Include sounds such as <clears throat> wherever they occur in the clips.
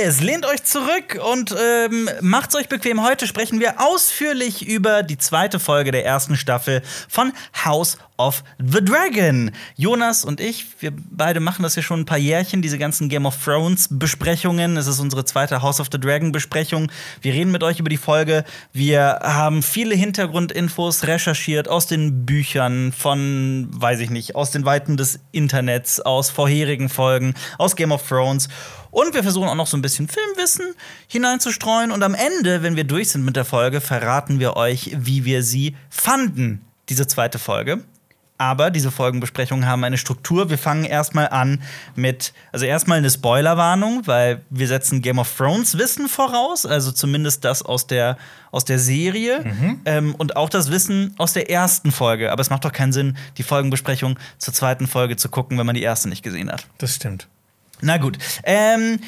Yes! Lehnt euch zurück und ähm, macht's euch bequem. Heute sprechen wir ausführlich über die zweite Folge der ersten Staffel von House of the Dragon. Jonas und ich, wir beide machen das ja schon ein paar Jährchen, diese ganzen Game of Thrones Besprechungen. Es ist unsere zweite House of the Dragon Besprechung. Wir reden mit euch über die Folge. Wir haben viele Hintergrundinfos recherchiert aus den Büchern von, weiß ich nicht, aus den Weiten des Internets, aus vorherigen Folgen, aus Game of Thrones. Und wir versuchen auch noch so ein bisschen Filmwissen hineinzustreuen. Und am Ende, wenn wir durch sind mit der Folge, verraten wir euch, wie wir sie fanden, diese zweite Folge. Aber diese Folgenbesprechungen haben eine Struktur. Wir fangen erstmal an mit, also erstmal eine Spoilerwarnung, weil wir setzen Game of Thrones Wissen voraus, also zumindest das aus der, aus der Serie Mhm. ähm, und auch das Wissen aus der ersten Folge. Aber es macht doch keinen Sinn, die Folgenbesprechung zur zweiten Folge zu gucken, wenn man die erste nicht gesehen hat. Das stimmt. Na gut. Ähm,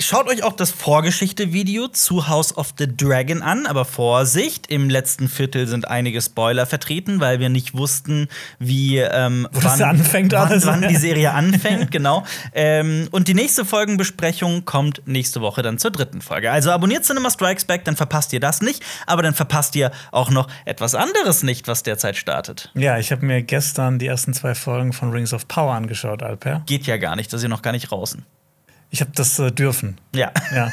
schaut euch auch das Vorgeschichte-Video zu House of the Dragon an, aber Vorsicht, im letzten Viertel sind einige Spoiler vertreten, weil wir nicht wussten, wie ähm, das anfängt wann, alles. wann die Serie <laughs> anfängt, genau. Ähm, und die nächste Folgenbesprechung kommt nächste Woche dann zur dritten Folge. Also abonniert Cinema Strikes Back, dann verpasst ihr das nicht, aber dann verpasst ihr auch noch etwas anderes nicht, was derzeit startet. Ja, ich habe mir gestern die ersten zwei Folgen von Rings of Power angeschaut, Alper. Geht ja gar nicht, das ist ja noch gar nicht draußen. Ich habe das äh, dürfen. Ja. Ja.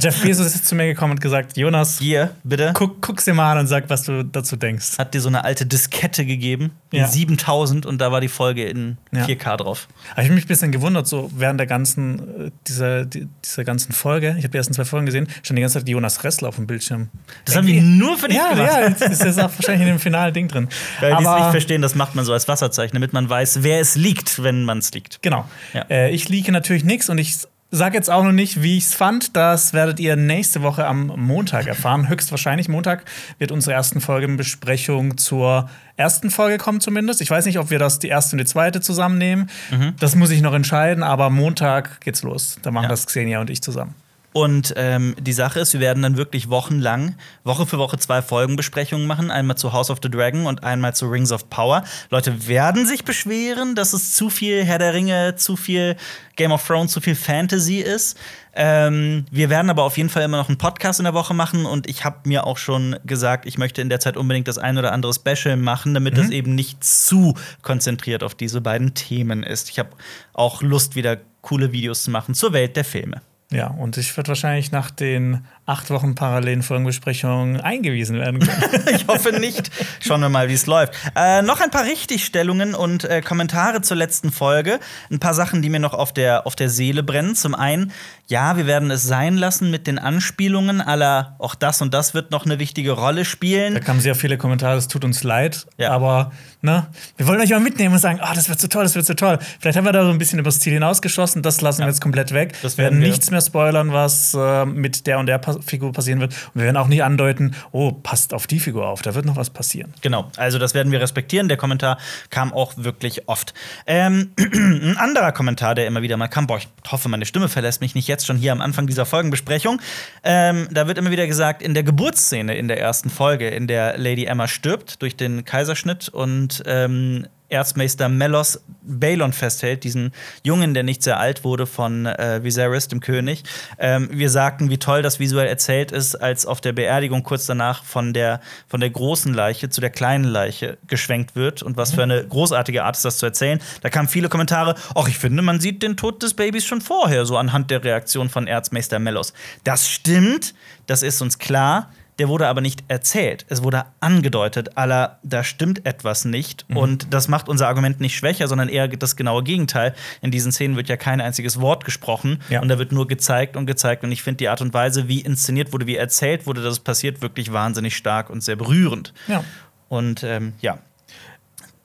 Jeff Bezos ist zu mir gekommen und gesagt: Jonas, Hier, bitte. guck, guck's dir mal an und sag, was du dazu denkst. hat dir so eine alte Diskette gegeben, in Ja. 7000 und da war die Folge in Ja. 4K drauf. Habe ich mich ein bisschen gewundert, so während der ganzen, äh, dieser, die, dieser ganzen Folge, ich habe die ersten zwei Folgen gesehen, stand die ganze Zeit Jonas Ressler auf dem Bildschirm. Das haben die nur für dich ja, gemacht. Ja, jetzt ist das auch wahrscheinlich in dem finalen Ding drin. Weil die es Aber- nicht verstehen, das macht man so als Wasserzeichen, damit man weiß, wer es liegt, wenn man es liegt. Genau. Ja. Äh, ich liege natürlich nichts und ich sage jetzt auch noch nicht, wie ich es fand. Das werdet ihr nächste Woche am Montag erfahren. Höchstwahrscheinlich Montag wird unsere ersten Folgenbesprechung zur ersten Folge kommen zumindest. Ich weiß nicht, ob wir das die erste und die zweite zusammennehmen. Mhm. Das muss ich noch entscheiden, aber Montag geht's los. Da machen Ja. das Xenia und ich zusammen. Und ähm, die Sache ist, wir werden dann wirklich wochenlang, Woche für Woche zwei Folgenbesprechungen machen. Einmal zu House of the Dragon und einmal zu Rings of Power. Leute werden sich beschweren, dass es zu viel Herr der Ringe, zu viel Game of Thrones, zu viel Fantasy ist. Ähm, wir werden aber auf jeden Fall immer noch einen Podcast in der Woche machen und ich habe mir auch schon gesagt, ich möchte in der Zeit unbedingt das ein oder andere Special machen, damit das eben nicht zu konzentriert auf diese beiden Themen ist. Ich habe auch Lust, wieder coole Videos zu machen zur Welt der Filme. Ja, und ich werde wahrscheinlich nach den acht Wochen parallelen Folgenbesprechungen eingewiesen werden können. <laughs> Ich hoffe nicht. Schauen wir mal, wie es läuft. Äh, noch ein paar Richtigstellungen und äh, Kommentare zur letzten Folge. Ein paar Sachen, die mir noch auf der, auf der Seele brennen. Zum einen, ja, wir werden es sein lassen mit den Anspielungen aller, auch das und das wird noch eine wichtige Rolle Da spielen. kamen sehr viele Kommentare, es tut uns leid, Ja. aber ne, wir wollen euch mal mitnehmen und sagen, oh, das wird so toll, das wird so toll. Vielleicht haben wir da so ein bisschen übers Ziel hinausgeschossen, das lassen wir jetzt komplett weg. Das wir werden werden wir. nichts mehr spoilern, was äh, mit der und der pa Figur passieren wird. Und wir werden auch nicht andeuten, oh, passt auf die Figur auf, da wird noch was passieren. Genau, also das werden wir respektieren. Der Kommentar kam auch wirklich oft. Ähm, <clears throat> ein anderer Kommentar, der immer wieder mal kam, boah, ich hoffe, meine Stimme verlässt mich nicht jetzt schon hier am Anfang dieser Folgenbesprechung. Ähm, da wird immer wieder gesagt, in der Geburtsszene in der ersten Folge, in der Lady Emma stirbt durch den Kaiserschnitt und ähm, Erzmeister Melos Balon festhält, diesen Jungen, der nicht sehr alt wurde von äh, Viserys, dem König. Ähm, wir sagten, wie toll das visuell erzählt ist, als auf der Beerdigung kurz danach von der, von der großen Leiche zu der kleinen Leiche geschwenkt wird und was für eine großartige Art ist, das zu erzählen. Da kamen viele Kommentare, ach, ich finde, man sieht den Tod des Babys schon vorher, so anhand der Reaktion von Erzmeister Melos. Das stimmt, das ist uns klar. Der wurde aber nicht erzählt. Es wurde angedeutet, aller, da stimmt etwas nicht. Mhm. Und das macht unser Argument nicht schwächer, sondern eher das genaue Gegenteil. In diesen Szenen wird ja kein einziges Wort gesprochen. Ja. Und da wird nur gezeigt und gezeigt. Und ich finde die Art und Weise, wie inszeniert wurde, wie erzählt wurde, dass es passiert, wirklich wahnsinnig stark und sehr berührend. Ja. Und ähm, ja.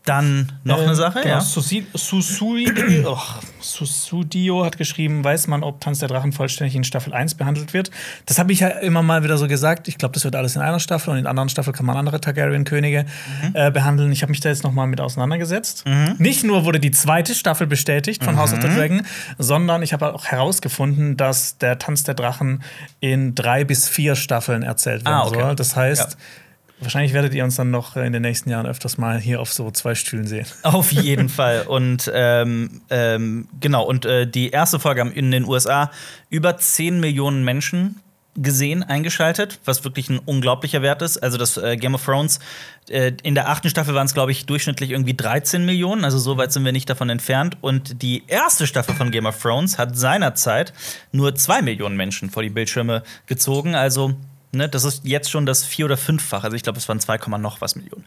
Dann noch Äh, eine Sache, genau, ja. Susi- Susui- <coughs> oh, Susudio hat geschrieben, weiß man, ob Tanz der Drachen vollständig in Staffel 1 behandelt wird. Das habe ich ja immer mal wieder so gesagt. Ich glaube, das wird alles in einer Staffel und in anderen Staffeln kann man andere Targaryen-Könige Mhm. äh, behandeln. Ich habe mich da jetzt noch mal mit auseinandergesetzt. Nicht nur wurde die zweite Staffel bestätigt von House of the Mhm. Dragon, sondern ich habe auch herausgefunden, dass der Tanz der Drachen in drei bis vier Staffeln erzählt werden Ah, okay. soll. Das heißt, Ja. Wahrscheinlich werdet ihr uns dann noch in den nächsten Jahren öfters mal hier auf so zwei Stühlen sehen. Auf jeden <laughs> Fall. Und ähm, ähm, genau, und äh, die erste Folge haben in den USA über 10 Millionen Menschen gesehen, eingeschaltet, was wirklich ein unglaublicher Wert ist. Also das äh, Game of Thrones, äh, in der achten Staffel waren es, glaube ich, durchschnittlich irgendwie 13 Millionen, also so weit sind wir nicht davon entfernt. Und die erste Staffel von Game of Thrones hat seinerzeit nur 2 Millionen Menschen vor die Bildschirme gezogen. Also Ne, das ist jetzt schon das vier- oder fünffach. Also ich glaube, es waren 2, noch was Millionen.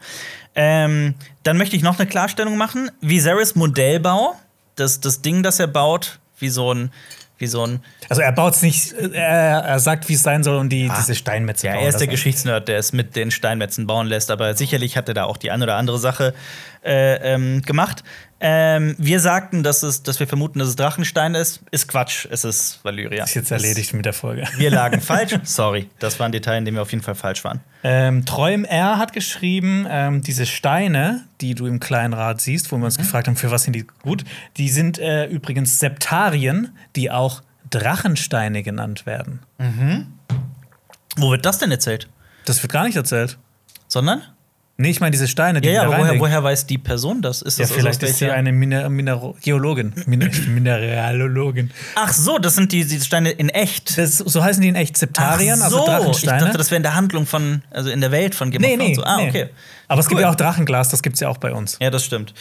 Ähm, dann möchte ich noch eine Klarstellung machen. Viserys Modellbau, das, das Ding, das er baut, wie so ein wie so ein. Also er baut es nicht, er, er sagt, wie es sein soll und die, Ah. diese Steinmetze Ja, bauen er ist der an. Geschichtsnerd, der es mit den Steinmetzen bauen lässt, aber sicherlich hat er da auch die eine oder andere Sache äh, ähm, gemacht. Ähm, wir sagten, dass, es, dass wir vermuten, dass es Drachenstein ist. Ist Quatsch, es ist Valyria. Ist jetzt erledigt mit der Folge. Wir lagen <laughs> falsch. Sorry, das war ein Detail, in dem wir auf jeden Fall falsch waren. Ähm, Träum R hat geschrieben, ähm, diese Steine, die du im kleinen Rad siehst, wo wir uns gefragt haben, für was sind die gut, die sind äh, übrigens Septarien, die auch Drachensteine genannt werden. Wo wird das denn erzählt? Das wird gar nicht erzählt. Sondern? Nee, ich meine diese Steine, die Ja, ja, aber woher, woher weiß die Person das? Ist Ja, das also vielleicht ist sie eine Miner Minero Geologin. Min <laughs> Mineralologin. Ach so, das sind die, die Steine in echt. Das, so heißen die in echt Septarien, Ach so, also Ich Drachensteine. dachte, das wäre in der Handlung von, also in der Welt von Game nee, of nee, Thrones. Ah, nee. okay. Aber es gibt Cool. ja auch Drachenglas, das gibt's ja auch bei uns. Ja, das stimmt.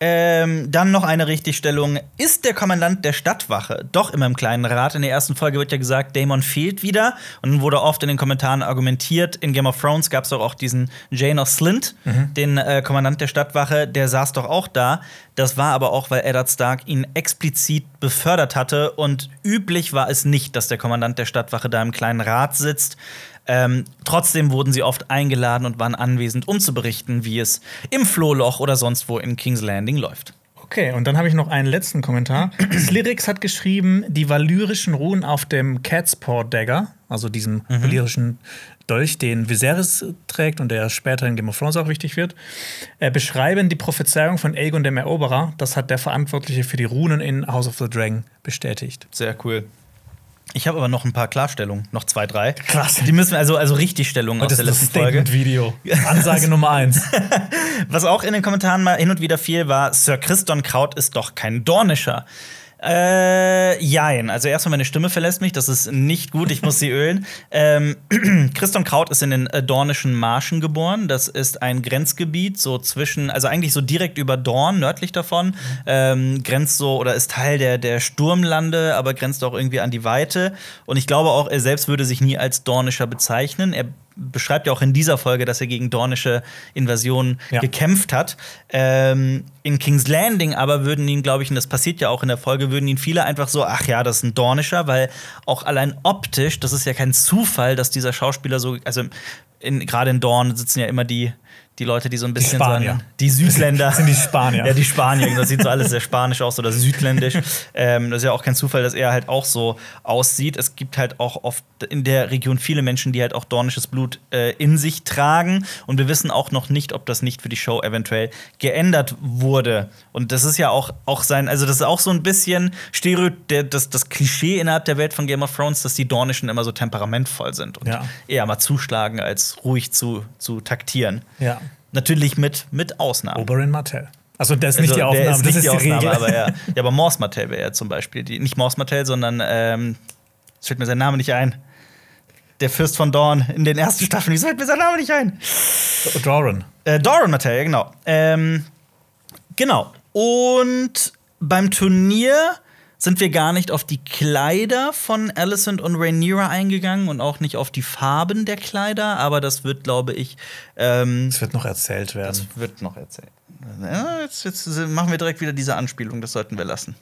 Ähm, dann noch eine Richtigstellung. Ist der Kommandant der Stadtwache doch immer im kleinen Rat? In der ersten Folge wird ja gesagt, Damon fehlt wieder. Und dann wurde oft in den Kommentaren argumentiert, in Game of Thrones gab es doch auch diesen Janos Slint, den äh, Kommandant der Stadtwache, der saß doch auch da. Das war aber auch, weil Eddard Stark ihn explizit befördert hatte. Und üblich war es nicht, dass der Kommandant der Stadtwache da im kleinen Rat sitzt. Ähm, trotzdem wurden sie oft eingeladen und waren anwesend, um zu berichten, wie es im Flohloch oder sonst wo in King's Landing läuft. Okay, und dann habe ich noch einen letzten Kommentar. <clears throat> Slyrix hat geschrieben, die valyrischen Ruhen auf dem Catspaw Dagger, also diesem Mhm. valyrischen Dolch, den Viserys trägt und der später in Game of Thrones auch wichtig wird, äh, beschreiben die Prophezeiung von Aegon dem Eroberer. Das hat der Verantwortliche für die Runen in House of the Dragon bestätigt. Sehr cool. Ich habe aber noch ein paar Klarstellungen, noch zwei, drei. Krass. Die müssen also, also Richtigstellungen aus der letzten Folge. Statement-Video. <laughs> Ansage Nummer eins. Was auch in den Kommentaren mal hin und wieder fiel, war, Sir Christon Kraut ist doch kein Dornischer. Äh, jein. Also erstmal meine Stimme verlässt mich, das ist nicht gut, ich muss sie ölen. <laughs> Ähm, <clears throat> Christon Kraut ist in den äh, Dornischen Marschen geboren. Das ist ein Grenzgebiet, so zwischen, also eigentlich so direkt über Dorn, nördlich davon. Ähm, grenzt so oder ist Teil der, der Sturmlande, aber grenzt auch irgendwie an die Weite. Und ich glaube auch, er selbst würde sich nie als Dornischer bezeichnen. Er beschreibt ja auch in dieser Folge, dass er gegen dornische Invasionen Ja. gekämpft hat. Ähm, in King's Landing aber würden ihn, glaube ich, und das passiert ja auch in der Folge, würden ihn viele einfach so, ach ja, das ist ein Dornischer, weil auch allein optisch, das ist ja kein Zufall, dass dieser Schauspieler so, also gerade in Dorn sitzen ja immer die, die Leute, die so ein bisschen Spanier. so an, die Südländer. Sind die Spanier. <laughs> Ja, die Spanier. Das sieht so alles sehr spanisch aus oder südländisch. ähm, das ist ja auch kein Zufall, dass er halt auch so aussieht. Es gibt halt auch oft in der Region viele Menschen, die halt auch dornisches Blut äh, in sich tragen. Und wir wissen auch noch nicht, ob das nicht für die Show eventuell geändert wurde. Und das ist ja auch, auch sein, also das ist auch so ein bisschen Stereo, der, das, das Klischee innerhalb der Welt von Game of Thrones, dass die Dornischen immer so temperamentvoll sind und Ja. eher mal zuschlagen, als ruhig zu, zu taktieren. Ja. Natürlich mit, mit Ausnahmen. Oberyn Martell. Also, das ist nicht Also, die der Aufnahme, ist das nicht ist die die Ausnahme, Regel. aber ja. <laughs> ja, aber Morse Martell wäre ja zum Beispiel. Die, nicht Morse Martell, sondern ähm, es fällt mir sein Name nicht ein. Der Fürst von Dorn in den ersten Staffeln, wieso fällt mir sein Name nicht ein? Doran. Äh, Doran Martell, ja, genau. Ähm, genau. Und beim Turnier sind wir gar nicht auf die Kleider von Alicent und Rhaenyra eingegangen und auch nicht auf die Farben der Kleider, aber das wird, glaube ich, ähm, Es wird noch erzählt werden. das wird noch erzählt. Ja, jetzt, jetzt machen wir direkt wieder diese Anspielung, das sollten wir lassen.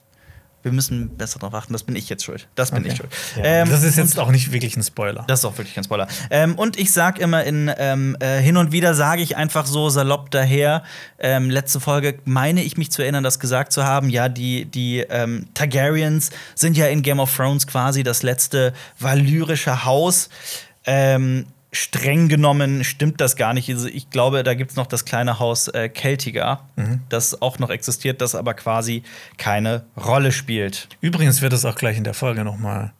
Wir müssen besser darauf achten, das bin ich jetzt schuld. Das bin ich schuld. Ja, Ähm, das ist jetzt auch nicht wirklich ein Spoiler. das ist auch wirklich kein Spoiler. Ähm, und ich sag immer in ähm, äh, hin und wieder sage ich einfach so salopp daher. Ähm, letzte Folge meine ich mich zu erinnern, das gesagt zu haben. Ja, die die ähm, Targaryens sind ja in Game of Thrones quasi das letzte valyrische Haus. Ähm, streng genommen stimmt das gar nicht. Also ich glaube, da gibt es noch das kleine Haus äh, Celtiga, das auch noch existiert, das aber quasi keine Rolle spielt. Übrigens wird es auch gleich in der Folge noch mal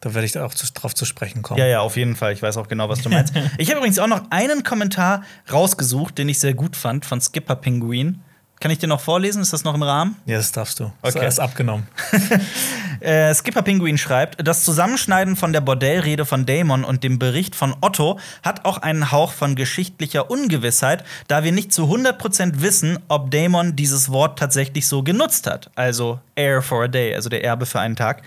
Da werde ich da auch zu, drauf zu sprechen kommen. Ja, ja, auf jeden Fall. Ich weiß auch genau, was du meinst. <laughs> ich habe übrigens auch noch einen Kommentar rausgesucht, den ich sehr gut fand, von Skipper Penguin. Kann ich dir noch vorlesen? Ist das noch im Rahmen? Ja, das darfst du. Das Okay. ist abgenommen. <laughs> Äh, Skipper Penguin schreibt, das Zusammenschneiden von der Bordellrede von Damon und dem Bericht von Otto hat auch einen Hauch von geschichtlicher Ungewissheit, da wir nicht zu 100% wissen, ob Damon dieses Wort tatsächlich so genutzt hat. Also Heir for a Day, also der Erbe für einen Tag.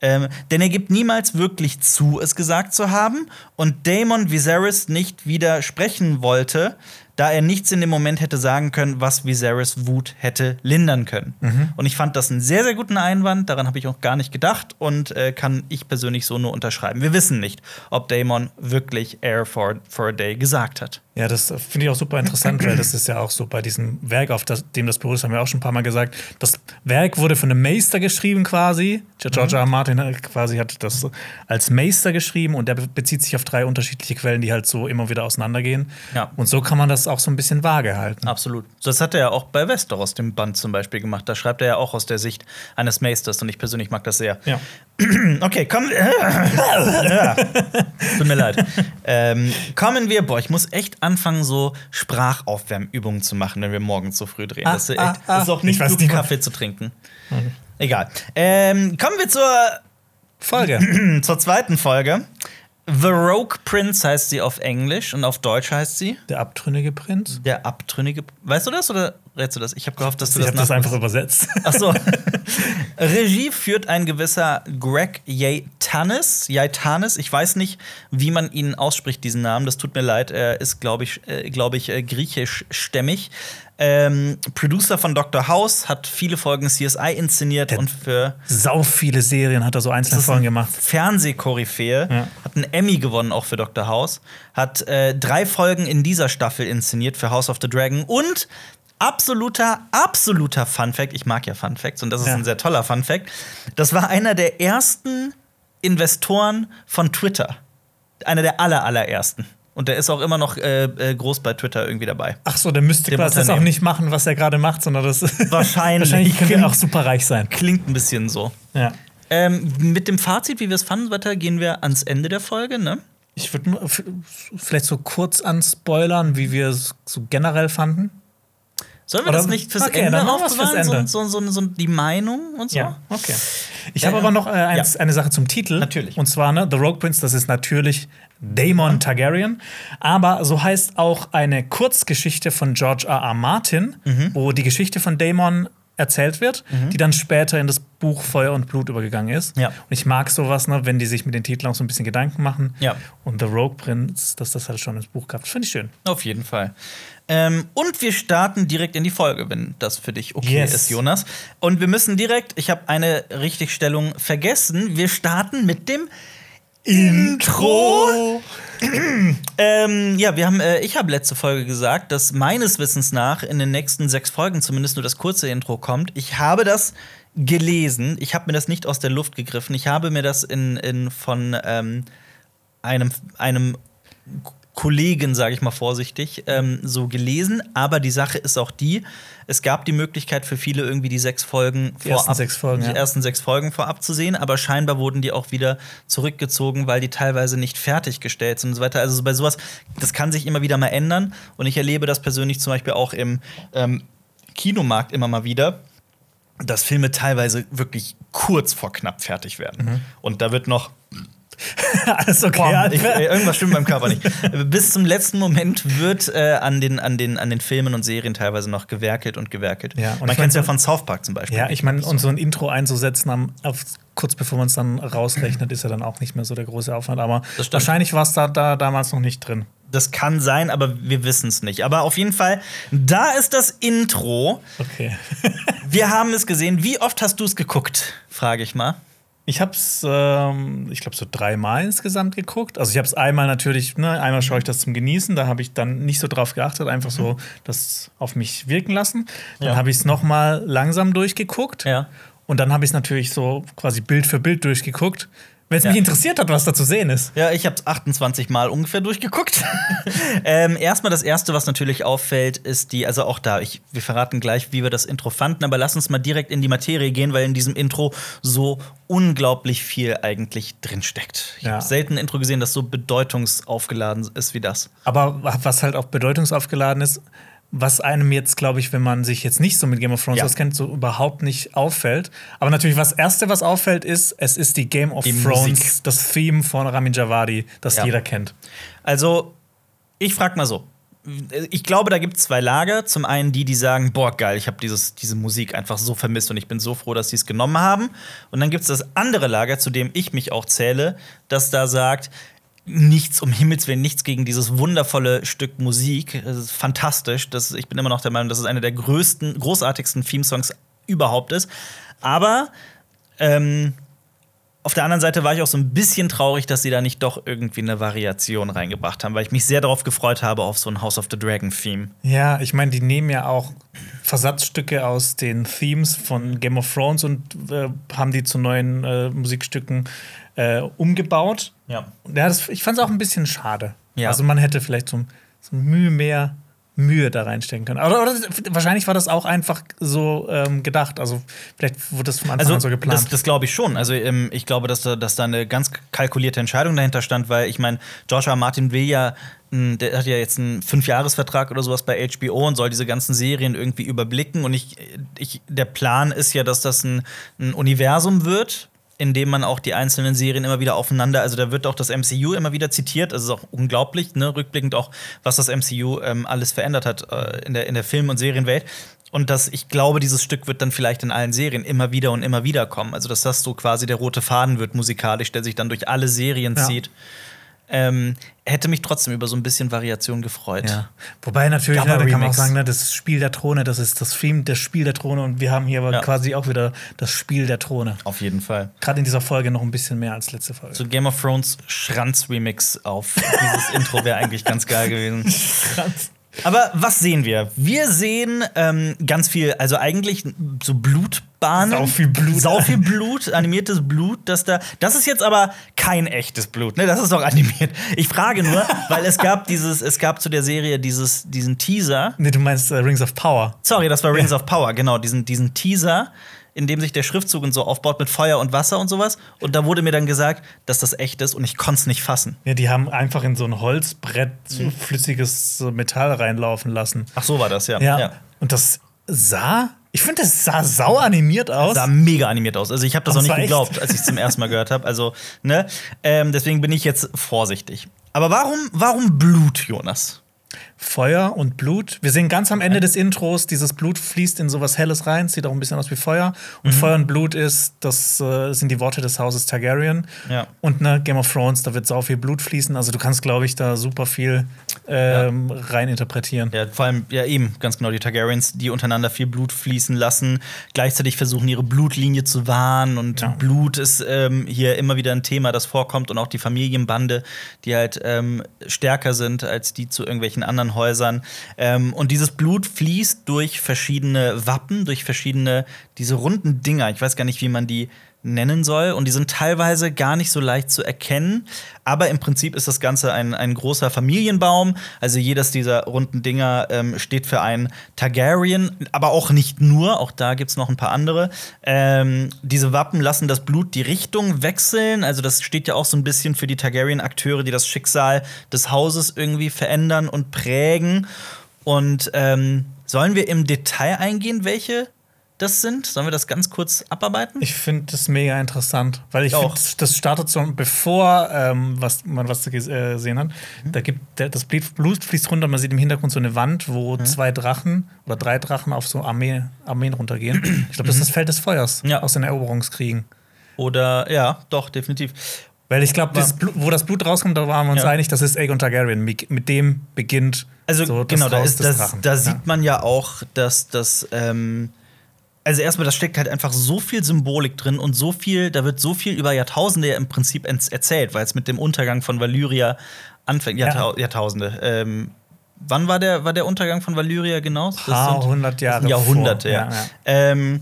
Ähm, denn er gibt niemals wirklich zu, es gesagt zu haben und Damon Viserys nicht widersprechen wollte, da er nichts in dem Moment hätte sagen können, was Viserys Wut hätte lindern können. Und ich fand das einen sehr, sehr guten Einwand, daran habe ich auch gar nicht gedacht und äh, kann ich persönlich so nur unterschreiben. Wir wissen nicht, ob Damon wirklich Air for, for a Day gesagt hat. Ja, das finde ich auch super interessant, weil das ist ja auch so bei diesem Werk, auf das, dem das beruht, haben wir auch schon ein paar Mal gesagt. Das Werk wurde von einem Meister geschrieben quasi. George R. Martin hat quasi hat das als Meister geschrieben und der be- bezieht sich auf drei unterschiedliche Quellen, die halt so immer wieder auseinandergehen. Ja. Und so kann man das auch so ein bisschen vage halten. Absolut. Das hat er ja auch bei Westeros, dem Band zum Beispiel, gemacht. Da schreibt er ja auch aus der Sicht eines Meisters und ich persönlich mag das sehr. Ja. <clears throat> Okay, komm. ja. <laughs> Tut mir leid. Ähm, kommen wir, boah, ich muss echt anfangen, so Sprachaufwärmübungen zu machen, wenn wir morgens so früh drehen. Ah, das ist, echt, ah, ah. das ist auch nicht Ich weiß gut, nicht Kaffee zu trinken. Egal. Ähm, kommen wir zur, Folge. <clears throat> zur zweiten Folge. The Rogue Prince heißt sie auf Englisch und auf Deutsch heißt sie Der abtrünnige Prinz. der Abtrünnige. Weißt du das oder rätst du das? Ich habe gehofft, dass du Ich das habe das einfach übersetzt. <laughs> Ach so. <laughs> Regie führt ein gewisser Greg Yaitanis. Yaitanis. Ich weiß nicht, wie man ihn ausspricht, diesen Namen. Das tut mir leid. Er ist, glaube ich, äh, glaube ich, äh, griechischstämmig. Ähm, Producer von Dr. House hat viele Folgen CSI inszeniert Der- und für Sau viele Serien hat er so einzelne Folgen gemacht. Fernsehkoryphäe, Ja. hat einen Emmy gewonnen auch für Dr. House, hat äh, drei Folgen in dieser Staffel inszeniert für House of the Dragon und absoluter, absoluter Fun Fact, ich mag ja Fun Facts und das ist Ja. ein sehr toller Fun Fact, das war einer der ersten Investoren von Twitter. Einer der aller, allerersten. Und der ist auch immer noch äh, äh, groß bei Twitter irgendwie dabei. Ach so, der müsste quasi das auch nicht machen, was er gerade macht, sondern das <laughs> Wahrscheinlich. wahrscheinlich könnte er auch super reich sein. Klingt ein bisschen so. Ja. Ähm, mit dem Fazit, wie wir es fanden, weiter gehen wir ans Ende der Folge, ne? Ich würde vielleicht so kurz anspoilern, wie wir es so generell fanden. Sollen wir Oder- das nicht fürs Okay, Ende wir's fürs aufbewahren? Ende. So, so, so, so die Meinung und so? okay. Ich Ja, habe ja. aber noch äh, eins, Ja. eine Sache zum Titel. Natürlich. Und zwar, ne, The Rogue Prince, das ist natürlich Daemon Targaryen. Aber so heißt auch eine Kurzgeschichte von George R. R. Martin, Mhm. wo die Geschichte von Daemon erzählt wird, die dann später in das Buch Feuer und Blut übergegangen ist. Ja. Und ich mag sowas, ne, wenn die sich mit den Titeln auch so ein bisschen Gedanken machen. Ja. Und The Rogue Prince, dass das halt schon ins Buch gab, finde ich schön. Auf jeden Fall. Ähm, und wir starten direkt in die Folge, wenn das für dich okay Yes. ist, Jonas. Und wir müssen direkt, ich habe eine Richtigstellung vergessen, wir starten mit dem Intro. <clears throat> Ähm, ja, wir haben, äh, ich habe letzte Folge gesagt, dass meines Wissens nach in den nächsten sechs Folgen zumindest nur das kurze Intro kommt. Ich habe das gelesen. Ich habe mir das nicht aus der Luft gegriffen. Ich habe mir das in, in von ähm, einem, einem Kollegen, sage ich mal vorsichtig, ähm, so gelesen. Aber die Sache ist auch die, es gab die Möglichkeit für viele irgendwie die sechs Folgen Die ersten sechs Folgen, die ja. ersten sechs Folgen vorab zu sehen, aber scheinbar wurden die auch wieder zurückgezogen, weil die teilweise nicht fertiggestellt sind und so weiter. Also so bei sowas, das kann sich immer wieder mal ändern. Und ich erlebe das persönlich zum Beispiel auch im ähm, Kinomarkt immer mal wieder, dass Filme teilweise wirklich kurz vor knapp fertig werden. Mhm. Und da wird noch <laughs> Alles okay. Boah, ich, äh, irgendwas stimmt beim Körper nicht. Bis zum letzten Moment wird äh, an, den, an, den, an den Filmen und Serien teilweise noch gewerkelt und gewerkelt. Ja, und Man ich kennt es ja von South Park zum Beispiel. Ja, ich meine, und so ein Intro einzusetzen, am, auf, kurz bevor man es dann rausrechnet, ist ja dann auch nicht mehr so der große Aufwand. Aber wahrscheinlich war es da, da damals noch nicht drin. Das kann sein, aber wir wissen es nicht. Aber auf jeden Fall, da ist das Intro. Okay. Wir haben es gesehen. Wie oft hast du es geguckt? Frage ich mal. Ich habe es, ähm, ich glaube, so dreimal insgesamt geguckt. Also ich habe es einmal natürlich, ne, einmal schaue ich das zum Genießen, da habe ich dann nicht so drauf geachtet, einfach so das auf mich wirken lassen. Dann Ja. habe ich es noch mal langsam durchgeguckt. Ja. Und dann habe ich es natürlich so quasi Bild für Bild durchgeguckt. Wenn es Ja. mich interessiert hat, was da zu sehen ist. Ja, ich habe es 28 Mal ungefähr durchgeguckt. <laughs> ähm, erstmal das erste, was natürlich auffällt, ist die, also auch da, ich, wir verraten gleich, wie wir das Intro fanden, aber lass uns mal direkt in die Materie gehen, weil in diesem Intro so unglaublich viel eigentlich drinsteckt. Ich Ja. habe selten ein Intro gesehen, das so bedeutungsaufgeladen ist wie das. Aber was halt auch bedeutungsaufgeladen ist, was einem jetzt, glaube ich, wenn man sich jetzt nicht so mit Game of Thrones Ja. auskennt, so überhaupt nicht auffällt. Aber natürlich, das Erste, was auffällt, ist, es ist die Game of Die Thrones, Musik. das Theme von Ramin Javadi, das Ja. jeder kennt. Also, ich frag mal so. Ich glaube, da gibt es zwei Lager. Zum einen die, die sagen, boah, geil, ich habe diese Musik einfach so vermisst und ich bin so froh, dass sie es genommen haben. Und dann gibt es das andere Lager, zu dem ich mich auch zähle, das da sagt, nichts, um Himmels Willen, nichts gegen dieses wundervolle Stück Musik. Es ist fantastisch. Das, ich bin immer noch der Meinung, dass es einer der größten, großartigsten Theme-Songs überhaupt ist. Aber ähm, auf der anderen Seite war ich auch so ein bisschen traurig, dass sie da nicht doch irgendwie eine Variation reingebracht haben, weil ich mich sehr darauf gefreut habe auf so ein House of the Dragon-Theme. Ja, ich meine, die nehmen ja auch Versatzstücke aus den Themes von Game of Thrones und äh, haben die zu neuen äh, Musikstücken äh, umgebaut. Ja. Ja, das, ich fand es auch ein bisschen schade. Ja. Also man hätte vielleicht so, so Mühe mehr Mühe da reinstecken können. Oder, oder wahrscheinlich war das auch einfach so ähm, gedacht. Also vielleicht wurde das von Anfang Also, an so geplant. das, das glaube ich schon. Also, ähm, ich glaube, dass da, dass da eine ganz kalkulierte Entscheidung dahinter stand, weil ich meine, George R. R. Martin will ja, der hat ja jetzt einen Fünfjahresvertrag oder sowas bei HBO und soll diese ganzen Serien irgendwie überblicken. Und ich, ich, der Plan ist ja, dass das ein, ein Universum wird, in dem man auch die einzelnen Serien immer wieder aufeinander, also da wird auch das MCU immer wieder zitiert, also es ist auch unglaublich, ne, rückblickend auch, was das MCU ähm, alles verändert hat äh, in, der, in der Film- und Serienwelt. Und dass ich glaube, dieses Stück wird dann vielleicht in allen Serien immer wieder und immer wieder kommen. Also, dass das so quasi der rote Faden wird musikalisch, der sich dann durch alle Serien Ja. zieht. Ähm, hätte mich trotzdem über so ein bisschen Variation gefreut. ja. Wobei natürlich, ne, da kann man auch sagen, ne, das Spiel der Throne, das ist das Theme, das Spiel der Throne und wir haben hier aber Ja. quasi auch wieder das Spiel der Throne. Auf jeden Fall. Gerade in dieser Folge noch ein bisschen mehr als letzte Folge. So Game of Thrones Schranz-Remix auf dieses Intro wäre eigentlich ganz geil gewesen. <laughs> Aber was sehen wir? Wir sehen ähm, ganz viel, also eigentlich so Blutbahnen. Sau viel Blut. Sau viel Blut, animiertes Blut, das da. Das ist jetzt aber kein echtes Blut, ne? Das ist doch animiert. Ich frage nur, weil es gab dieses, es gab zu der Serie dieses, diesen Teaser. Nee, du meinst äh, Rings of Power. Sorry, das war Rings of Power, genau, diesen, diesen Teaser, in dem sich der Schriftzug und so aufbaut mit Feuer und Wasser und sowas. Und da wurde mir dann gesagt, dass das echt ist und ich konnte es nicht fassen. Ja, die haben einfach in so ein Holzbrett so Mhm. flüssiges Metall reinlaufen lassen. Ach, so war das, ja. Ja. Und das sah, ich finde, das sah sau animiert aus. sah mega animiert aus. Also ich habe das Aber auch nicht geglaubt, als ich es zum ersten Mal gehört habe. Also, ne? Ähm, deswegen bin ich jetzt vorsichtig. Aber warum, warum Blut, Jonas? Feuer und Blut. Wir sehen ganz am Ende des Intros, dieses Blut fließt in sowas Helles rein, sieht auch ein bisschen aus wie Feuer. Mhm. Und Feuer und Blut ist, das äh, sind die Worte des Hauses Targaryen. Ja. Und ne, Game of Thrones, da wird sau viel Blut fließen. Also du kannst, glaube ich, da super viel ähm, rein interpretieren. Ja, vor allem, ja, eben, ganz genau, die Targaryens, die untereinander viel Blut fließen lassen, gleichzeitig versuchen, ihre Blutlinie zu wahren. Und Ja. Blut ist ähm, hier immer wieder ein Thema, das vorkommt. Und auch die Familienbande, die halt ähm, stärker sind als die zu irgendwelchen anderen Häusern. Ähm, und dieses Blut fließt durch verschiedene Wappen, durch verschiedene, diese runden Dinger. Ich weiß gar nicht, wie man die nennen soll. Und die sind teilweise gar nicht so leicht zu erkennen. Aber im Prinzip ist das Ganze ein, ein großer Familienbaum. Also jedes dieser runden Dinger ähm, steht für einen Targaryen, aber auch nicht nur. Auch da gibt es noch ein paar andere. Ähm, diese Wappen lassen das Blut die Richtung wechseln. Also das steht ja auch so ein bisschen für die Targaryen-Akteure, die das Schicksal des Hauses irgendwie verändern und prägen. Und ähm, sollen wir im Detail eingehen, welche das sind? Sollen wir das ganz kurz abarbeiten? Ich finde das mega interessant, weil ich Ich auch. das, das startet so, bevor ähm, was, man was ges- äh, gesehen hat. Mhm. Da gibt der, das Blut fließt runter, man sieht im Hintergrund so eine Wand, wo Mhm. zwei Drachen oder drei Drachen auf so Armee, Armeen runtergehen. Ich glaube, das ist das Feld des Feuers Mhm. Ja. aus den Eroberungskriegen. Oder ja, doch, definitiv. Weil ich glaube, wo das Blut rauskommt, da waren wir uns Ja. einig, das ist Aegon Targaryen. Mit dem beginnt Also so das genau, da, Haus ist, des das, Drachen. da Ja. sieht man ja auch, dass das ähm, also erstmal, da steckt halt einfach so viel Symbolik drin und so viel, da wird so viel über Jahrtausende ja im Prinzip erzählt, weil es mit dem Untergang von Valyria anfängt. Jahrtau Jahrtausende. Ähm, wann war der, war der Untergang von Valyria genau? Das Paar hundert Jahre Jahrhunderte, vor. ja. Ja, ja. Ähm,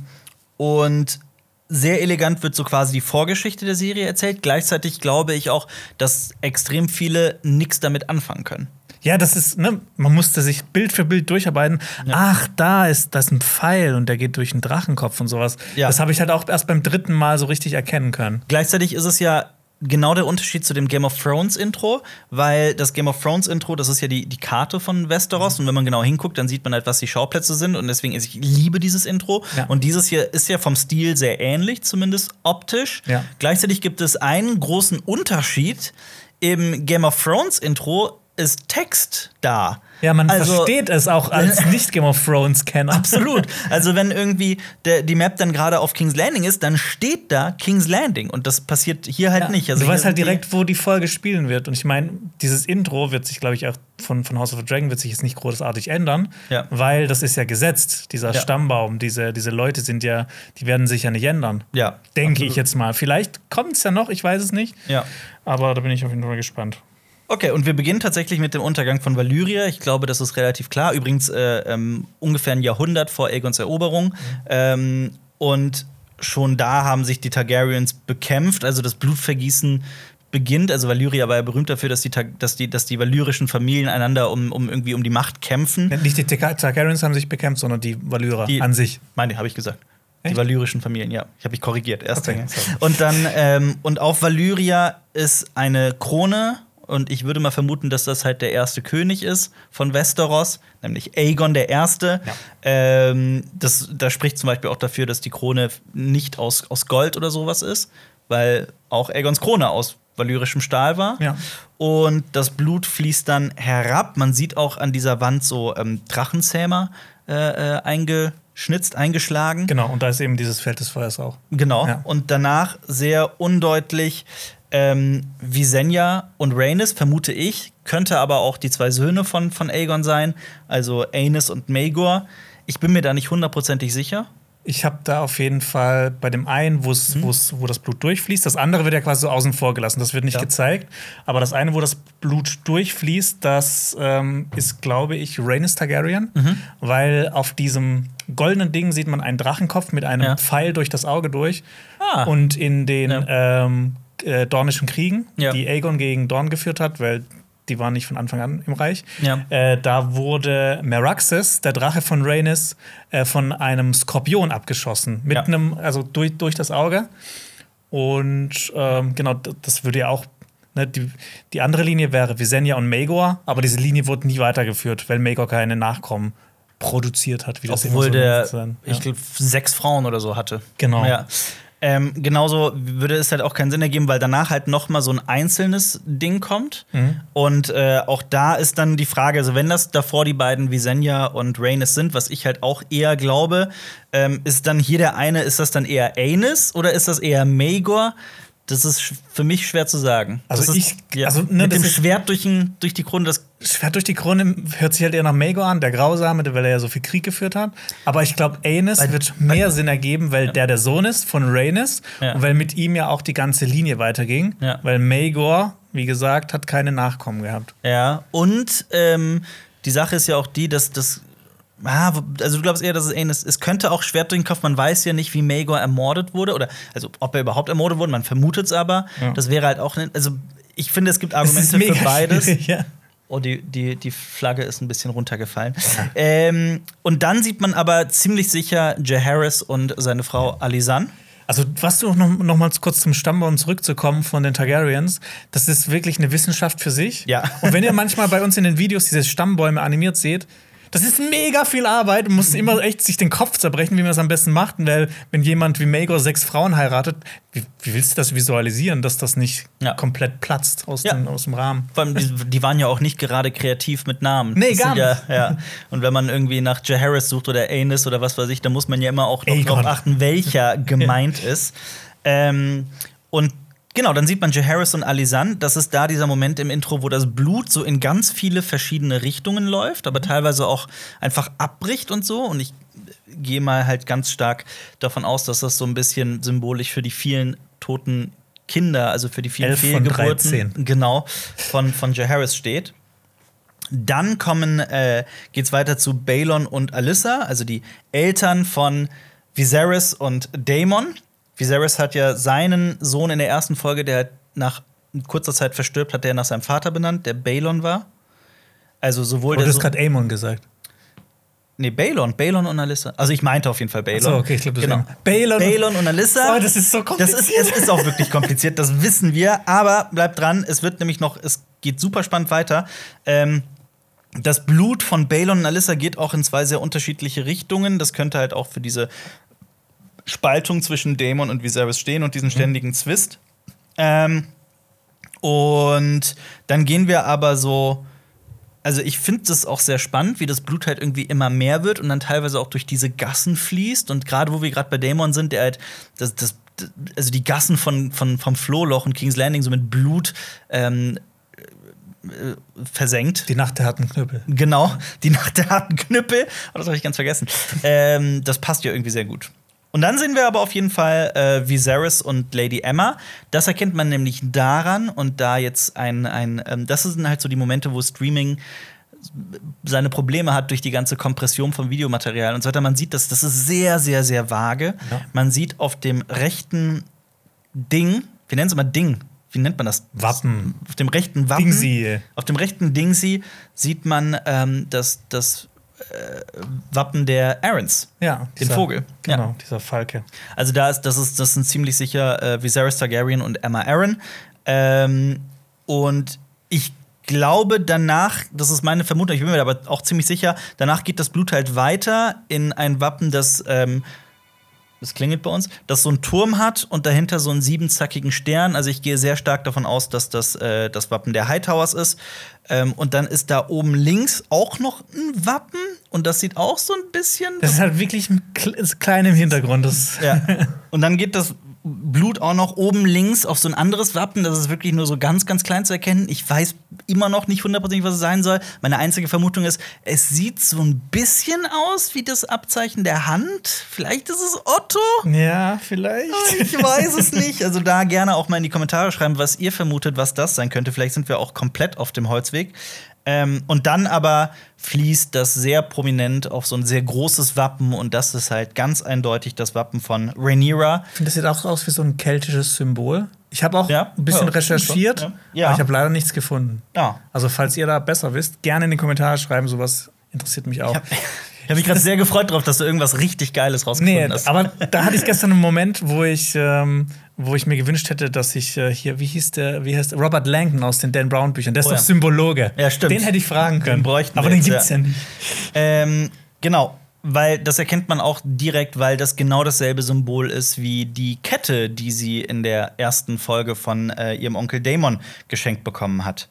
und sehr elegant wird so quasi die Vorgeschichte der Serie erzählt. Gleichzeitig glaube ich auch, dass extrem viele nichts damit anfangen können. Ja, das ist, ne, man musste sich Bild für Bild durcharbeiten. Ja. Ach, da ist das ein Pfeil und der geht durch einen Drachenkopf und sowas. Ja. Das habe ich halt auch erst beim dritten Mal so richtig erkennen können. Gleichzeitig ist es ja genau der Unterschied zu dem Game of Thrones Intro, weil das Game of Thrones Intro, das ist ja die, die Karte von Westeros und wenn man genau hinguckt, dann sieht man halt, was die Schauplätze sind und deswegen ist ich liebe dieses Intro Ja. und dieses hier ist ja vom Stil sehr ähnlich, zumindest optisch. Ja. Gleichzeitig gibt es einen großen Unterschied im Game of Thrones Intro ist Text da. Ja, man Also- versteht es auch als <laughs> Nicht-Game of Thrones-Kenner. Absolut. Also wenn irgendwie der, die Map dann gerade auf King's Landing ist, dann steht da King's Landing und das passiert hier halt Ja, nicht. Also du weißt halt direkt, wo die Folge spielen wird. Und ich meine, dieses Intro wird sich, glaube ich, auch von, von House of the Dragon wird sich jetzt nicht großartig ändern, Ja. weil das ist ja gesetzt. Dieser Ja. Stammbaum, diese, diese Leute sind ja, die werden sich ja nicht ändern. Ja, Denke absolut. ich jetzt mal. Vielleicht kommt es ja noch, ich weiß es nicht. Ja. Aber da bin ich auf jeden Fall gespannt. Okay, und wir beginnen tatsächlich mit dem Untergang von Valyria. Ich glaube, das ist relativ klar. Übrigens äh, ähm, ungefähr ein Jahrhundert vor Aegons Eroberung. Ähm, und schon da haben sich die Targaryens bekämpft. Also das Blutvergießen beginnt. Also Valyria war ja berühmt dafür, dass die, dass die, dass die valyrischen Familien einander um, um irgendwie um die Macht kämpfen. Nicht die Tar- Targaryens haben sich bekämpft, sondern die Valyrer Die- an sich. Meine, habe ich gesagt. Die Echt? valyrischen Familien, ja. Ich habe mich korrigiert. Erst Okay. Und dann, ähm, und auf Valyria ist eine Krone. Und ich würde mal vermuten, dass das halt der erste König ist von Westeros, nämlich Aegon der Erste. Ja. Ähm, das, das spricht zum Beispiel auch dafür, dass die Krone nicht aus, aus Gold oder sowas ist, weil auch Aegons Krone aus valyrischem Stahl war. Ja. Und das Blut fließt dann herab. Man sieht auch an dieser Wand so ähm, Drachenzähmer äh, äh, eingeschnitzt, eingeschlagen. Genau, und da ist eben dieses Feld des Feuers auch. Genau. Ja. Und danach sehr undeutlich ähm, Visenya und Rhaenys, vermute ich, könnte aber auch die zwei Söhne von, von Aegon sein, also Aenys und Maegor. Ich bin mir da nicht hundertprozentig sicher. Ich habe da auf jeden Fall bei dem einen, wo's, Mhm. wo's, wo das Blut durchfließt, das andere wird ja quasi so außen vor gelassen, das wird nicht Ja. gezeigt. Aber das eine, wo das Blut durchfließt, das ähm, ist, glaube ich, Rhaenys Targaryen, Mhm. weil auf diesem goldenen Ding sieht man einen Drachenkopf mit einem Ja. Pfeil durch das Auge durch. Ah. Und in den Ja. ähm, äh, Dornischen Kriegen, Ja. die Aegon gegen Dorn geführt hat, weil die waren nicht von Anfang an im Reich. Ja. Äh, da wurde Meraxes, der Drache von Rhaenys, äh, von einem Skorpion abgeschossen. Mit Ja. einem, also durch, durch das Auge. Und ähm, genau, das würde ja auch. Ne, die, die andere Linie wäre Visenya und Maegor, aber diese Linie wurde nie weitergeführt, weil Maegor keine Nachkommen produziert hat, wie das Obwohl immer so der, ich glaube, sechs Frauen oder so hatte. Genau. Ja. Ähm, genauso würde es halt auch keinen Sinn ergeben, weil danach halt noch mal so ein einzelnes Ding kommt. Mhm. Und äh, auch da ist dann die Frage, also wenn das davor die beiden Visenya und Rhaenys sind, was ich halt auch eher glaube, ähm, ist dann hier der eine, ist das dann eher Aenys oder ist das eher Maegor? Das ist für mich schwer zu sagen. Also das ist, ich- ja, also, ne, mit dem Schwert durch, den, durch die Krone, das Schwert durch die Krone hört sich halt eher nach Maegor an, der Grausame, weil er ja so viel Krieg geführt hat. Aber ich glaube, Aenys Weil- wird mehr Sinn ergeben, weil der der Sohn ist von Rhaenys Ja. und weil mit ihm ja auch die ganze Linie weiterging. Ja. Weil Maegor, wie gesagt, hat keine Nachkommen gehabt. Ja, und ähm, die Sache ist ja auch die, dass das. Ah, also du glaubst eher, dass es ähnlich ist. Es könnte auch Schwert durch den Kopf, man weiß ja nicht, wie Maegor ermordet wurde. Oder also ob er überhaupt ermordet wurde, man vermutet es aber. Ja. Das wäre halt auch. ne- Also ich finde, es gibt Es Argumente für beides. Ja. Oh, die, die, die Flagge ist ein bisschen runtergefallen. ähm, und dann sieht man aber ziemlich sicher Jaehaerys und seine Frau Alisan. Also, was du noch, noch mal kurz zum Stammbaum zurückzukommen von den Targaryens, das ist wirklich eine Wissenschaft für sich. Ja. Und wenn ihr <laughs> manchmal bei uns in den Videos diese Stammbäume animiert seht, das ist mega viel Arbeit. Man muss immer echt sich den Kopf zerbrechen, wie man das am besten macht. Weil, wenn jemand wie Maegor sechs Frauen heiratet, wie, wie willst du das visualisieren, dass das nicht Ja. komplett platzt aus, Ja. dem, aus dem Rahmen? Vor allem, die, die waren ja auch nicht gerade kreativ mit Namen. Nee, Das gar sind Ja, ja. Und wenn man irgendwie nach Jaehaerys sucht oder Aenys oder was weiß ich, dann muss man ja immer auch darauf achten, welcher <laughs> gemeint ist. Ähm, und genau, dann sieht man Jaehaerys und Alisan. Das ist da dieser Moment im Intro, wo das Blut so in ganz viele verschiedene Richtungen läuft, aber teilweise auch einfach abbricht und so. Und ich gehe mal halt ganz stark davon aus, dass das so ein bisschen symbolisch für die vielen toten Kinder, also für die vielen Fehlgeburten, 13. genau, von, von Jaehaerys steht. Dann kommen, äh, geht's weiter zu Balon und Alyssa, also die Eltern von Viserys und Daemon. Viserys hat ja seinen Sohn in der ersten Folge, der nach kurzer Zeit verstirbt, hat er nach seinem Vater benannt, der Balon war. Also sowohl Du der hast Sohn- gerade Aemon gesagt. Nee, Balon, Balon und Alyssa. Also ich meinte auf jeden Fall Balon. So, okay, ich glaube, das genau. Balon. Balon und Alyssa. Oh, das ist so Das ist, es ist auch wirklich kompliziert, das wissen wir. Aber bleibt dran, es wird nämlich noch, es geht super spannend weiter. Ähm, das Blut von Balon und Alyssa geht auch in zwei sehr unterschiedliche Richtungen. Das könnte halt auch für diese Spaltung zwischen Daemon und Viserys stehen und diesen ständigen Zwist. Ähm, und dann gehen wir aber so. Also ich finde das auch sehr spannend, wie das Blut halt irgendwie immer mehr wird und dann teilweise auch durch diese Gassen fließt. Und gerade wo wir gerade bei Daemon sind, der halt das, das, also die Gassen von, von, vom Flohloch und King's Landing so mit Blut ähm, äh, versenkt. Die Nacht der harten Knüppel. Genau, die Nacht der harten Knüppel. Oh, das habe ich ganz vergessen. ähm, das passt ja irgendwie sehr gut. Und dann sehen wir aber auf jeden Fall äh, Viserys und Lady Emma. Das erkennt man nämlich daran und da jetzt ein, ein ähm, das sind halt so die Momente, wo Streaming seine Probleme hat durch die ganze Kompression vom Videomaterial und so weiter. Man sieht das, das ist sehr, sehr, sehr vage. Ja. Man sieht auf dem rechten Ding, wir nennen es immer Ding, wie nennt man das? Wappen. Auf dem rechten Wappen. Dingsy. Auf dem rechten Dingsy sieht man ähm, das, das äh, Wappen der Aarons. Ja. Den Vogel. Genau, Ja. dieser Falke. Also da ist, das ist, das sind ziemlich sicher äh, Viserys Targaryen und Emma Aaron. Ähm, und ich glaube danach, das ist meine Vermutung, ich bin mir aber auch ziemlich sicher, danach geht das Blut halt weiter in ein Wappen, das ähm, das klingelt bei uns, das so einen Turm hat und dahinter so einen siebenzackigen Stern. Also ich gehe sehr stark davon aus, dass das äh, das Wappen der Hightowers ist. Ähm, und dann ist da oben links auch noch ein Wappen und das sieht auch so ein bisschen. Das ist halt wirklich ein kle- ist klein im Hintergrund. Das ja. <laughs> Und dann geht das Blut auch noch oben links auf so ein anderes Wappen. Das ist wirklich nur so ganz, ganz klein zu erkennen. Ich weiß immer noch nicht hundertprozentig, was es sein soll. Meine einzige Vermutung ist, es sieht so ein bisschen aus wie das Abzeichen der Hand. Vielleicht ist es Otto. ja, vielleicht. Ich weiß es nicht. Also da gerne auch mal in die Kommentare schreiben, was ihr vermutet, was das sein könnte. Vielleicht sind wir auch komplett auf dem Holzweg. Ähm, und dann aber fließt das sehr prominent auf so ein sehr großes Wappen und das ist halt ganz eindeutig das Wappen von Rhaenyra. Ich finde, das sieht auch aus wie so ein keltisches Symbol. Ich habe auch Ja. ein bisschen Ja, recherchiert, ja. Ja. aber ich habe leider nichts gefunden. Ja. Also, falls ihr da besser wisst, gerne in die Kommentare schreiben. Sowas interessiert mich auch. Ich habe mich gerade sehr gefreut darauf, dass du irgendwas richtig Geiles rausgefunden Nee, hast. aber da hatte ich gestern einen Moment, wo ich, ähm, wo ich mir gewünscht hätte, dass ich äh, hier, wie hieß der, wie heißt der? Robert Langdon aus den Dan Brown Büchern, der ist Oh doch ja. Symbologe. Ja, stimmt. Den hätte ich fragen können. bräuchten wir aber den jetzt, gibt's ja. ja, nicht. Ähm, genau, weil das erkennt man auch direkt, weil das genau dasselbe Symbol ist wie die Kette, die sie in der ersten Folge von äh, ihrem Onkel Damon geschenkt bekommen hat.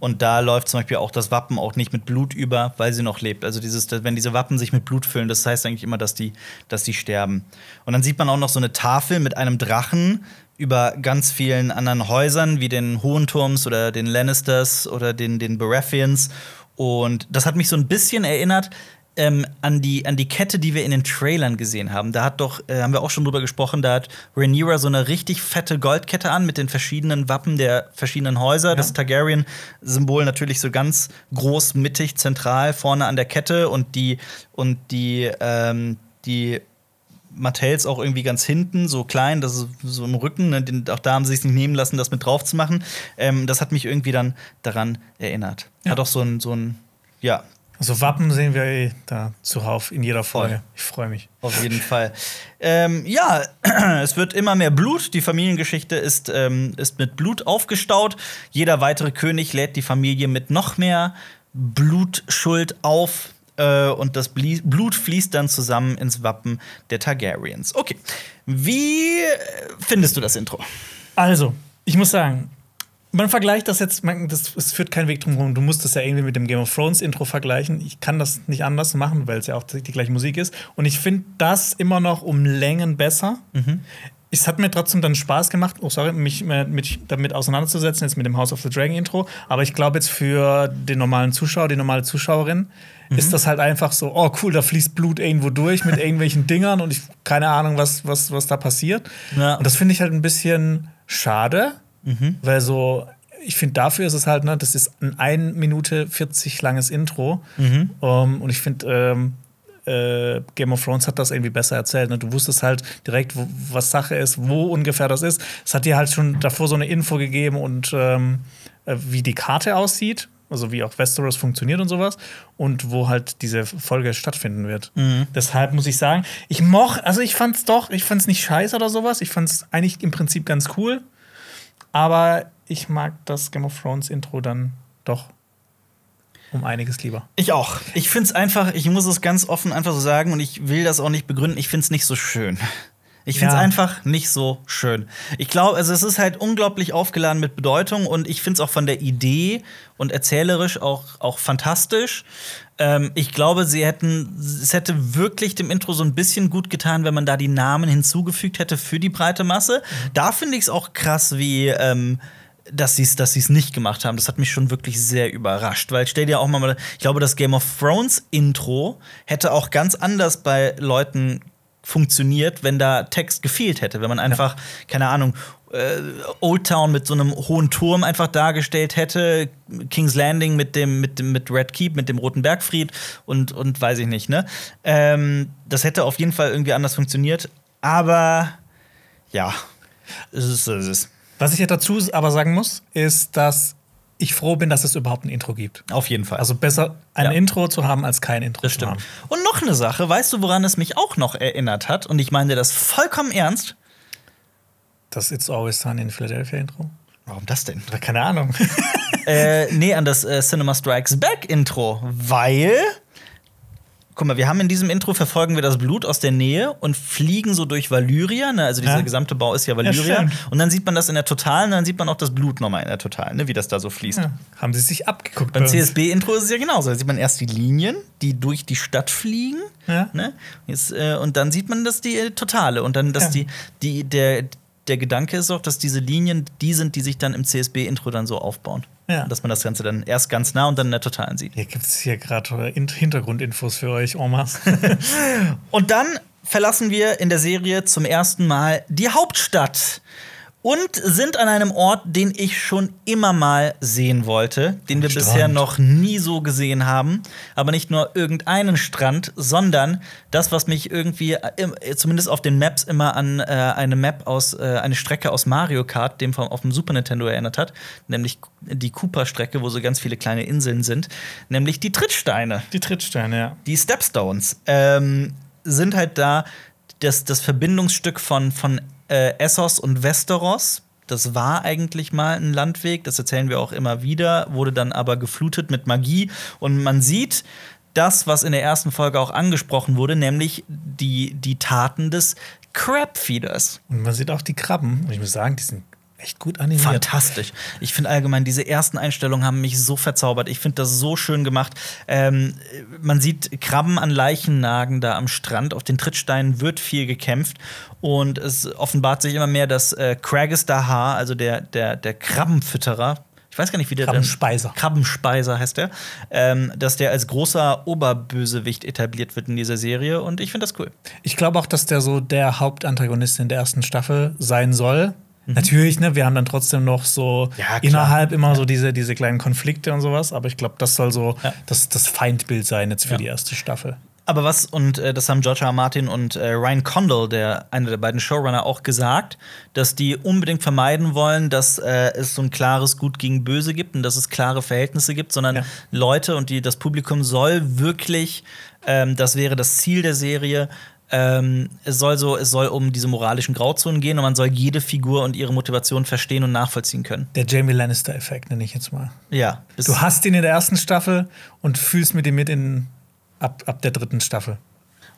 Und da läuft zum Beispiel auch das Wappen auch nicht mit Blut über, weil sie noch lebt. Also dieses, wenn diese Wappen sich mit Blut füllen, das heißt eigentlich immer, dass die, dass die sterben. Und dann sieht man auch noch so eine Tafel mit einem Drachen über ganz vielen anderen Häusern, wie den Hohenturms oder den Lannisters oder den, den Baratheons. Und das hat mich so ein bisschen erinnert ähm, an, die, an die Kette, die wir in den Trailern gesehen haben. Da hat doch, äh, haben wir auch schon drüber gesprochen, da hat Rhaenyra so eine richtig fette Goldkette an mit den verschiedenen Wappen der verschiedenen Häuser. Das Targaryen-Symbol natürlich so ganz groß, mittig, zentral vorne an der Kette und die, und die, ähm, die Martells auch irgendwie ganz hinten, so klein, das ist so im Rücken. Ne? Auch da haben sie sich nicht nehmen lassen, das mit drauf zu machen. Ähm, das hat mich irgendwie dann daran erinnert. Ja. Hat auch so ein, so ein, ja, Also Wappen sehen wir eh da zuhauf in jeder Folge. Voll. Ich freue mich. Auf jeden Fall. Ähm, ja, <clears throat> es wird immer mehr Blut. Die Familiengeschichte ist, ähm, ist mit Blut aufgestaut. Jeder weitere König lädt die Familie mit noch mehr Blutschuld auf. Äh, und das Blut fließt dann zusammen ins Wappen der Targaryens. Okay. Wie äh, findest du das Intro? Also, ich muss sagen, man vergleicht das jetzt, man, das, es führt kein Weg drum herum. Du musst das ja irgendwie mit dem Game of Thrones Intro vergleichen. Ich kann das nicht anders machen, weil es ja auch die, die gleiche Musik ist. Und ich finde das immer noch um Längen besser. Es hat mir trotzdem dann Spaß gemacht, oh sorry, mich mit, damit auseinanderzusetzen, jetzt mit dem House of the Dragon Intro. Aber ich glaube jetzt für den normalen Zuschauer, die normale Zuschauerin, ist das halt einfach so, oh cool, da fließt Blut irgendwo durch mit <laughs> irgendwelchen Dingern und ich keine Ahnung, was, was, was da passiert. Ja. Und das finde ich halt ein bisschen schade, weil so, ich finde, dafür ist es halt, ne, das ist ein 1 Minute 40 langes Intro. Mhm. Um, und ich finde, ähm, äh, Game of Thrones hat das irgendwie besser erzählt. Ne? Du wusstest halt direkt, wo, was Sache ist, wo ungefähr das ist. Es hat dir halt schon davor so eine Info gegeben und ähm, äh, wie die Karte aussieht, also wie auch Westeros funktioniert und sowas und wo halt diese Folge stattfinden wird. Mhm. Deshalb muss ich sagen, ich moch, also ich fand's doch, ich fand's nicht scheiße oder sowas. Ich fand's eigentlich im Prinzip ganz cool, aber ich mag das Game of Thrones Intro dann doch um einiges lieber. Ich auch. Ich finde es einfach, ich muss es ganz offen einfach so sagen und ich will das auch nicht begründen, ich finde es nicht so schön. Ich finde es Ja. einfach nicht so schön. Ich glaube, also es ist halt unglaublich aufgeladen mit Bedeutung und ich finde es auch von der Idee und erzählerisch auch, auch fantastisch. Ähm, ich glaube, sie hätten, es hätte wirklich dem Intro so ein bisschen gut getan, wenn man da die Namen hinzugefügt hätte für die breite Masse. Da finde ich es auch krass, wie ähm, dass sie es dass sie's nicht gemacht haben. Das hat mich schon wirklich sehr überrascht. Weil stell dir auch mal, ich glaube, das Game of Thrones Intro hätte auch ganz anders bei Leuten funktioniert, wenn da Text gefehlt hätte. Wenn man einfach, keine Ahnung, äh, Old Town mit so einem hohen Turm einfach dargestellt hätte, King's Landing mit dem, mit dem mit Red Keep, mit dem Roten Bergfried und, und weiß ich nicht, ne? Ähm, das hätte auf jeden Fall irgendwie anders funktioniert. Aber ja, es ist, es ist. Was ich ja dazu aber sagen muss, ist, dass ich froh bin, dass es überhaupt ein Intro gibt. Auf jeden Fall. Also besser ein Ja. Intro zu haben, als kein Intro Das zu stimmt. haben. Und noch eine Sache, weißt du, woran es mich auch noch erinnert hat? Und ich meine das vollkommen ernst. Das It's Always Sunny in Philadelphia Intro? Warum das denn? Keine Ahnung. <laughs> äh, nee, an das äh, Cinema Strikes Back Intro. Weil. Guck mal, wir haben in diesem Intro verfolgen wir das Blut aus der Nähe und fliegen so durch Valyria. Ne? Also dieser Ja. gesamte Bau ist ja Valyria. stimmt. und dann sieht man das in der Totalen, dann sieht man auch das Blut nochmal in der Totalen, ne? wie das da so fließt. ja. Haben sie sich abgeguckt? Beim? CSB-Intro ist es ja genauso. Da sieht man erst die Linien, die durch die Stadt fliegen. Ja. Ne? Jetzt, äh, und dann sieht man das die äh, Totale. Und dann, dass Ja. die, die, der, der Gedanke ist auch, dass diese Linien die sind, die sich dann im CSB-Intro dann so aufbauen. Ja. Dass man das Ganze dann erst ganz nah und dann in der Totalen sieht. Hier gibt es hier gerade In- Hintergrundinfos für euch, Omas. <laughs> Und dann verlassen wir in der Serie zum ersten Mal die Hauptstadt und sind an einem Ort, den ich schon immer mal sehen wollte, den wir Strand. bisher noch nie so gesehen haben. Aber nicht nur irgendeinen Strand, sondern das, was mich irgendwie äh, zumindest auf den Maps immer an äh, eine Map aus, äh, eine Strecke aus Mario Kart, dem vom, auf dem Super Nintendo erinnert hat, nämlich die Cooper-Strecke, wo so ganz viele kleine Inseln sind, nämlich die Trittsteine Die Trittsteine, ja. die Stepstones ähm, sind halt da das, das Verbindungsstück von, von äh, Essos und Westeros. Das war eigentlich mal ein Landweg, das erzählen wir auch immer wieder, wurde dann aber geflutet mit Magie. Und man sieht das, was in der ersten Folge auch angesprochen wurde, nämlich die, die Taten des Crabfeeders. Und man sieht auch die Krabben. Und ich muss sagen, die sind echt gut animiert. Fantastisch. Ich finde allgemein, diese ersten Einstellungen haben mich so verzaubert. Ich finde das so schön gemacht. Ähm, man sieht Krabben an Leichen nagen da am Strand. Auf den Trittsteinen wird viel gekämpft. Und es offenbart sich immer mehr, dass äh, Cragis Dahar, also der, der, der Krabbenfütterer, ich weiß gar nicht, wie der Krabbenspeiser. Krabbenspeiser heißt der, ähm, dass der als großer Oberbösewicht etabliert wird in dieser Serie. Und ich finde das cool. Ich glaube auch, dass der so der Hauptantagonist in der ersten Staffel sein soll. Natürlich, ne, wir haben dann trotzdem noch so Mhm. Ja, innerhalb immer so diese, diese kleinen Konflikte und sowas, aber ich glaube, das soll so Ja. das, das Feindbild sein jetzt für Ja. die erste Staffel. Aber was, und äh, das haben George R. R. Martin und äh, Ryan Condal, der einer der beiden Showrunner, auch gesagt, dass die unbedingt vermeiden wollen, dass äh, es so ein klares Gut gegen Böse gibt und dass es klare Verhältnisse gibt, sondern Ja. Leute und die, das Publikum soll wirklich, ähm, das wäre das Ziel der Serie, ähm, es soll so, es soll um diese moralischen Grauzonen gehen und man soll jede Figur und ihre Motivation verstehen und nachvollziehen können. Der Jamie Lannister-Effekt nenne ich jetzt mal. Ja. Du hast ihn in der ersten Staffel und fühlst mit ihm mit in ab, ab der dritten Staffel.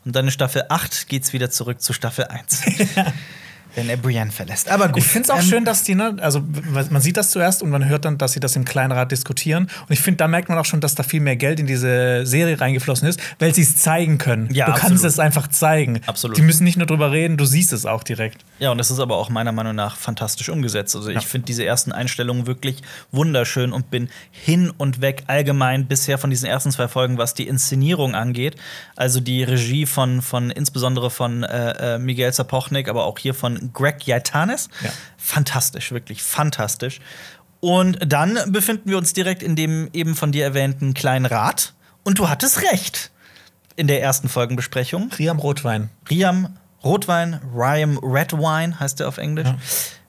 Und dann in Staffel 8 geht's wieder zurück zu Staffel 1. <laughs> <laughs> Wenn er Brienne verlässt. Aber gut. Ich finde es auch ähm, schön, dass die, ne, also man sieht das zuerst und man hört dann, dass sie das im Kleinrat diskutieren. Und ich finde, da merkt man auch schon, dass da viel mehr Geld in diese Serie reingeflossen ist, weil sie es zeigen können. Ja, du kannst absolut. es einfach zeigen. Absolut. Die müssen nicht nur drüber reden, du siehst es auch direkt. Ja, und das ist aber auch meiner Meinung nach fantastisch umgesetzt. Also ich Ja. finde diese ersten Einstellungen wirklich wunderschön und bin hin und weg allgemein bisher von diesen ersten zwei Folgen, was die Inszenierung angeht. Also die Regie von, von insbesondere von äh, äh, Miguel Sapochnik, aber auch hier von Greg Yaitanes. Ja. Fantastisch, wirklich fantastisch. Und dann befinden wir uns direkt in dem eben von dir erwähnten kleinen Rad. Und du hattest recht. in der ersten Folgenbesprechung. Riam Rotwein. Riam Rotwein, Riam Red Wine heißt er auf Englisch.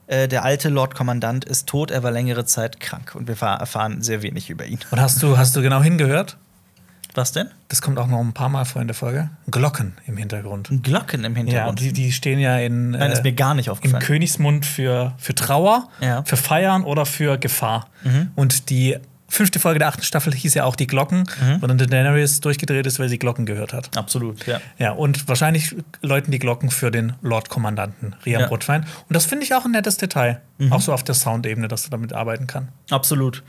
Äh, der alte Lord Kommandant ist tot, er war längere Zeit krank und wir erfahren sehr wenig über ihn. Und hast du, hast du genau hingehört? Was denn? Das kommt auch noch ein paar Mal vor in der Folge. Glocken im Hintergrund. Glocken im Ja, Hintergrund. die, die stehen ja in, Nein, ist äh, mir gar nicht im aufgefallen. Königsmund für, für Trauer, Ja. für Feiern oder für Gefahr. Mhm. Und die fünfte Folge der achten Staffel hieß ja auch die Glocken, Mhm. wo dann Daenerys durchgedreht ist, weil sie Glocken gehört hat. Absolut, ja. Ja, und wahrscheinlich läuten die Glocken für den Lord-Kommandanten Riam Ja. Mhm. Rotwein. Und das finde ich auch ein nettes Detail. Auch so auf der Soundebene, dass er damit arbeiten kann. Absolut.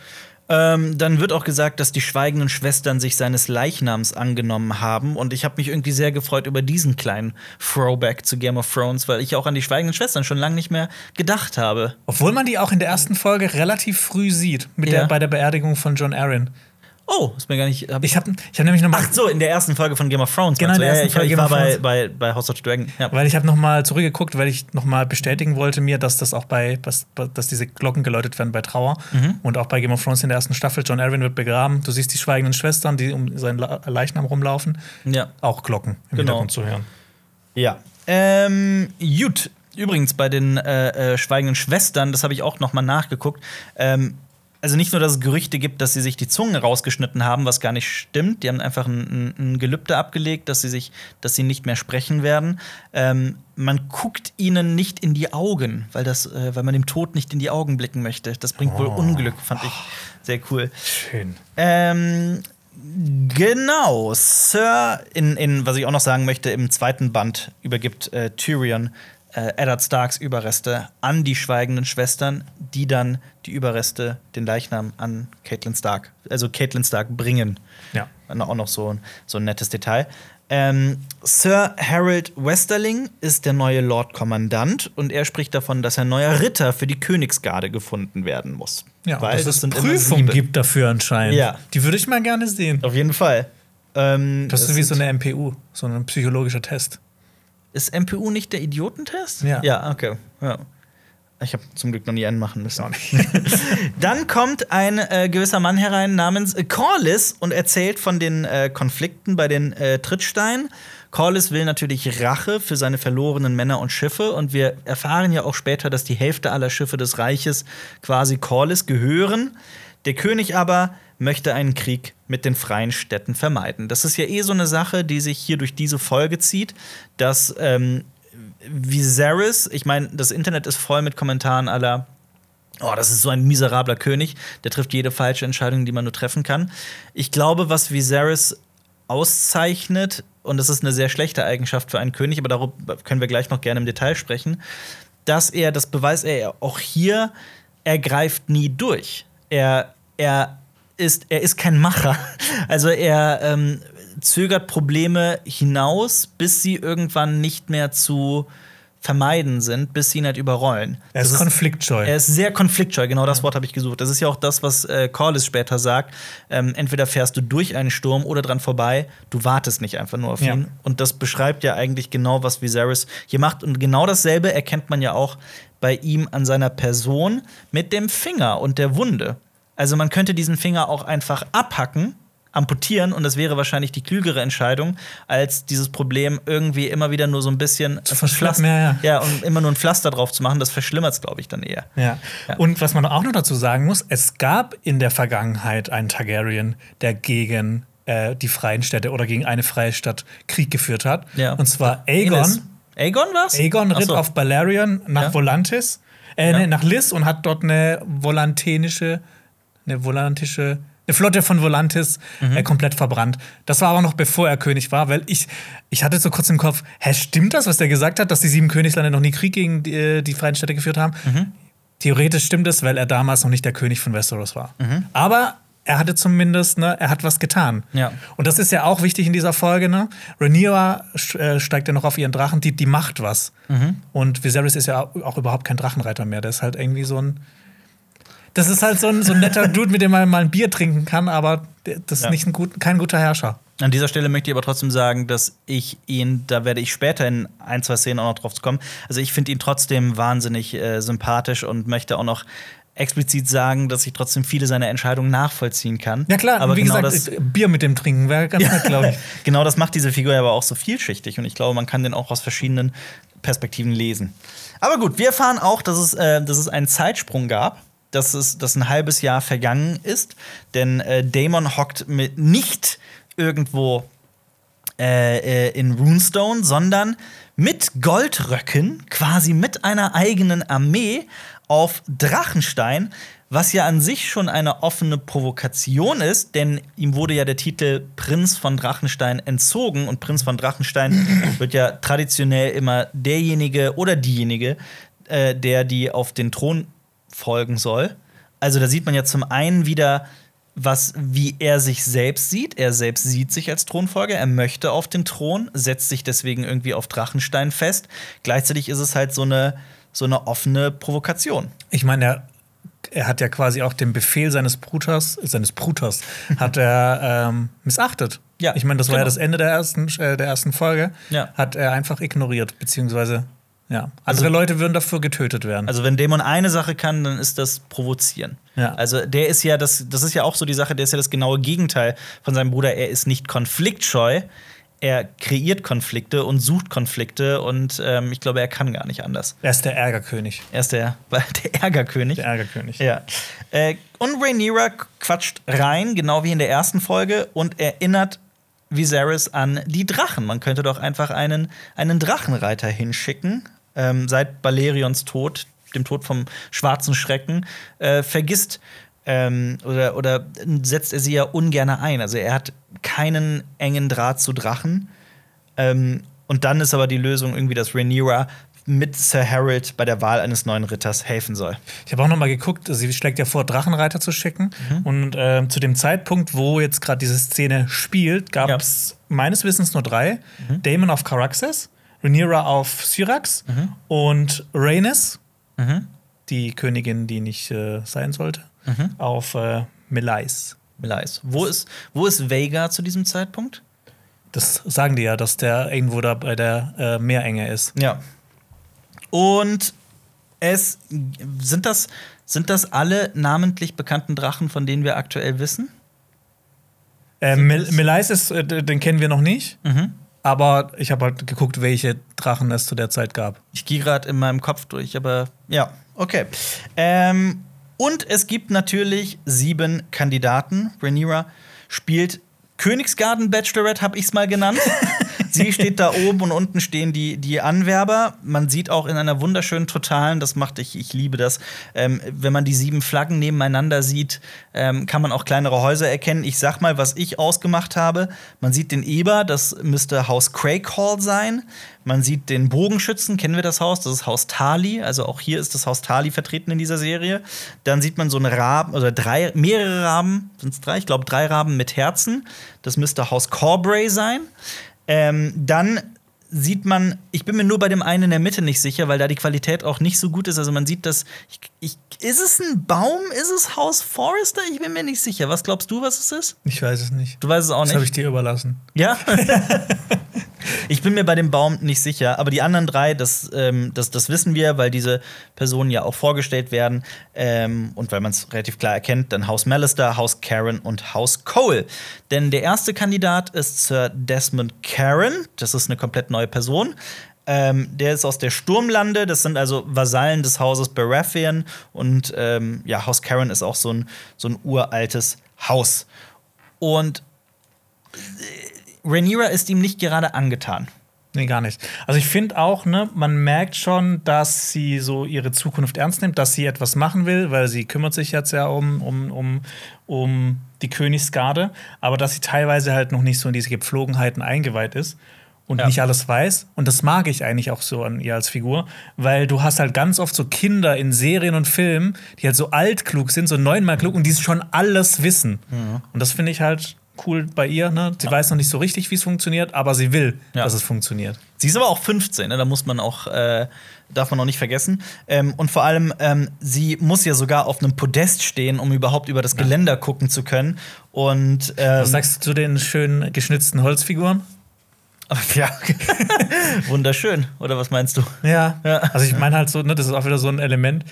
Ähm, dann wird auch gesagt, dass die schweigenden Schwestern sich seines Leichnams angenommen haben. Und ich habe mich irgendwie sehr gefreut über diesen kleinen Throwback zu Game of Thrones, weil ich auch an die schweigenden Schwestern schon lange nicht mehr gedacht habe. Obwohl man die auch in der ersten Folge relativ früh sieht, mit Ja. der, bei der Beerdigung von John Arryn. Oh, ist mir gar nicht. Hab Ich habe ich hab nämlich noch mal Ach so, in der ersten Folge von Game of Thrones. Genau, in der ja, ersten ich, Folge ich Game war bei, bei, bei House of the Dragon. Ja. Weil ich habe noch mal zurückgeguckt, weil ich noch mal bestätigen wollte mir, dass das auch bei, dass, dass diese Glocken geläutet werden bei Trauer. Mhm. Und auch bei Game of Thrones in der ersten Staffel, John Arryn wird begraben. Du siehst die schweigenden Schwestern, die um seinen Leichnam rumlaufen. ja. Auch Glocken im Genau. Hintergrund zu hören. Ja. Ähm, gut. Übrigens, bei den äh, äh, Schweigenden Schwestern, das habe ich auch noch mal nachgeguckt. Ähm, also nicht nur, dass es Gerüchte gibt, dass sie sich die Zungen rausgeschnitten haben, was gar nicht stimmt. Die haben einfach ein, ein, Gelübde abgelegt, dass sie sich, dass sie nicht mehr sprechen werden. Ähm, man guckt ihnen nicht in die Augen, weil das, äh, weil man dem Tod nicht in die Augen blicken möchte. Das bringt wohl Oh. Unglück, fand ich sehr cool. Schön. Ähm, genau, Sir, in, in, was ich auch noch sagen möchte, im zweiten Band übergibt äh, Tyrion äh, Eddard Starks Überreste an die schweigenden Schwestern, die dann die Überreste, den Leichnam an Catelyn Stark, also Catelyn Stark bringen. Ja. Auch noch so, ein- so ein nettes Detail. Ähm, Sir Harold Westerling ist der neue Lord Kommandant und er spricht davon, dass ein neuer Ritter für die Königsgarde gefunden werden muss. Ja, Weil dass das es sind sieben. gibt dafür anscheinend. Ja. Die würde ich mal gerne sehen. Auf jeden Fall. Ähm, Das ist wie so eine MPU, so ein psychologischer Test. Ist MPU nicht der Idiotentest? Ja. Ja, okay. Ja. Ich habe zum Glück noch nie einen machen müssen. <laughs> Dann kommt ein äh, gewisser Mann herein namens äh, Corlys und erzählt von den äh, Konflikten bei den äh, Trittsteinen. Corlys will natürlich Rache für seine verlorenen Männer und Schiffe und wir erfahren ja auch später, dass die Hälfte aller Schiffe des Reiches quasi Corlys gehören. Der König aber möchte einen Krieg mit den freien Städten vermeiden. Das ist ja eh so eine Sache, die sich hier durch diese Folge zieht, dass ähm, Viserys, ich meine, das Internet ist voll mit Kommentaren aller Oh, das ist so ein miserabler König, der trifft jede falsche Entscheidung, die man nur treffen kann. Ich glaube, was Viserys auszeichnet, und das ist eine sehr schlechte Eigenschaft für einen König, aber darüber können wir gleich noch gerne im Detail sprechen, dass er, das beweist er auch hier, er greift nie durch. Er, er, ist, er ist kein Macher. Also er ähm, zögert Probleme hinaus, bis sie irgendwann nicht mehr zu vermeiden sind, bis sie ihn halt überrollen. Er ist Das konfliktscheu. er ist sehr konfliktscheu, genau das Wort habe ich gesucht. Das ist ja auch das, was äh, Corlys später sagt. Ähm, entweder fährst du durch einen Sturm oder dran vorbei, du wartest nicht einfach nur auf Ja. ihn. Und das beschreibt ja eigentlich genau, was Viserys hier macht. Und genau dasselbe erkennt man ja auch bei ihm an seiner Person mit dem Finger und der Wunde. Also man könnte diesen Finger auch einfach abhacken, amputieren und das wäre wahrscheinlich die klügere Entscheidung, als dieses Problem irgendwie immer wieder nur so ein bisschen Zu verschleppen, ja, ja. ja, und immer nur ein Pflaster drauf zu machen, das verschlimmert es, glaube ich, dann eher. Ja. Ja. Und was man auch noch dazu sagen muss, es gab in der Vergangenheit einen Targaryen, der gegen äh, die freien Städte oder gegen eine freie Stadt Krieg geführt hat. Ja. Und zwar Aegon. Aegon. Aegon was? Aegon ritt so. auf Balerion nach. Volantis, äh, nee, nach Liss und hat dort eine volantenische, eine volantische, eine Flotte von Volantis Mhm. äh, komplett verbrannt. Das war aber noch bevor er König war, weil ich, ich hatte so kurz im Kopf, hä, stimmt das, was der gesagt hat, dass die sieben Königslande noch nie Krieg gegen die, äh, die freien Städte geführt haben? Mhm. Theoretisch stimmt es, weil er damals noch nicht der König von Westeros war. Mhm. Aber er hatte zumindest, ne, er hat was getan. Ja. Und das ist ja auch wichtig in dieser Folge, ne? Rhaenyra äh, steigt ja noch auf ihren Drachen, die, die macht was. Mhm. Und Viserys ist ja auch überhaupt kein Drachenreiter mehr. Der ist halt irgendwie so ein. Das ist halt so ein, so ein netter <laughs> Dude, mit dem man mal ein Bier trinken kann, aber das ist Ja. nicht ein gut, kein guter Herrscher. An dieser Stelle möchte ich aber trotzdem sagen, dass ich ihn, da werde ich später in ein, zwei Szenen auch noch drauf kommen. Also ich finde ihn trotzdem wahnsinnig äh, sympathisch und möchte auch noch explizit sagen, dass ich trotzdem viele seiner Entscheidungen nachvollziehen kann. Ja klar, aber wie genau gesagt, das, Bier mit dem Trinken wäre ganz nett, glaube ich. <laughs> genau das macht diese Figur aber auch so vielschichtig und ich glaube, man kann den auch aus verschiedenen Perspektiven lesen. Aber gut, wir erfahren auch, dass es, äh, dass es einen Zeitsprung gab, dass es dass ein halbes Jahr vergangen ist, denn äh, Damon hockt mit nicht irgendwo äh, äh, in Runestone, sondern mit Goldröcken, quasi mit einer eigenen Armee auf Drachenstein, was ja an sich schon eine offene Provokation ist, denn ihm wurde ja der Titel Prinz von Drachenstein entzogen und Prinz von Drachenstein <laughs> wird ja traditionell immer derjenige oder diejenige, äh, der die auf den Thron folgen soll. Also da sieht man ja zum einen wieder, was, wie er sich selbst sieht. Er selbst sieht sich als Thronfolger. Er möchte auf den Thron, setzt sich deswegen irgendwie auf Drachenstein fest. Gleichzeitig ist es halt so eine, so eine offene Provokation. Ich meine, er, er hat ja quasi auch den Befehl seines Bruters, seines Bruters, <laughs> hat er ähm, missachtet. Ja, ich meine, das war ja genau. das Ende der ersten, äh, der ersten Folge. Ja. Hat er einfach ignoriert, beziehungsweise ja. Andere Also- Leute würden dafür getötet werden. Also wenn Dämon eine Sache kann, dann ist das provozieren. Ja. Also der ist ja das, das ist ja auch so die Sache, der ist ja das genaue Gegenteil von seinem Bruder. Er ist nicht konfliktscheu, er kreiert Konflikte und sucht Konflikte und ähm, ich glaube, er kann gar nicht anders. er ist der Ärgerkönig. Er ist der, <laughs> der Ärgerkönig. Der Ärgerkönig. Ja. Äh, und Rhaenyra quatscht rein, genau wie in der ersten Folge, und erinnert Viserys an die Drachen. Man könnte doch einfach einen, einen Drachenreiter hinschicken. Ähm, seit Balerions Tod, dem Tod vom schwarzen Schrecken, äh, vergisst ähm, oder, oder setzt er sie ja ungern ein. Also er hat keinen engen Draht zu Drachen. Ähm, und dann ist aber die Lösung irgendwie, dass Rhaenyra mit Sir Harold bei der Wahl eines neuen Ritters helfen soll. Ich habe auch noch mal geguckt, sie schlägt ja vor, Drachenreiter zu schicken. Mhm. Und ähm, zu dem Zeitpunkt, wo jetzt gerade diese Szene spielt, gab es meines Wissens nur drei: Mhm. Daemon auf Caraxes, Rhaenyra auf Syrax Mhm. und Rhaenys, die Königin, die nicht äh, sein sollte, Mhm. auf äh, Melais. Melais. Wo ist, wo ist Vega zu diesem Zeitpunkt? Das sagen die ja, dass der irgendwo da bei der äh, Meerenge ist. Ja. Und es sind das, sind das alle namentlich bekannten Drachen, von denen wir aktuell wissen? Äh, Mel Melais ist, äh, den kennen wir noch nicht. Mhm. Aber ich habe halt geguckt, welche Drachen es zu der Zeit gab. Ich gehe gerade in meinem Kopf durch, aber ja, okay. Ähm, und es gibt natürlich sieben Kandidaten. Rhaenyra spielt Königsgarden Bachelorette, habe ich es mal genannt. <laughs> Sie steht da oben und unten stehen die, die Anwerber. Man sieht auch in einer wunderschönen Totalen, das macht ich, ich liebe das. Ähm, wenn man die sieben Flaggen nebeneinander sieht, ähm, kann man auch kleinere Häuser erkennen. Ich sag mal, was ich ausgemacht habe. Man sieht den Eber, das müsste Haus Craig Hall sein. Man sieht den Bogenschützen, kennen wir das Haus? Das ist Haus Tali. Also auch hier ist das Haus Tali vertreten in dieser Serie. Dann sieht man so eine Raben, oder drei, mehrere Raben, sind es drei? Ich glaube, drei Raben mit Herzen. Das müsste Haus Corbray sein. Ähm, dann sieht man, ich bin mir nur bei dem einen in der Mitte nicht sicher, weil da die Qualität auch nicht so gut ist. Also man sieht das, ich, ich, ist es ein Baum? Ist es Haus Forrester? Ich bin mir nicht sicher. Was glaubst du, was es ist? Ich weiß es nicht. Du weißt es auch Das nicht. habe ich dir überlassen. Ja? <laughs> <laughs> ich bin mir bei dem Baum nicht sicher, aber die anderen drei, das, ähm, das, das wissen wir, weil diese Personen ja auch vorgestellt werden ähm, und weil man es relativ klar erkennt, dann Haus Mallister, Haus Karen und Haus Cole. Denn der erste Kandidat ist Sir Desmond Karen, das ist eine komplett neue Person. Ähm, der ist aus der Sturmlande, das sind also Vasallen des Hauses Baratheon und ähm, ja, Haus Karen ist auch so ein, so ein uraltes Haus. Und Rhaenyra ist ihm nicht gerade angetan. Nee, gar nicht. Also ich finde auch, ne, man merkt schon, dass sie so ihre Zukunft ernst nimmt, dass sie etwas machen will, weil sie kümmert sich jetzt ja um, um, um, um die Königsgarde, aber dass sie teilweise halt noch nicht so in diese Gepflogenheiten eingeweiht ist und Ja. nicht alles weiß. Und das mag ich eigentlich auch so an ihr als Figur, weil du hast halt ganz oft so Kinder in Serien und Filmen, die halt so altklug sind, so neunmal klug und die schon alles wissen. Mhm. Und das finde ich halt cool bei ihr. Ne? Sie weiß noch nicht so richtig, wie es funktioniert, aber sie will, Ja. dass es funktioniert. Sie ist aber auch 15, ne? da muss man auch, äh, darf man auch nicht vergessen. Ähm, und vor allem, ähm, sie muss ja sogar auf einem Podest stehen, um überhaupt über das Geländer gucken zu können. Und ähm, Was sagst du zu den schön geschnitzten Holzfiguren? <laughs> ja, <laughs> wunderschön. Oder was meinst du? Ja. Ja. Also ich meine halt so, ne, das ist auch wieder so ein Element.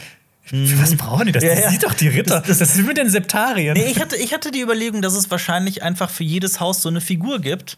Für was brauchen die das? Ja, Das ja. sieht doch die Ritter. Das, ist wie mit den Septarien. Nee, ich hatte, ich hatte die Überlegung, dass es wahrscheinlich einfach für jedes Haus so eine Figur gibt.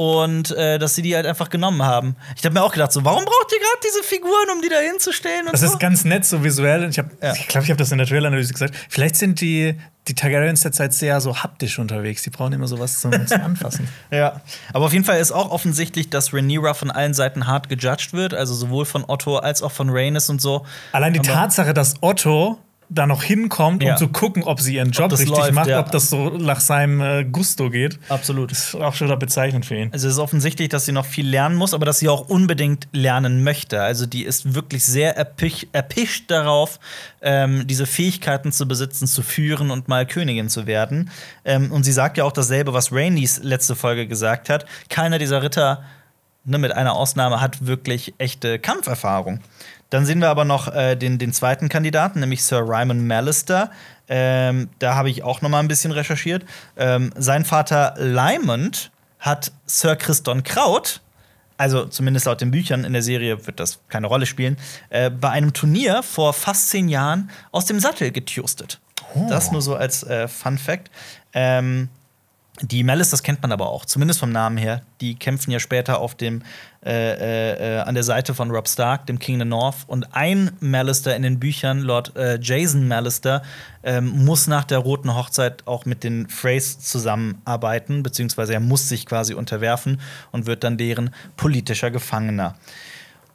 Und äh, dass sie die halt einfach genommen haben. Ich habe mir auch gedacht, so, warum braucht ihr gerade diese Figuren, um die da hinzustellen? Das so? ist ganz nett, so visuell. Ich glaube, Ja. ich, glaub, ich habe das in der Trailer-Analyse gesagt. Vielleicht sind die, die Targaryens derzeit sehr so haptisch unterwegs. Die brauchen immer sowas zum, zum <laughs> Anfassen. Ja, aber auf jeden Fall ist auch offensichtlich, dass Rhaenyra von allen Seiten hart gejudged wird, also sowohl von Otto als auch von Rhaenys und so. Allein die Aber- Tatsache, dass Otto da noch hinkommt, Ja. um zu gucken, ob sie ihren Job richtig läuft, macht, ja. ob das so nach seinem äh, Gusto geht. Absolut. Das ist auch schon wieder bezeichnend für ihn. Also es ist offensichtlich, dass sie noch viel lernen muss, aber dass sie auch unbedingt lernen möchte. Also die ist wirklich sehr erpich, erpicht darauf, ähm, diese Fähigkeiten zu besitzen, zu führen und mal Königin zu werden. Ähm, und sie sagt ja auch dasselbe, was Rhaenys letzte Folge gesagt hat. Keiner dieser Ritter, ne, mit einer Ausnahme, hat wirklich echte Kampferfahrung. Dann sehen wir aber noch äh, den, den zweiten Kandidaten, nämlich Sir Ryman Mallister. Ähm, da habe ich auch noch mal ein bisschen recherchiert. Ähm, sein Vater Lymond hat Sir Christon Kraut, also zumindest laut den Büchern in der Serie wird das keine Rolle spielen, äh, bei einem Turnier vor fast zehn Jahren aus dem Sattel getustet. Das nur so als äh, Fun Fact. Ähm, die Mallisters kennt man aber auch, zumindest vom Namen her. Die kämpfen ja später auf dem, äh, äh, äh, an der Seite von Rob Stark, dem King of the North. Und ein Mallister in den Büchern, Lord äh, Jason Mallister, ähm, muss nach der Roten Hochzeit auch mit den Freys zusammenarbeiten, beziehungsweise er muss sich quasi unterwerfen und wird dann deren politischer Gefangener.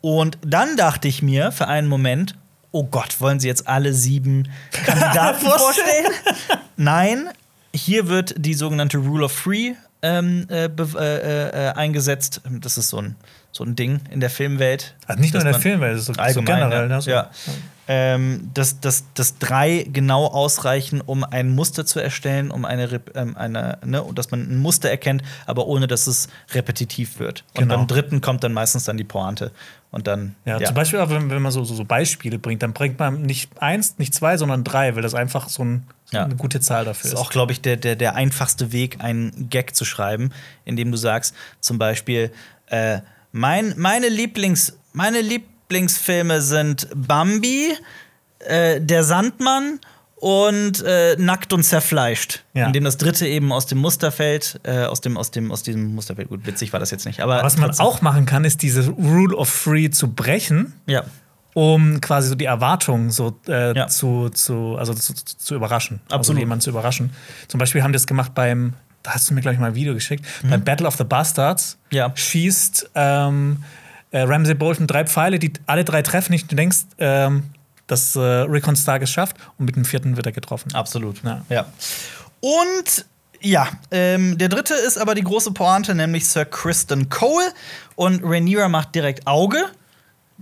Und dann dachte ich mir für einen Moment, oh Gott, wollen sie jetzt alle sieben <laughs> Kandidaten vorstellen? Nein, hier wird die sogenannte Rule of Three ähm, äh, be- äh, äh, eingesetzt. Das ist so ein, so ein Ding in der Filmwelt. Also nicht nur in der Filmwelt, das ist so, Allgemein, generell. ja. Ne? So. ja. Ähm, dass, dass, dass drei genau ausreichen, um ein Muster zu erstellen, um eine, ähm, eine ne, dass man ein Muster erkennt, aber ohne dass es repetitiv wird. Und Genau. beim dritten kommt dann meistens dann die Pointe. Und dann. Ja, zum Beispiel, auch wenn, wenn man so, so, Beispiele bringt, dann bringt man nicht eins, nicht zwei, sondern drei, weil das einfach so, ein, so Ja. eine gute Zahl dafür Das ist. ist auch, glaube ich, der, der, der einfachste Weg, einen Gag zu schreiben, indem du sagst, zum Beispiel, äh, mein, meine, Lieblings, meine Lieblingsfilme sind Bambi, äh, Der Sandmann und äh, Nackt und zerfleischt. Ja. Indem das dritte eben aus dem Muster fällt, äh, aus, dem, aus, dem, aus diesem Musterfeld. Gut, witzig war das jetzt nicht. Aber Was man trotzdem- auch machen kann, ist diese Rule of Three zu brechen, Ja. um quasi so die Erwartungen so äh, Ja. zu, zu, also zu, zu, überraschen. Also Absolut. jemanden zu überraschen. Zum Beispiel haben die das gemacht beim, da hast du mir, glaube ich, mal ein Video geschickt, beim Battle of the Bastards Mhm. Ja. schießt ähm, äh, Ramsay Bolton drei Pfeile, die alle drei treffen nicht. Du denkst, ähm, dass äh, Rickon Stark es schafft und mit dem vierten wird er getroffen. Absolut. Ja. Ja. Und ja, ähm, der dritte ist aber die große Pointe, nämlich Sir Kristen Cole. Und Rhaenyra macht direkt Auge.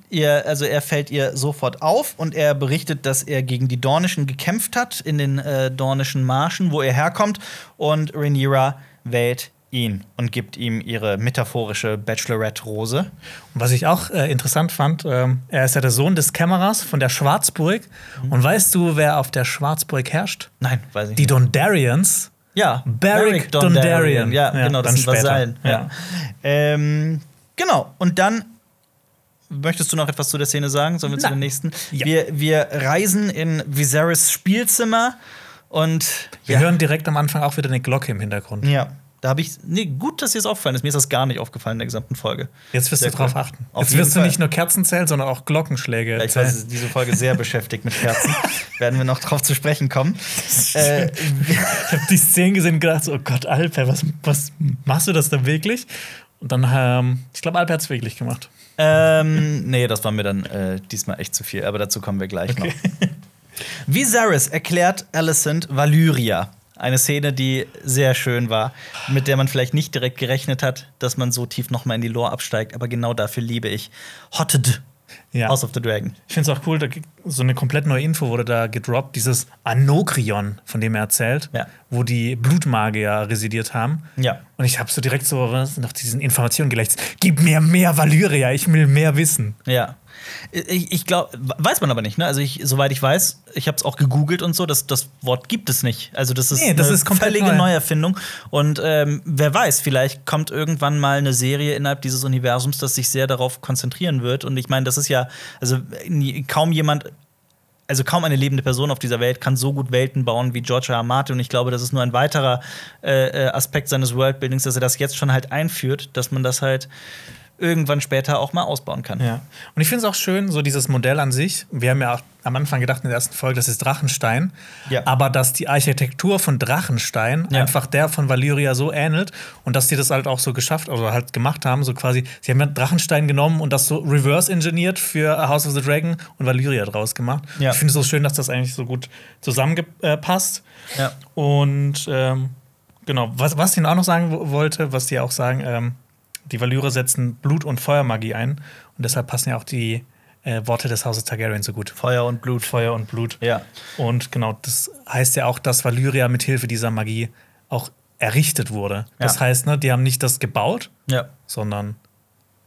Ihr, also er fällt ihr sofort auf und er berichtet, dass er gegen die Dornischen gekämpft hat in den äh, Dornischen Marschen, wo er herkommt. Und Rhaenyra wählt ihn und gibt ihm ihre metaphorische Bachelorette-Rose. Und was ich auch äh, interessant fand, ähm, er ist ja der Sohn des Kämmerers von der Schwarzburg. Mhm. Und weißt du, wer auf der Schwarzburg herrscht? Nein, weiß ich Die nicht. Dondarrions. Ja, Beric Dondarrion. Ja, Ja, genau, das dann sind. Vasallen. Ja. Ja. Ähm, genau, und dann möchtest du noch etwas zu der Szene sagen? Sollen wir zu Nein. den nächsten? Ja. Wir, wir reisen in Viserys Spielzimmer und Wir ja, hören direkt am Anfang auch wieder eine Glocke im Hintergrund. ja, da habe ich nee, gut, dass dir das aufgefallen ist. Mir ist das gar nicht aufgefallen in der gesamten Folge. Jetzt wirst Sehr du drauf cool. achten. Auf Jetzt wirst du nicht nur Kerzen zählen, sondern auch Glockenschläge. Ja, ich war diese Folge sehr beschäftigt mit Kerzen. <laughs> Werden wir noch drauf zu sprechen kommen. <laughs> äh, Ich habe die Szene gesehen und gedacht, so, oh Gott, Alper, was, was machst du das denn wirklich? Und dann, ähm, ich glaube, Alper hat es wirklich gemacht. Ähm, nee, das war mir dann äh, diesmal echt zu viel, aber dazu kommen wir gleich noch. Viserys erklärt Alicent Valyria. Eine Szene, die sehr schön war, mit der man vielleicht nicht direkt gerechnet hat, dass man so tief noch mal in die Lore absteigt. Aber genau dafür liebe ich Hotted Ja. House of the Dragon. Ich finde es auch cool, da so eine komplett neue Info wurde da gedroppt, dieses Anokrion, von dem er erzählt, Ja. wo die Blutmagier residiert haben. Ja. Und ich habe so direkt so nach diesen Informationen gelächzt. Gib mir mehr Valyria, ich will mehr wissen. Ja. Ich, ich glaube, weiß man aber nicht, ne? Also, ich, soweit ich weiß, ich habe es auch gegoogelt und so, das, das Wort gibt es nicht. Also, das ist Nee, das eine ist völlige neu. Neuerfindung. Und ähm, wer weiß, vielleicht kommt irgendwann mal eine Serie innerhalb dieses Universums, das sich sehr darauf konzentrieren wird. Und ich meine, das ist ja, also kaum jemand also kaum eine lebende Person auf dieser Welt kann so gut Welten bauen wie George R. R. Martin. Und ich glaube, das ist nur ein weiterer äh, äh Aspekt seines Worldbuildings, dass er das jetzt schon halt einführt, dass man das halt irgendwann später auch mal ausbauen kann. Ja. Und ich finde es auch schön, so dieses Modell an sich. Wir haben ja auch am Anfang gedacht in der ersten Folge, das ist Drachenstein. Ja. Aber dass die Architektur von Drachenstein Ja. einfach der von Valyria so ähnelt und dass die das halt auch so geschafft oder halt gemacht haben, so quasi, sie haben ja Drachenstein genommen und das so reverse engineert für House of the Dragon und Valyria draus gemacht. Ja. Ich finde es so schön, dass das eigentlich so gut zusammengepasst. Ja. Und ähm, genau, was, was ich noch auch noch sagen wo- wollte, was die auch sagen, ähm, die Valyre setzen Blut- und Feuermagie ein. Und deshalb passen ja auch die äh, Worte des Hauses Targaryen so gut. Feuer und Blut. Feuer und Blut. Ja. Und genau, das heißt ja auch, dass Valyria mithilfe dieser Magie auch errichtet wurde. Das Ja. heißt, ne, die haben nicht das gebaut, Ja. sondern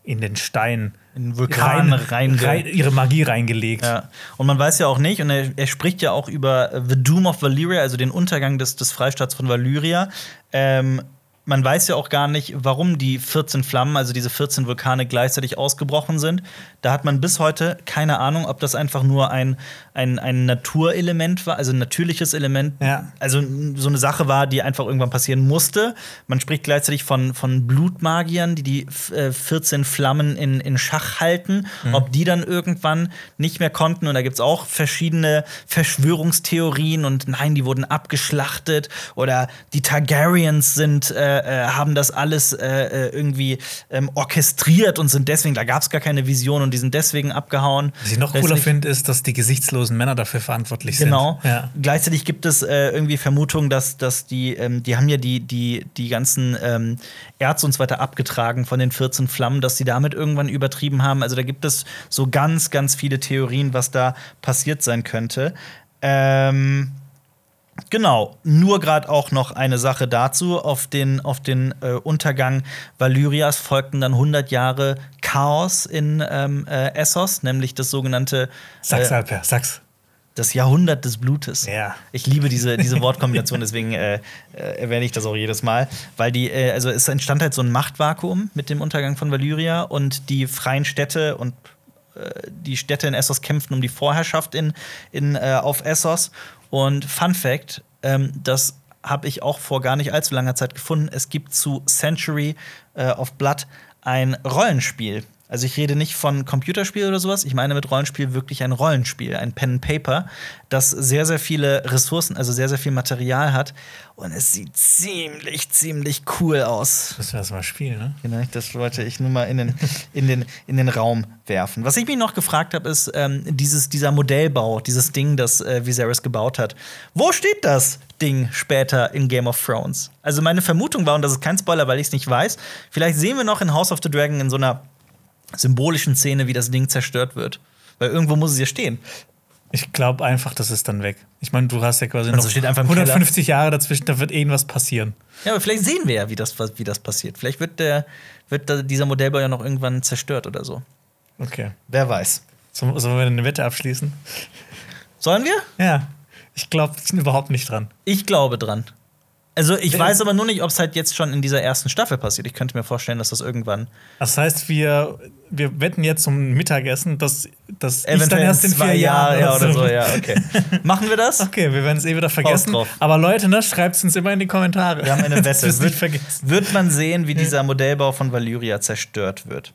in den Stein In Vulkan reinge- rein, ihre Magie reingelegt. Ja. Und man weiß ja auch nicht, und er, er spricht ja auch über äh, The Doom of Valyria, also den Untergang des, des Freistaats von Valyria. Ähm, man weiß ja auch gar nicht, warum die 14 Flammen, also diese 14 Vulkane gleichzeitig ausgebrochen sind. Da hat man bis heute keine Ahnung, ob das einfach nur ein, ein, ein Naturelement war, also ein natürliches Element, Ja. also so eine Sache war, die einfach irgendwann passieren musste. Man spricht gleichzeitig von, von Blutmagiern, die die f- äh, 14 Flammen in, in Schach halten. Ob die dann irgendwann nicht mehr konnten. Und da gibt es auch verschiedene Verschwörungstheorien. Und nein, die wurden abgeschlachtet. Oder die Targaryens sind, äh, äh, haben das alles äh, äh, irgendwie ähm, orchestriert und sind deswegen, da gab es gar keine Vision und die sind deswegen abgehauen. Was ich noch cooler finde, ist, dass die gesichtslosen Männer dafür verantwortlich Genau. sind. Ja. Gleichzeitig gibt es äh, irgendwie Vermutungen, dass, dass die, ähm, die haben ja die, die, die ganzen ähm, Ärzte und so weiter abgetragen von den 14 Flammen, dass sie damit irgendwann übertrieben haben. Also da gibt es so ganz, ganz viele Theorien, was da passiert sein könnte. Ähm, Genau, nur gerade auch noch eine Sache dazu. Auf den, auf den äh, Untergang Valyrias folgten dann 100 Jahre Chaos in ähm, äh, Essos, nämlich das sogenannte äh, Alper, sag's. das Jahrhundert des Blutes. Ja. Ich liebe diese, diese Wortkombination, deswegen äh, äh, erwähne ich das auch jedes Mal. Weil die, äh, also es entstand halt so ein Machtvakuum mit dem Untergang von Valyria und die freien Städte und die Städte in Essos kämpften um die Vorherrschaft in, in, äh, auf Essos. Und Fun Fact, ähm, das habe ich auch vor gar nicht allzu langer Zeit gefunden. Es gibt zu Century äh, of Blood ein Rollenspiel. Also ich rede nicht von Computerspiel oder sowas, ich meine mit Rollenspiel wirklich ein Rollenspiel, ein Pen and Paper, das sehr, sehr viele Ressourcen, also sehr, sehr viel Material hat. Und es sieht ziemlich, ziemlich cool aus. Müssen wir das mal spielen, ne? Genau, das wollte ich nur mal in den, in den, in den Raum werfen. Was ich mich noch gefragt habe, ist ähm, dieses, dieser Modellbau, dieses Ding, das äh, Viserys gebaut hat. Wo steht das Ding später in Game of Thrones? Also meine Vermutung war, und das ist kein Spoiler, weil ich es nicht weiß, vielleicht sehen wir noch in House of the Dragon in so einer symbolischen Szene, wie das Ding zerstört wird. Weil irgendwo muss es ja stehen. Ich glaube einfach, das ist dann weg. Ich meine, du hast ja quasi Also noch steht einfach im 150 Jahre dazwischen, da wird irgendwas passieren. Ja, aber vielleicht sehen wir ja, wie das, wie das passiert. Vielleicht wird, der, wird da dieser Modellbau ja noch irgendwann zerstört oder so. Okay. Wer weiß. So- Sollen wir eine Wette abschließen? Sollen wir? Ja. Ich glaube überhaupt nicht dran. Ich glaube dran. Also ich weiß aber nur nicht, ob es halt jetzt schon in dieser ersten Staffel passiert. Ich könnte mir vorstellen, dass das irgendwann Das heißt, wir, wir wetten jetzt zum Mittagessen, dass, dann eventuell erst in zwei vier Jahren Jahre oder so. Ja, okay. Machen wir das? Okay, wir werden es eh wieder vergessen. drauf. Aber Leute, ne, schreibt es uns immer in die Kommentare. Wir haben eine <laughs> Wette. Wird, vergessen. wird man sehen, wie dieser Modellbau von Valyria zerstört wird.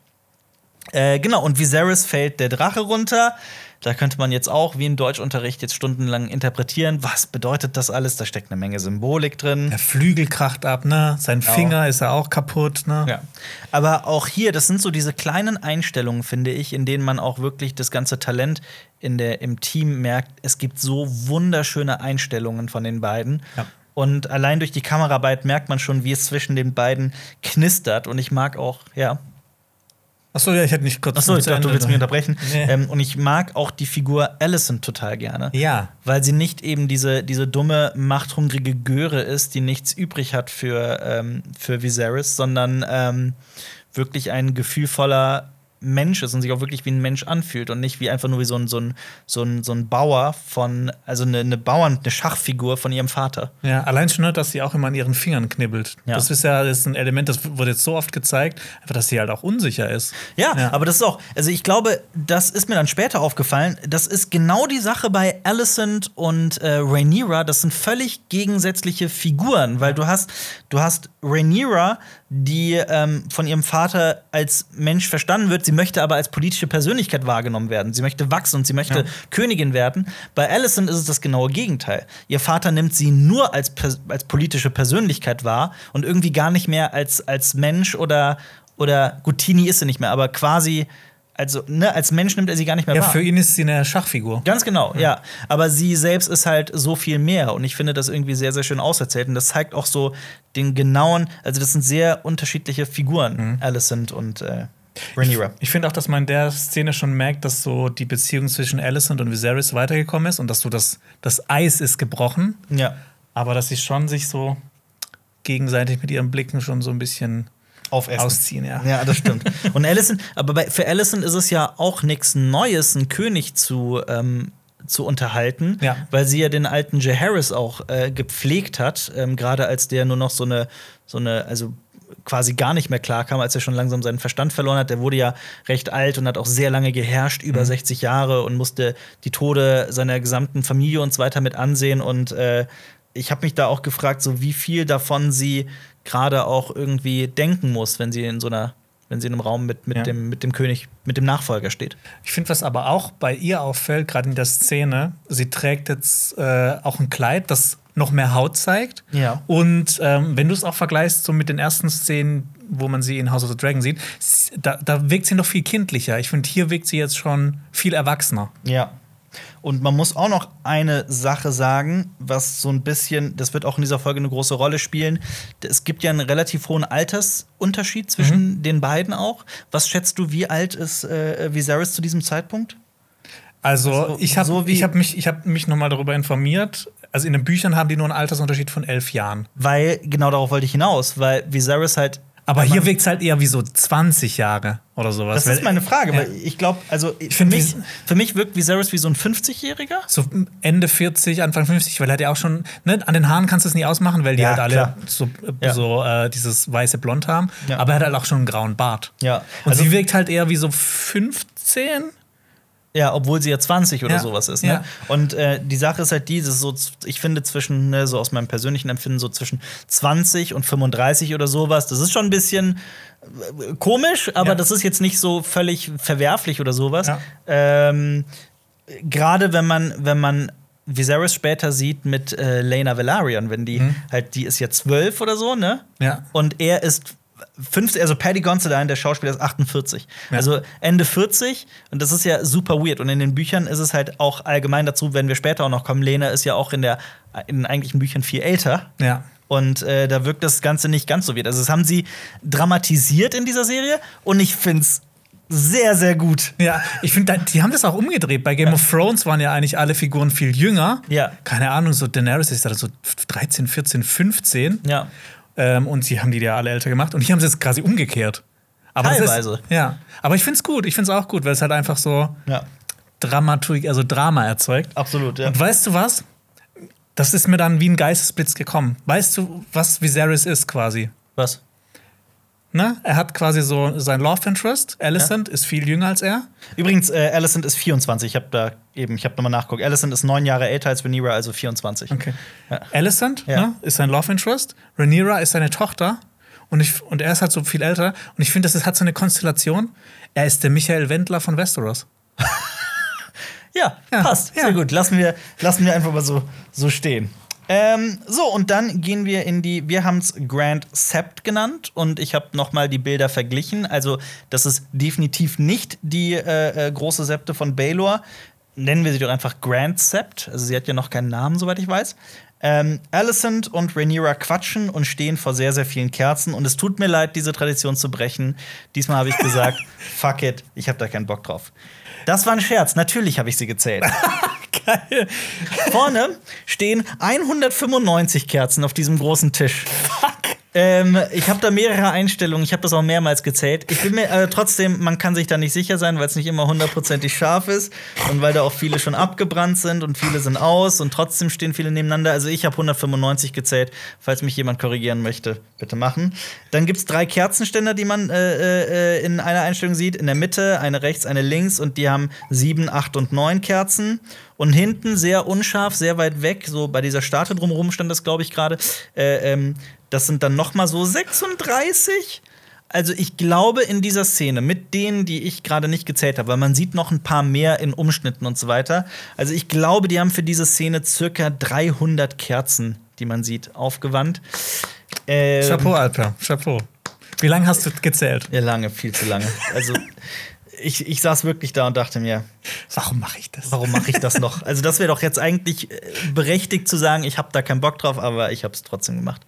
Äh, genau, und Viserys fällt der Drache runter. Da könnte man jetzt auch, wie im Deutschunterricht, jetzt stundenlang interpretieren, was bedeutet das alles? Da steckt eine Menge Symbolik drin. Der Flügel kracht ab, ne? Sein Finger ist ja auch kaputt, ne? Ja. Aber auch hier, das sind so diese kleinen Einstellungen, finde ich, in denen man auch wirklich das ganze Talent in der, im Team merkt. Es gibt so wunderschöne Einstellungen von den beiden. Ja. Und allein durch die Kameraarbeit merkt man schon, wie es zwischen den beiden knistert. Und ich mag auch, ja. Achso, ja, ich hätte nicht kurz. Achso, ich dachte, du willst mich unterbrechen. Nee. Ähm, und ich mag auch die Figur Allison total gerne. Ja. Weil sie nicht eben diese, diese dumme, machthungrige Göre ist, die nichts übrig hat für, ähm, für Viserys, sondern ähm, wirklich ein gefühlvoller Mensch ist und sich auch wirklich wie ein Mensch anfühlt und nicht wie einfach nur wie so ein, so ein, so ein, so ein Bauer von, also eine, eine Bauern, eine Schachfigur von ihrem Vater. Ja, allein schon, ne, dass sie auch immer an ihren Fingern knibbelt. Ja. Das ist ja das ist ein Element, das wurde jetzt so oft gezeigt, einfach, dass sie halt auch unsicher ist. Ja, Ja. aber das ist auch, also ich glaube, das ist mir dann später aufgefallen, das ist genau die Sache bei Alicent und äh, Rhaenyra, das sind völlig gegensätzliche Figuren, weil du hast, du hast Rhaenyra, die ähm, von ihrem Vater als Mensch verstanden wird, sie möchte aber als politische Persönlichkeit wahrgenommen werden. Sie möchte wachsen und sie möchte Ja. Königin werden. Bei Alicent ist es das genaue Gegenteil. Ihr Vater nimmt sie nur als, als politische Persönlichkeit wahr und irgendwie gar nicht mehr als, als Mensch oder, oder gut, ist sie nicht mehr, aber quasi, also ne, als Mensch nimmt er sie gar nicht mehr Ja, wahr. für ihn ist sie eine Schachfigur. Ganz genau, ja. Aber sie selbst ist halt so viel mehr. Und ich finde das irgendwie sehr, sehr schön auserzählt. Und das zeigt auch so den genauen, also das sind sehr unterschiedliche Figuren, Alicent und äh, Rhaenyra. Ich finde auch, dass man in der Szene schon merkt, dass so die Beziehung zwischen Alicent und Viserys weitergekommen ist und dass so das, das Eis ist gebrochen, Ja. aber dass sie schon sich so gegenseitig mit ihren Blicken schon so ein bisschen Aufessen. ausziehen, ja. Ja, das stimmt. Und Alicent, aber bei, für Alicent ist es ja auch nichts Neues, einen König zu, ähm, zu unterhalten, Ja. weil sie ja den alten Jaehaerys auch äh, gepflegt hat, ähm, gerade als der nur noch so eine, so eine, also quasi gar nicht mehr klarkam, als er schon langsam seinen Verstand verloren hat. Der wurde ja recht alt und hat auch sehr lange geherrscht, über 60 Jahre und musste die Tode seiner gesamten Familie und so weiter mit ansehen. Und äh, ich habe mich da auch gefragt, so wie viel davon sie gerade auch irgendwie denken muss, wenn sie in so einer, wenn sie in einem Raum mit, mit, Ja. dem, mit dem König, mit dem Nachfolger steht. Ich finde, was aber auch bei ihr auffällt, gerade in der Szene, sie trägt jetzt äh, auch ein Kleid, das noch mehr Haut zeigt. Ja. Und ähm, wenn du es auch vergleichst so mit den ersten Szenen, wo man sie in House of the Dragon sieht, da, da wirkt sie noch viel kindlicher. Ich finde, hier wirkt sie jetzt schon viel erwachsener. Ja. Und man muss auch noch eine Sache sagen, was so ein bisschen, das wird auch in dieser Folge eine große Rolle spielen. Es gibt ja einen relativ hohen Altersunterschied zwischen den beiden auch. Was schätzt du, wie alt ist äh, Viserys zu diesem Zeitpunkt? Also, Also, ich habe so ich hab mich, ich hab mich noch mal darüber informiert. Also in den Büchern haben die nur einen Altersunterschied von elf Jahren. Weil, genau darauf wollte ich hinaus, weil Viserys halt. Aber hier wirkt es halt eher wie so 20 Jahre oder sowas. Das ist meine Frage, Ja. weil ich glaube, also für find, mich, für mich wirkt Viserys wie so ein 50-Jähriger. so Ende 40, Anfang 50, weil er hat ja auch schon, ne, an den Haaren kannst du es nie ausmachen, weil die Ja, halt alle klar. so, Ja. so äh, dieses weiße Blond haben. Aber er hat halt auch schon einen grauen Bart. Ja. Und Also- sie wirkt halt eher wie so 15. Ja, obwohl sie ja 20 oder Ja. sowas ist. Ne? Ja. Und äh, die Sache ist halt die, ist so, ich finde zwischen, ne, so aus meinem persönlichen Empfinden, so zwischen 20 und 35 oder sowas, das ist schon ein bisschen äh, komisch, aber Ja. das ist jetzt nicht so völlig verwerflich oder sowas. Ähm, Gerade wenn man, wenn man Viserys später sieht mit äh, Lena Velaryon, wenn die Mhm. halt, die ist ja zwölf oder so, ne? Ja. Und er ist 50, also Paddy Considine, der Schauspieler, ist 48. Ja. Also Ende 40. Und das ist ja super weird. Und in den Büchern ist es halt auch allgemein dazu, wenn wir später auch noch kommen. Lena ist ja auch in, der, in den eigentlichen Büchern viel älter. Ja. Und äh, da wirkt das Ganze nicht ganz so weird. Also, das haben sie dramatisiert in dieser Serie. Und ich finde es sehr, sehr gut. Ja, ich finde, die haben das auch umgedreht. Bei Game of Thrones waren ja eigentlich alle Figuren viel jünger. Ja. Keine Ahnung, so Daenerys ist da so 13, 14, 15. Ja. Ähm, und sie haben die ja alle älter gemacht. Und hier haben sie es quasi umgekehrt. Aber Teilweise. Ist, ja. Aber ich finde es gut. Ich finde es auch gut, weil es halt einfach so Ja. Dramaturgie, also Drama erzeugt. Absolut, ja. Und weißt du was? Das ist mir dann wie ein Geistesblitz gekommen. Weißt du, was Viserys ist quasi? Was? Ne? Er hat quasi so sein Love Interest. Alicent ist viel jünger als er. Übrigens, äh, Alicent ist 24. Ich habe da eben, ich habe nochmal nachgeguckt. Alicent ist neun Jahre älter als Rhaenyra, also 24. Okay. Ja. Alicent Ja. ne, ist sein Love Interest. Rhaenyra ist seine Tochter. Und, ich, und er ist halt so viel älter. Und ich finde, das ist- hat so eine Konstellation. Er ist der Michael Wendler von Westeros. <laughs> Ja, Ja, passt. ja. Sehr gut. Lassen wir, lassen wir einfach mal so, so stehen. Ähm, so, und dann gehen wir in die, wir haben es Grand Sept genannt und ich habe noch mal die Bilder verglichen. Also, das ist definitiv nicht die äh, äh, große Septe von Baelor. Nennen wir sie doch einfach Grand Sept. Also, sie hat ja noch keinen Namen, soweit ich weiß. Ähm, Alicent und Rhaenyra quatschen und stehen vor sehr, sehr vielen Kerzen. Und es tut mir leid, diese Tradition zu brechen. Diesmal habe ich gesagt, <laughs> fuck it, ich habe da keinen Bock drauf. Das war ein Scherz. Natürlich habe ich sie gezählt. <laughs> Geil. Vorne stehen 195 Kerzen auf diesem großen Tisch. Fuck. Ähm, ich habe da mehrere Einstellungen, ich habe das auch mehrmals gezählt. Ich bin mir äh, trotzdem, man kann sich da nicht sicher sein, weil es nicht immer hundertprozentig scharf ist und weil da auch viele schon abgebrannt sind und viele sind aus und trotzdem stehen viele nebeneinander. Also ich habe 195 gezählt, falls mich jemand korrigieren möchte, bitte machen. Dann gibt es drei Kerzenständer, die man äh, äh, in einer Einstellung sieht. In der Mitte, eine rechts, eine links und die haben sieben, acht und neun Kerzen. Und hinten sehr unscharf, sehr weit weg, so bei dieser Starte drumherum stand das, glaube ich, gerade. Äh, ähm, das sind dann noch mal so 36. Also ich glaube in dieser Szene mit denen, die ich gerade nicht gezählt habe, weil man sieht noch ein paar mehr in Umschnitten und so weiter. Also ich glaube, die haben für diese Szene circa 300 Kerzen, die man sieht, aufgewandt. Ähm, Chapeau, Alper, Chapeau. Wie lange hast du gezählt? Ja, lange, viel zu lange. Also ich, ich saß wirklich da und dachte mir, warum mache ich das? Warum mache ich das noch? <laughs> Also das wäre doch jetzt eigentlich äh, berechtigt zu sagen, ich habe da keinen Bock drauf, aber ich habe es trotzdem gemacht.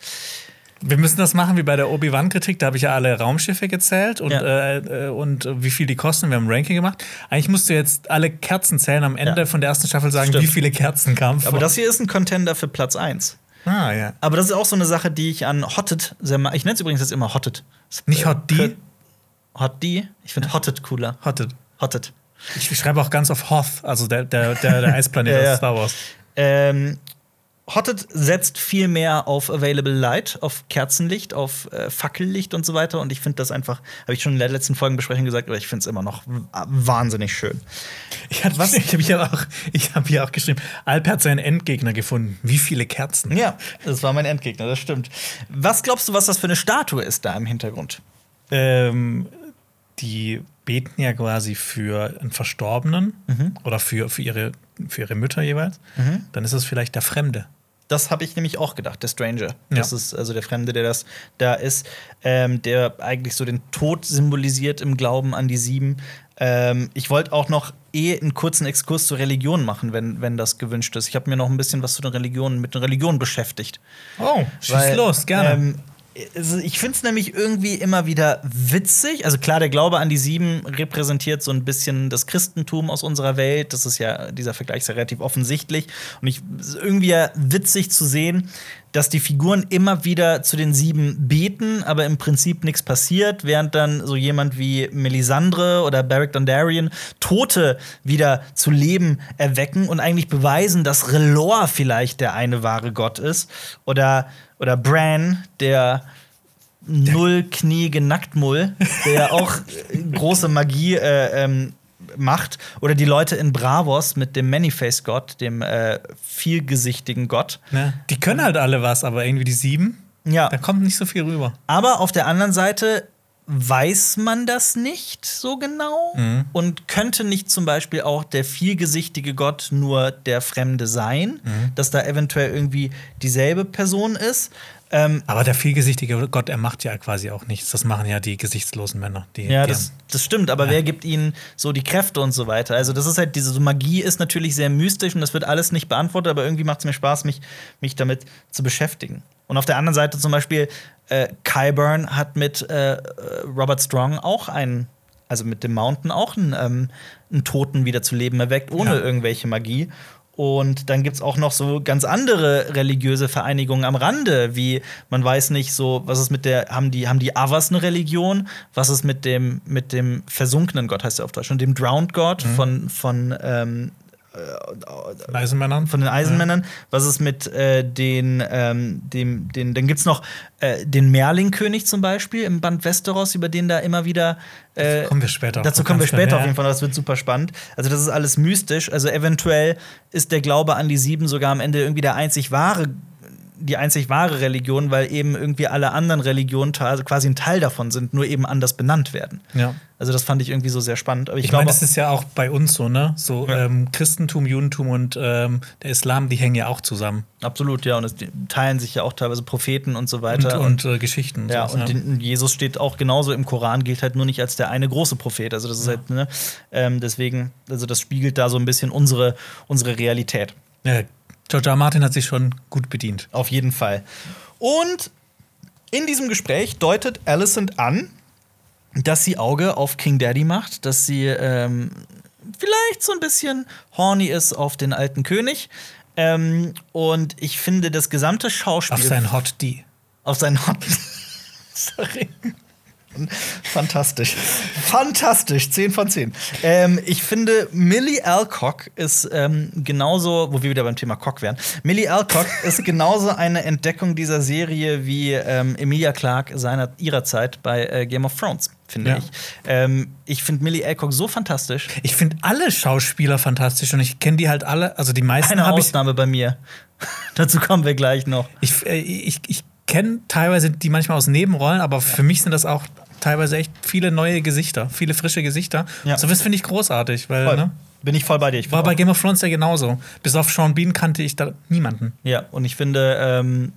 Wir müssen das machen wie bei der Obi-Wan-Kritik. Da habe ich ja alle Raumschiffe gezählt und, ja. äh, und wie viel die kosten. Wir haben ein Ranking gemacht. Eigentlich musst du jetzt alle Kerzen zählen am Ende ja. von der ersten Staffel sagen, Stimmt. wie viele Kerzen kamen vor. Aber das hier ist ein Contender für Platz 1. Ah, ja. Aber das ist auch so eine Sache, die ich an Hotted sehr mag. Ich nenne es übrigens jetzt immer Hotted. Nicht Hot D? Hot D? Ich finde Hotted cooler. Hotted. Hotted. Ich schreibe auch ganz auf Hoth, also der, der, der, der <laughs> Eisplanet aus Star Wars. Ähm, Hotted setzt viel mehr auf Available Light, auf Kerzenlicht, auf äh, Fackellicht und so weiter. Und ich finde das einfach, habe ich schon in der letzten Folgenbesprechung gesagt, aber ich finde es immer noch wahnsinnig schön. Ich, ich habe hier, auch, hab hier auch geschrieben, Alp hat seinen Endgegner gefunden. Wie viele Kerzen? Ja, das war mein Endgegner, das stimmt. Was glaubst du, was das für eine Statue ist da im Hintergrund? Ähm, die beten ja quasi für einen Verstorbenen mhm. oder für, für, ihre, für ihre Mütter jeweils. Mhm. Dann ist es vielleicht der Fremde. Das habe ich nämlich auch gedacht, der Stranger. Ja. Das ist also der Fremde, der das da ist, ähm, der eigentlich so den Tod symbolisiert im Glauben an die Sieben. Ähm, ich wollte auch noch eh einen kurzen Exkurs zur Religion machen, wenn, wenn das gewünscht ist. Ich habe mir noch ein bisschen was zu den Religionen mit den Religionen beschäftigt. Oh, schieß Weil, los, gerne. Ähm, ich finde es nämlich irgendwie immer wieder witzig. Also klar, der Glaube an die Sieben repräsentiert so ein bisschen das Christentum aus unserer Welt. Das ist ja, dieser Vergleich ist ja relativ offensichtlich. Und ich irgendwie ja witzig zu sehen, dass die Figuren immer wieder zu den Sieben beten, aber im Prinzip nichts passiert, während dann so jemand wie Melisandre oder Beric Dondarrion Tote wieder zu Leben erwecken und eigentlich beweisen, dass Relor vielleicht der eine wahre Gott ist. Oder oder Bran, der nullkniege Nacktmull, der auch <laughs> große Magie äh, ähm, macht. Oder die Leute in Bravos mit dem Manyface-Gott, dem äh, vielgesichtigen Gott. Ja, die können halt alle was, aber irgendwie die sieben, ja. da kommt nicht so viel rüber. Aber auf der anderen Seite weiß man das nicht so genau mhm. und könnte nicht zum Beispiel auch der vielgesichtige Gott nur der Fremde sein, mhm. dass da eventuell irgendwie dieselbe Person ist. Ähm, Aber der vielgesichtige Gott, er macht ja quasi auch nichts. Das machen ja die gesichtslosen Männer. Die, ja, das, das stimmt. Aber ja. wer gibt ihnen so die Kräfte und so weiter? Also, das ist halt, diese Magie ist natürlich sehr mystisch und das wird alles nicht beantwortet, aber irgendwie macht es mir Spaß, mich, mich damit zu beschäftigen. Und auf der anderen Seite zum Beispiel, äh, Kyburn hat mit äh, Robert Strong auch einen, also mit dem Mountain auch einen, ähm, einen Toten wieder zu Leben erweckt, ohne ja. irgendwelche Magie. Und dann gibt es auch noch so ganz andere religiöse Vereinigungen am Rande, wie man weiß nicht so, was ist mit der, haben die, haben die Avars eine Religion? Was ist mit dem, mit dem versunkenen Gott, heißt der auf Deutsch, und dem Drowned God mhm. von, von ähm, äh, Eisenmännern. Von den Eisenmännern. Ja. Was ist mit äh, den, ähm, dem, den, dann gibt's noch äh, den Merlin-König zum Beispiel im Band Westeros, über den da immer wieder. Äh, dazu kommen wir später. Dazu kommen wir später auf jeden Fall, das wird super spannend. Also, das ist alles mystisch. Also, eventuell ist der Glaube an die Sieben sogar am Ende irgendwie der einzig wahre die einzig wahre Religion, weil eben irgendwie alle anderen Religionen also quasi ein Teil davon sind, nur eben anders benannt werden. Ja. Also das fand ich irgendwie so sehr spannend. Aber ich, ich meine, das ist ja auch bei uns so, ne? So ja. ähm, Christentum, Judentum und ähm, der Islam, die hängen ja auch zusammen. Absolut, ja. Und es teilen sich ja auch teilweise Propheten und so weiter. Und, und äh, Geschichten. Ja, und, ja. und Jesus steht auch genauso im Koran, gilt halt nur nicht als der eine große Prophet. Also das ist ja. halt, ne? Ähm, deswegen, also das spiegelt da so ein bisschen unsere, unsere Realität. Ja, George R. Martin hat sich schon gut bedient. Auf jeden Fall. Und in diesem Gespräch deutet Alicent an, dass sie Auge auf King Daddy macht, dass sie ähm, vielleicht so ein bisschen horny ist auf den alten König. Ähm, und ich finde das gesamte Schauspiel. Auf sein Hot D. Auf sein Hot. <laughs> Sorry. Fantastisch. Fantastisch. 10 von 10. Ähm, ich finde, Millie Alcock ist ähm, genauso, wo wir wieder beim Thema Cock wären. Millie Alcock <laughs> ist genauso eine Entdeckung dieser Serie wie ähm, Emilia Clarke seiner ihrer Zeit bei äh, Game of Thrones, finde Ja. ich. Ähm, ich finde Millie Alcock so fantastisch. Ich finde alle Schauspieler fantastisch und ich kenne die halt alle, also die meisten Eine. Ausnahme bei mir. <laughs> Dazu kommen wir gleich noch. Ich, äh, ich, ich kenne teilweise die manchmal aus Nebenrollen, aber für mich sind das auch teilweise echt viele neue Gesichter, viele frische Gesichter. Ja. So das finde ich großartig, weil ne, Bin ich voll bei dir. Ich war bei Game of Thrones ja genauso. Bis auf Sean Bean kannte ich da niemanden. Ja, und ich finde, ähm,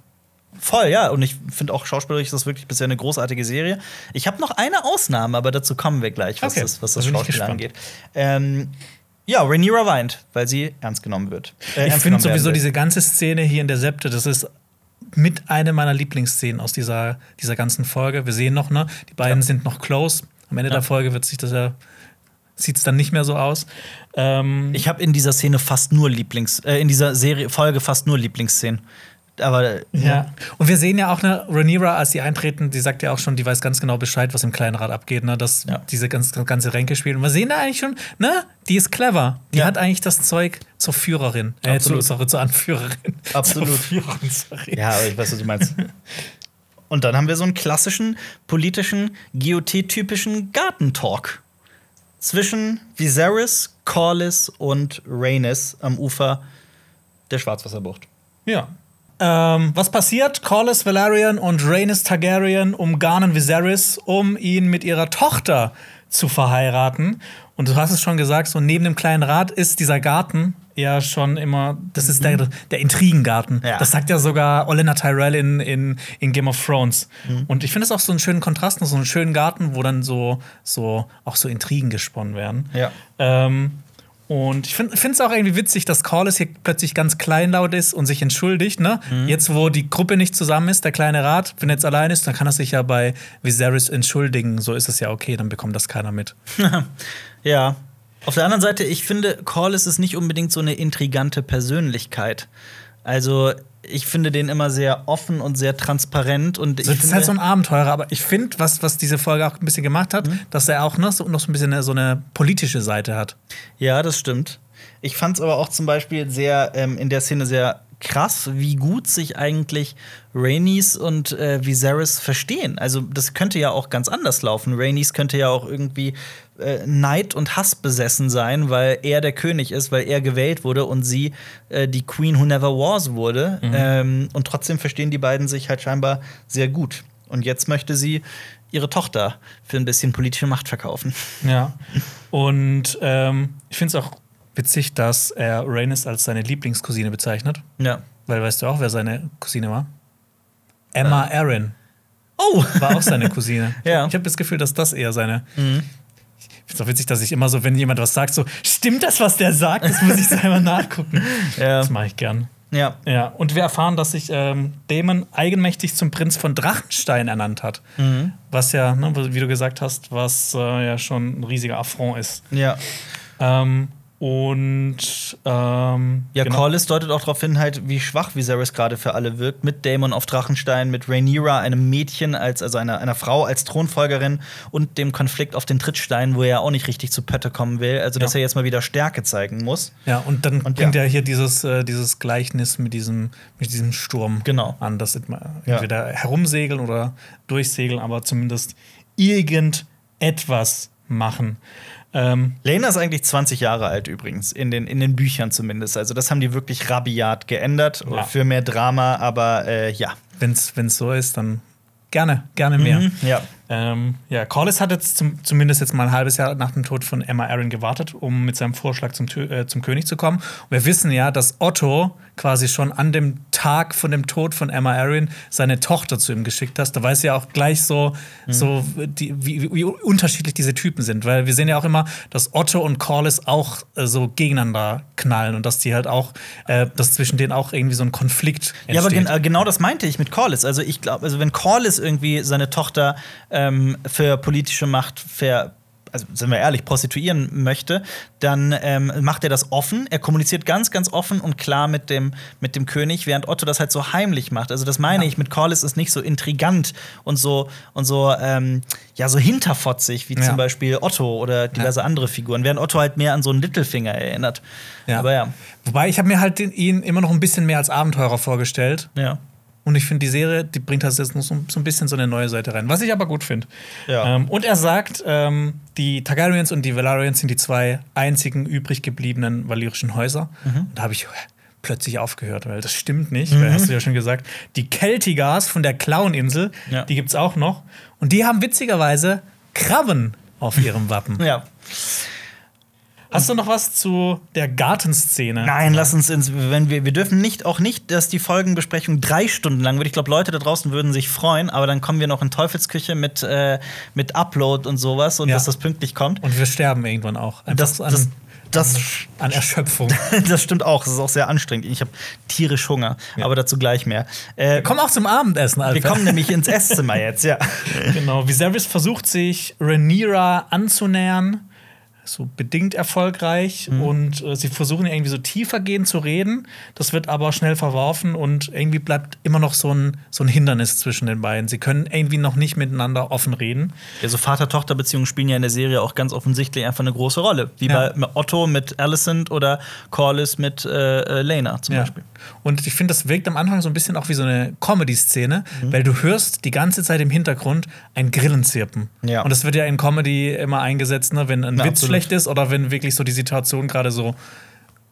voll, ja. Und ich finde auch schauspielerisch ist das wirklich bisher eine großartige Serie. Ich habe noch eine Ausnahme, aber dazu kommen wir gleich, was Okay, das, was da das Schauspiel angeht. Ähm, ja, Rhaenyra weint, weil sie ernst genommen wird. Äh, Ich finde sowieso diese ganze Szene hier in der Septe, das ist mit einer meiner Lieblingsszenen aus dieser, dieser ganzen Folge. Wir sehen noch, ne? Die beiden sind noch close. Am Ende Ja. der Folge wird sich das ja sieht es dann nicht mehr so aus. Ähm, Ich habe in dieser Szene fast nur Lieblings, äh, in dieser Serie Folge fast nur Lieblingsszenen. Aber Ja. Und wir sehen ja auch eine Rhaenyra, als sie eintreten, die sagt ja auch schon, die weiß ganz genau Bescheid, was im Kleinrad abgeht, ne? Dass Ja. diese ganz, ganze Ränke spielen. Und wir sehen da eigentlich schon, ne? Die ist clever. Die Ja. hat eigentlich das Zeug zur Führerin. Äh, Absolut. Zur, sorry, zur Anführerin. <laughs> Absolut. Zur Führerin, sorry. Ja, aber ich weiß, was du meinst. Und dann haben wir so einen klassischen, politischen, GOT-typischen Gartentalk. Zwischen Viserys, Corlys und Rhaenys am Ufer der Schwarzwasserbucht. Ja. Ähm, was passiert? Corlys Valerian und Rhaenys Targaryen umgarnen Viserys, um ihn mit ihrer Tochter zu verheiraten. Und du hast es schon gesagt, so neben dem kleinen Rat ist dieser Garten ja schon immer, das ist der, der Intrigengarten. Ja. Das sagt ja sogar Olenna Tyrell in, in, in Game of Thrones. Und ich finde es auch so einen schönen Kontrast, so einen schönen Garten, wo dann so, so auch so Intrigen gesponnen werden. Ja. Ähm, und ich finde es auch irgendwie witzig, dass Corlys hier plötzlich ganz kleinlaut ist und sich entschuldigt. Ne? Jetzt, wo die Gruppe nicht zusammen ist, der kleine Rat, wenn er jetzt allein ist, dann kann er sich ja bei Viserys entschuldigen. So ist es ja okay, dann bekommt das keiner mit. <laughs> Ja. Auf der anderen Seite, ich finde, Corlys ist nicht unbedingt so eine intrigante Persönlichkeit. Also, ich finde den immer sehr offen und sehr transparent. Und ich Das ist halt so ein Abenteurer, aber ich finde, was, was diese Folge auch ein bisschen gemacht hat, dass er auch noch so, noch so ein bisschen eine, so eine politische Seite hat. Ja, das stimmt. Ich fand es aber auch zum Beispiel sehr ähm, in der Szene sehr krass, wie gut sich eigentlich Rhaenys und äh, Viserys verstehen. Also das könnte ja auch ganz anders laufen. Rhaenys könnte ja auch irgendwie äh, Neid und Hass besessen sein, weil er der König ist, weil er gewählt wurde und sie äh, die Queen Who Never Was wurde. Ähm, und trotzdem verstehen die beiden sich halt scheinbar sehr gut. Und jetzt möchte sie ihre Tochter für ein bisschen politische Macht verkaufen. Ja. Und ähm, ich finde es auch witzig, dass er Rhaenys als seine Lieblingscousine bezeichnet. Ja. Weil weißt du auch, wer seine Cousine war? Emma Aaron Oh! war auch seine Cousine. <laughs> Ja. Ich habe das Gefühl, dass das eher seine. Ich finde es auch witzig, dass ich immer so, wenn jemand was sagt, so, stimmt das, was der sagt? Das muss ich selber nachgucken. <laughs> Ja. Das mache ich gern. Ja. Ja, und wir erfahren, dass sich ähm, Damon eigenmächtig zum Prinz von Drachenstein ernannt hat. Was ja, ne, wie du gesagt hast, was äh, ja schon ein riesiger Affront ist. Ja. Ähm, und ähm, Ja, genau. Corlys deutet auch darauf hin, halt, wie schwach Viserys gerade für alle wirkt. Mit Daemon auf Drachenstein, mit Rhaenyra, einem Mädchen, als, also einer, einer Frau als Thronfolgerin und dem Konflikt auf den Trittstein, wo er auch nicht richtig zu Pötte kommen will. Also, dass Ja. er jetzt mal wieder Stärke zeigen muss. Ja, und dann Und bringt ja. er hier dieses, äh, dieses Gleichnis mit diesem, mit diesem Sturm Genau. an, dass entweder Ja. entweder herumsegeln oder durchsegeln, aber zumindest irgendetwas machen. Ähm, Lena ist eigentlich 20 Jahre alt übrigens, in den, in den Büchern zumindest. Also, das haben die wirklich rabiat geändert Ja. für mehr Drama, aber äh, ja. Wenn es so ist, dann gerne, gerne mehr. Mhm, ja. Ähm, ja, Corlys hat jetzt zum, zumindest jetzt mal ein halbes Jahr nach dem Tod von Emma Aaron gewartet, um mit seinem Vorschlag zum, äh, zum König zu kommen. Und wir wissen ja, dass Otto quasi schon an dem Tag von dem Tod von Emma Aaron seine Tochter zu ihm geschickt hat. Da weiß ja auch gleich so, so die, wie, wie, unterschiedlich diese Typen sind. Weil wir sehen ja auch immer, dass Otto und Corlys auch äh, so gegeneinander knallen und dass die halt auch, äh, dass zwischen denen auch irgendwie so ein Konflikt entsteht. Ja, aber gen äh, genau das meinte ich mit Corlys. Also ich glaube, also wenn Corlys irgendwie seine Tochter ähm, für politische Macht ver also sind wir ehrlich, prostituieren möchte, dann ähm, macht er das offen. Er kommuniziert ganz, ganz offen und klar mit dem, mit dem König, während Otto das halt so heimlich macht. Also das meine Ja. ich mit Corlys ist nicht so intrigant und so und so ähm, ja so hinterfotzig wie Ja. zum Beispiel Otto oder diverse andere Figuren, während Otto halt mehr an so einen Littlefinger erinnert. Ja. Aber ja, Wobei ich habe mir halt den, ihn immer noch ein bisschen mehr als Abenteurer vorgestellt. ja. Und ich finde, die Serie, die bringt das jetzt noch so, so ein bisschen so eine neue Seite rein, was ich aber gut finde. Ja. Ähm, und er sagt, ähm, die Targaryens und die Valarians sind die zwei einzigen übrig gebliebenen valyrischen Häuser. Mhm. Und da habe ich plötzlich aufgehört, weil das stimmt nicht, weil hast du ja schon gesagt. Die Keltigars von der Clown-Insel, Ja. die gibt es auch noch. Und die haben witzigerweise Krabben auf ihrem Wappen. ja. Hast du noch was zu der Gartenszene? Nein, lass uns ins. Wenn wir, wir dürfen nicht auch nicht, dass die Folgenbesprechung drei Stunden lang wird. Ich glaube, Leute da draußen würden sich freuen, aber dann kommen wir noch in Teufelsküche mit, äh, mit Upload und sowas und Ja. dass das pünktlich kommt. Und wir sterben irgendwann auch. Das, an, das, das, an Erschöpfung. <laughs> das stimmt auch. Das ist auch sehr anstrengend. Ich habe tierisch Hunger, aber dazu gleich mehr. Äh, Komm auch zum Abendessen, Alter. wir kommen nämlich ins Esszimmer jetzt, ja. <laughs> Genau, Viserys versucht sich Rhaenyra anzunähern, so bedingt erfolgreich Mhm. und äh, sie versuchen irgendwie so tiefergehend zu reden. Das wird aber schnell verworfen und irgendwie bleibt immer noch so ein, so ein Hindernis zwischen den beiden. Sie können irgendwie noch nicht miteinander offen reden. Ja, so Vater-Tochter-Beziehungen spielen ja in der Serie auch ganz offensichtlich einfach eine große Rolle. Wie Ja. bei Otto mit Alicent oder Corlys mit äh, äh, Lena zum Ja. Beispiel. Und ich finde, das wirkt am Anfang so ein bisschen auch wie so eine Comedy-Szene, Mhm. weil du hörst die ganze Zeit im Hintergrund ein Grillenzirpen. Ja. Und das wird ja in Comedy immer eingesetzt, ne? wenn ein Ja, Witz absolut. Schlecht ist oder wenn wirklich so die Situation gerade so,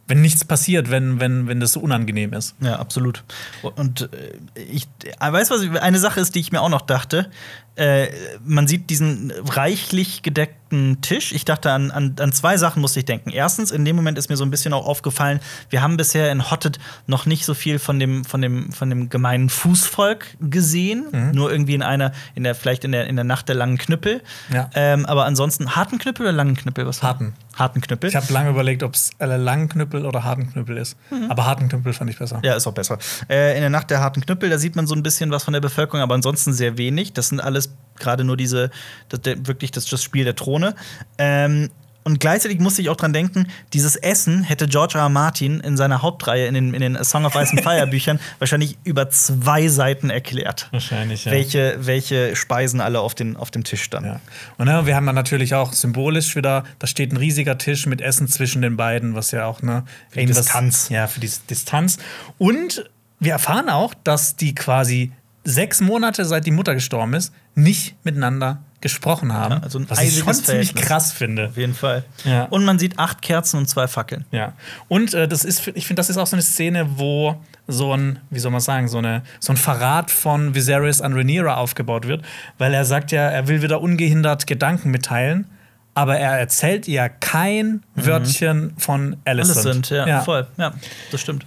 wenn nichts passiert, wenn, wenn, wenn das so unangenehm ist. Ja, absolut. Und äh, ich äh, weiß was, eine Sache ist, die ich mir auch noch dachte. Äh, man sieht diesen reichlich gedeckten Tisch. Ich dachte an, an, an zwei Sachen musste ich denken. Erstens, in dem Moment ist mir so ein bisschen auch aufgefallen, wir haben bisher in Hotted noch nicht so viel von dem, von dem, von dem gemeinen Fußvolk gesehen. Mhm. Nur irgendwie in einer, in der, vielleicht in der, in der Nacht der langen Knüppel. Ja. Ähm, aber ansonsten harten Knüppel oder langen Knüppel? Was Harten. Harten Knüppel. Ich habe lange überlegt, ob es langen Knüppel oder harten Knüppel ist. Aber harten Knüppel fand ich besser. Mhm. Ja, ist auch besser. Äh, in der Nacht der harten Knüppel, da sieht man so ein bisschen was von der Bevölkerung, aber ansonsten sehr wenig. Das sind alles gerade nur diese, das, der, wirklich das, das Spiel der Throne. Ähm, und gleichzeitig musste ich auch dran denken, dieses Essen hätte George R. R. Martin in seiner Hauptreihe in den, in den A Song of Ice and Fire <laughs> Büchern wahrscheinlich über zwei Seiten erklärt. Wahrscheinlich, ja. Welche, welche Speisen alle auf, den, auf dem Tisch standen. Ja. Und ne, wir haben dann natürlich auch symbolisch wieder, da steht ein riesiger Tisch mit Essen zwischen den beiden, was ja auch ne die irgendwas- Distanz. Ja, für die Distanz. Und wir erfahren auch, dass die quasi sechs Monate seit die Mutter gestorben ist, nicht miteinander gesprochen haben. Ja, also ein was ich schon eisiges ziemlich Verhältnis. krass finde. Auf jeden Fall. Ja. Und man sieht acht Kerzen und zwei Fackeln. Ja. Und äh, das ist, ich finde, das ist auch so eine Szene, wo so ein, wie soll man sagen, so, eine, so ein Verrat von Viserys an Rhaenyra aufgebaut wird, weil er sagt ja, er will wieder ungehindert Gedanken mitteilen, aber er erzählt ihr kein Wörtchen von Alicent. Sind, ja, ja. voll. Ja, das stimmt.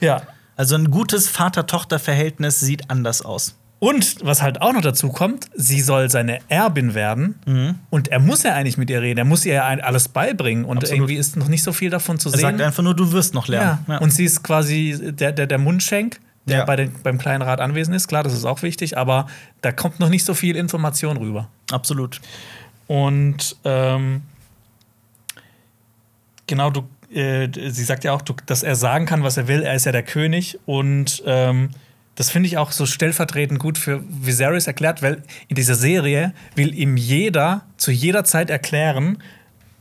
Ja. Also ein gutes Vater-Tochter-Verhältnis sieht anders aus. Und was halt auch noch dazu kommt, sie soll seine Erbin werden Mhm. und er muss ja eigentlich mit ihr reden, er muss ihr ja alles beibringen und Absolut. irgendwie ist noch nicht so viel davon zu Er sehen. sagt einfach nur, du wirst noch lernen. Ja. Und sie ist quasi der, der, der Mundschenk, der Ja. bei den, beim kleinen Rat anwesend ist. Klar, das ist auch wichtig, aber da kommt noch nicht so viel Information rüber. Absolut. Und ähm, genau, du, äh, sie sagt ja auch, dass er sagen kann, was er will. Er ist ja der König und ähm, das finde ich auch so stellvertretend gut für Viserys erklärt, weil in dieser Serie will ihm jeder zu jeder Zeit erklären,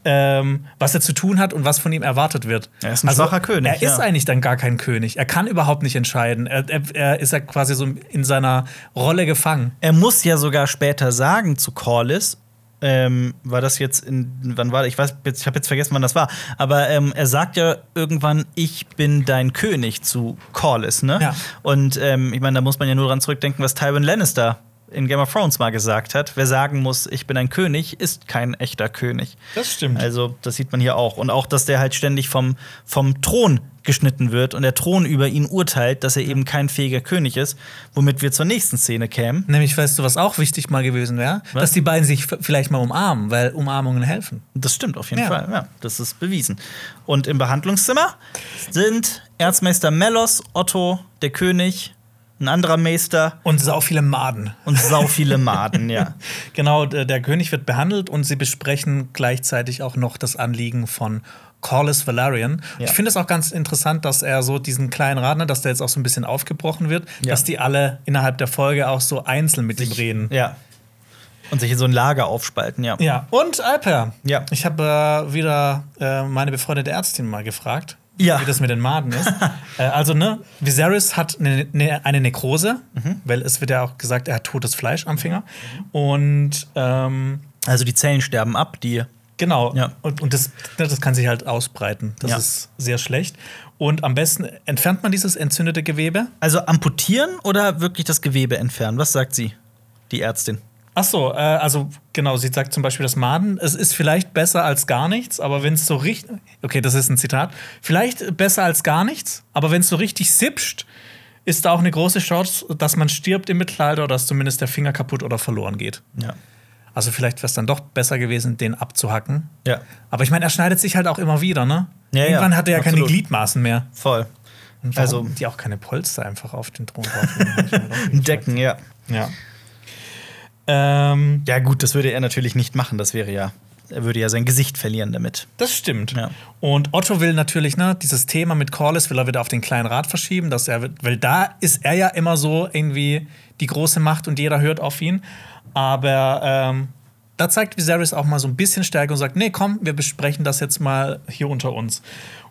ähm, was er zu tun hat und was von ihm erwartet wird. Also Er ist ein schwacher König, Er ist ja. eigentlich dann gar kein König. Er kann überhaupt nicht entscheiden. Er, er, er ist ja quasi so in seiner Rolle gefangen. Er muss ja sogar später sagen zu Corlys, ähm, war das jetzt in, wann war das? Ich weiß, jetzt, ich habe jetzt vergessen, wann das war. Aber ähm, er sagt ja irgendwann, ich bin dein König zu Corlys, ne? Ja. Und ähm, ich meine, da muss man ja nur dran zurückdenken, was Tywin Lannister in Game of Thrones mal gesagt hat. Wer sagen muss, ich bin ein König, ist kein echter König. Das stimmt. Also, das sieht man hier auch. Und auch, dass der halt ständig vom, vom Thron geschnitten wird und der Thron über ihn urteilt, dass er eben kein fähiger König ist, womit wir zur nächsten Szene kämen. Nämlich, weißt du, was auch wichtig mal gewesen wäre? Dass die beiden sich vielleicht mal umarmen, weil Umarmungen helfen. Das stimmt auf jeden Ja. Fall. Ja, das ist bewiesen. Und im Behandlungszimmer sind Erzmeister Melos, Otto, der König, ein anderer Meister Und sau viele Maden. und sau viele Maden, ja. <laughs> Genau, der, König wird behandelt und sie besprechen gleichzeitig auch noch das Anliegen von Corlys Valerian. Ja. Ich finde es auch ganz interessant, dass er so diesen kleinen Rat, ne, dass der jetzt auch so ein bisschen aufgebrochen wird, Ja. dass die alle innerhalb der Folge auch so einzeln mit ihm reden. Ja. Und sich in so ein Lager aufspalten, ja. Ja, und Alper. Ja. Ich habe äh, wieder äh, meine befreundete Ärztin mal gefragt, Ja. wie das mit den Maden ist. <laughs> äh, also, ne, Viserys hat eine, ne, eine Nekrose, Mhm. weil es wird ja auch gesagt, er hat totes Fleisch am Finger. Und ähm, Also die Zellen sterben ab, die. genau, Ja. und, und das, ne, das kann sich halt ausbreiten. Das Ja. ist sehr schlecht. Und am besten entfernt man dieses entzündete Gewebe. Also amputieren oder wirklich das Gewebe entfernen? Was sagt sie, die Ärztin? Ach so, äh, also genau, sie sagt zum Beispiel das Maden, es ist vielleicht besser als gar nichts, aber wenn es so richtig, okay, das ist ein Zitat, vielleicht besser als gar nichts, aber wenn es so richtig sipscht, ist da auch eine große Chance, dass man stirbt im Mittelalter oder dass zumindest der Finger kaputt oder verloren geht. Ja. Also vielleicht wäre es dann doch besser gewesen, den abzuhacken. Ja. Aber ich meine, er schneidet sich halt auch immer wieder, ne? Ja, ja, Irgendwann hat er ja keine. Gliedmaßen mehr. Voll. Also- die auch keine Polster einfach auf den Thron <laughs> drauflegen. Decken, ja. ja. Ähm, Ja, gut, das würde er natürlich nicht machen. Das wäre ja. Er würde ja sein Gesicht verlieren damit. Das stimmt. Ja. Und Otto will natürlich, ne, dieses Thema mit Corliss will er wieder auf den kleinen Rat verschieben, dass er, weil da ist er ja immer so irgendwie die große Macht und jeder hört auf ihn. Aber ähm, da zeigt Viserys auch mal so ein bisschen Stärke und sagt, nee, komm, wir besprechen das jetzt mal hier unter uns.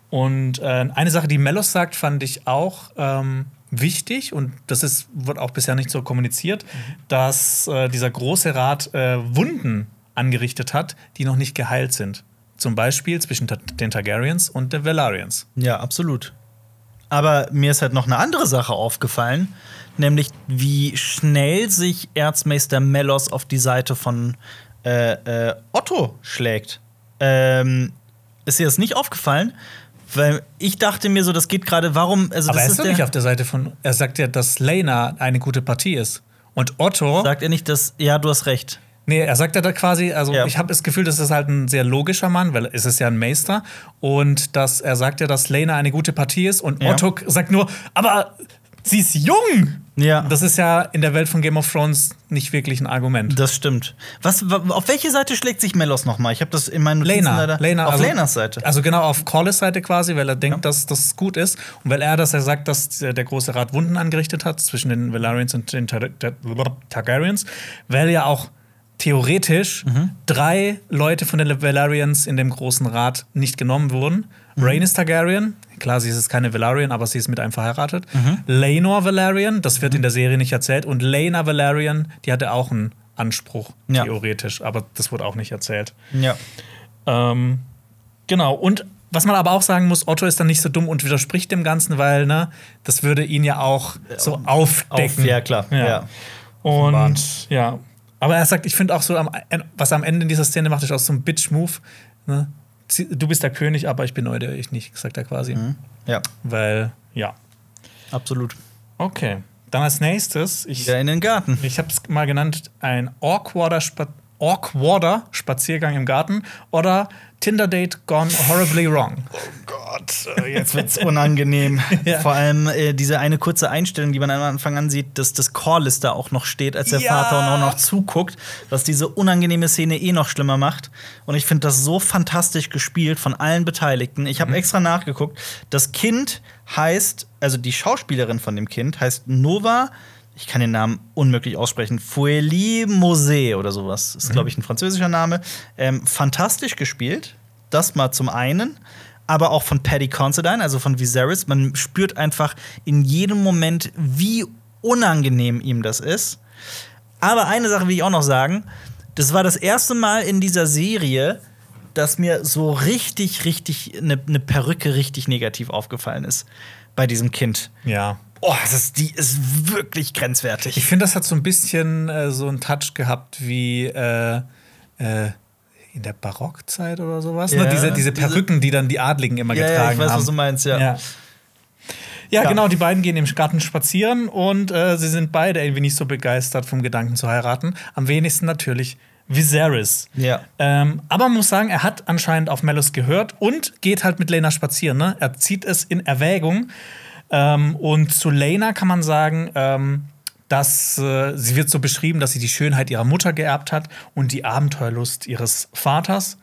Und äh, eine Sache, die Melos sagt, fand ich auch ähm, wichtig und das ist, wird auch bisher nicht so kommuniziert, dass äh, dieser große Rat äh, Wunden angerichtet hat, die noch nicht geheilt sind. Zum Beispiel zwischen den Targaryens und den Valerians. Ja, absolut. Aber mir ist halt noch eine andere Sache aufgefallen, nämlich wie schnell sich Erzmeister Melos auf die Seite von äh, äh, Otto schlägt. Ähm, ist dir das nicht aufgefallen? Weil ich dachte mir so, das geht gerade, warum? Also Aber das er ist ist der, auf der Seite von. Er sagt ja, dass Lena eine gute Partie ist. Und Otto. sagt er nicht, dass ja, du hast recht. Nee, er sagt ja da quasi, also Ja. ich habe das Gefühl, das ist halt ein sehr logischer Mann, weil es ist ja ein Meister. Und dass er sagt ja, dass Lena eine gute Partie ist. Und Ja. Otto sagt nur, aber sie ist jung. Ja. Das ist ja in der Welt von Game of Thrones nicht wirklich ein Argument. Das stimmt. Was, wa- auf welche Seite schlägt sich Melos noch mal? Ich habe das in meinen Notizen Lena, leider Lena, auf also, Lenas Seite. Also genau auf Corlys Seite quasi, weil er denkt, Ja. dass das gut ist. Und weil er, dass er sagt, dass der der große Rat Wunden angerichtet hat zwischen den Valerians und den Tar Tar Targaryens, weil ja auch theoretisch Mhm. drei Leute von den Valerians in dem großen Rat nicht genommen wurden. Mhm. Rhaenys Targaryen, klar, sie ist keine Valerian, aber sie ist mit einem verheiratet. Mhm. Laenor Valerian, das wird in der Serie nicht erzählt. Und Laena Valerian, die hatte auch einen Anspruch, Ja. theoretisch, aber das wurde auch nicht erzählt. ja. Ähm, genau. Und was man aber auch sagen muss, Otto ist dann nicht so dumm und widerspricht dem Ganzen, weil ne, das würde ihn ja auch so aufdecken. Auf, ja, klar. Ja. Ja. Und ja. Aber er sagt, ich finde auch so, am, was er am Ende dieser Szene macht, ist auch so ein Bitch-Move. Ne? Du bist der König, aber ich bin heute ich nicht, sagt er quasi. ja, Weil, ja. absolut. Okay. Dann als nächstes, ich, Wieder in den Garten. ich habe es mal genannt, ein awkwarder, Spa awkwarder Spaziergang im Garten oder Tinder-Date gone horribly wrong. Oh Gott, äh, jetzt wird's unangenehm. <laughs> Ja. Vor allem äh, diese eine kurze Einstellung, die man am Anfang ansieht, dass das Corliss da auch noch steht, als der Ja. Vater und auch noch zuguckt, was diese unangenehme Szene eh noch schlimmer macht. Und ich finde das so fantastisch gespielt von allen Beteiligten. Ich habe extra nachgeguckt. Das Kind heißt, also die Schauspielerin von dem Kind heißt Nova. Ich kann den Namen unmöglich aussprechen. Fouelie Mosé oder sowas. Ist, glaube ich, ein französischer Name. Ähm, fantastisch gespielt. Das mal zum einen. Aber auch von Paddy Considine, also von Viserys. Man spürt einfach in jedem Moment, wie unangenehm ihm das ist. Aber eine Sache will ich auch noch sagen. Das war das erste Mal in dieser Serie, dass mir so richtig, richtig eine ne Perücke richtig negativ aufgefallen ist bei diesem Kind. Ja. Oh, das ist, die ist wirklich grenzwertig. Ich finde, das hat so ein bisschen äh, so einen Touch gehabt wie äh, äh, in der Barockzeit oder sowas. Ja, ne? diese, diese Perücken, die dann die Adligen immer Ja, ja, getragen ich weiß, haben. was du meinst, ja. Ja. Ja, Ja. genau, die beiden gehen im Garten spazieren und äh, sie sind beide irgendwie nicht so begeistert vom Gedanken zu heiraten. Am wenigsten natürlich Viserys. Ja. Ähm, aber man muss sagen, er hat anscheinend auf Melos gehört und geht halt mit Lena spazieren. Ne? Er zieht es in Erwägung. Ähm, und zu Lena kann man sagen, ähm, dass äh, sie wird so beschrieben, dass sie die Schönheit ihrer Mutter geerbt hat und die Abenteuerlust ihres Vaters.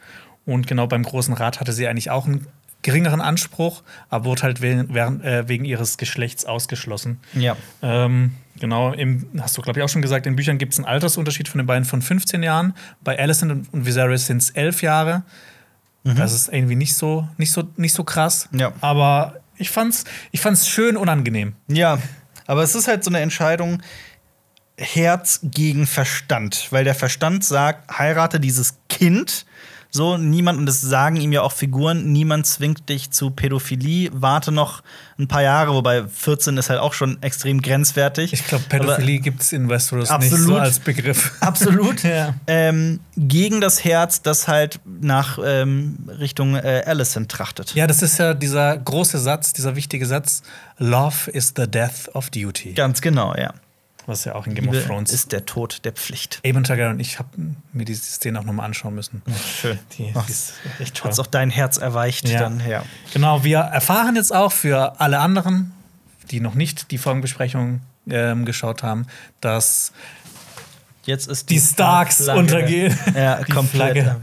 Und genau beim Großen Rat hatte sie eigentlich auch einen geringeren Anspruch, aber wurde halt wegen, äh, wegen ihres Geschlechts ausgeschlossen. Ja. Ähm, genau, im, hast du, glaube ich, auch schon gesagt, in Büchern gibt es einen Altersunterschied von den beiden von 15 Jahren. Bei Alicent und Viserys sind es 11 Jahre. Das ist irgendwie nicht so, nicht so, nicht so krass. Ja. Aber ich fand's, ich fand's schön unangenehm. Ja, aber es ist halt so eine Entscheidung Herz gegen Verstand, weil der Verstand sagt, heirate dieses Kind. So, niemand, und das sagen ihm ja auch Figuren, niemand zwingt dich zu Pädophilie, warte noch ein paar Jahre, wobei 14 ist halt auch schon extrem grenzwertig. Ich glaube, Pädophilie gibt es in Westeros nicht Absolut. so als Begriff. <laughs> Absolut. Ja. ähm, gegen das Herz, das halt nach ähm, Richtung äh, Alicent trachtet. Ja, das ist ja dieser große Satz, dieser wichtige Satz: Love is the death of duty. Ganz genau, ja. Was ja auch in Game of Liebe Thrones ist der Tod der Pflicht. Aemon Targaryen und ich habe mir diese Szene auch nochmal anschauen müssen. Schön. Die, Ach, die ist echt toll. Hat's auch dein Herz erweicht, Ja. dann, ja. Genau, wir erfahren jetzt auch für alle anderen, die noch nicht die Folgenbesprechung ähm, geschaut haben, dass Jetzt ist die Starks Flagge- untergehen. Ja, Die komplett. Flagge.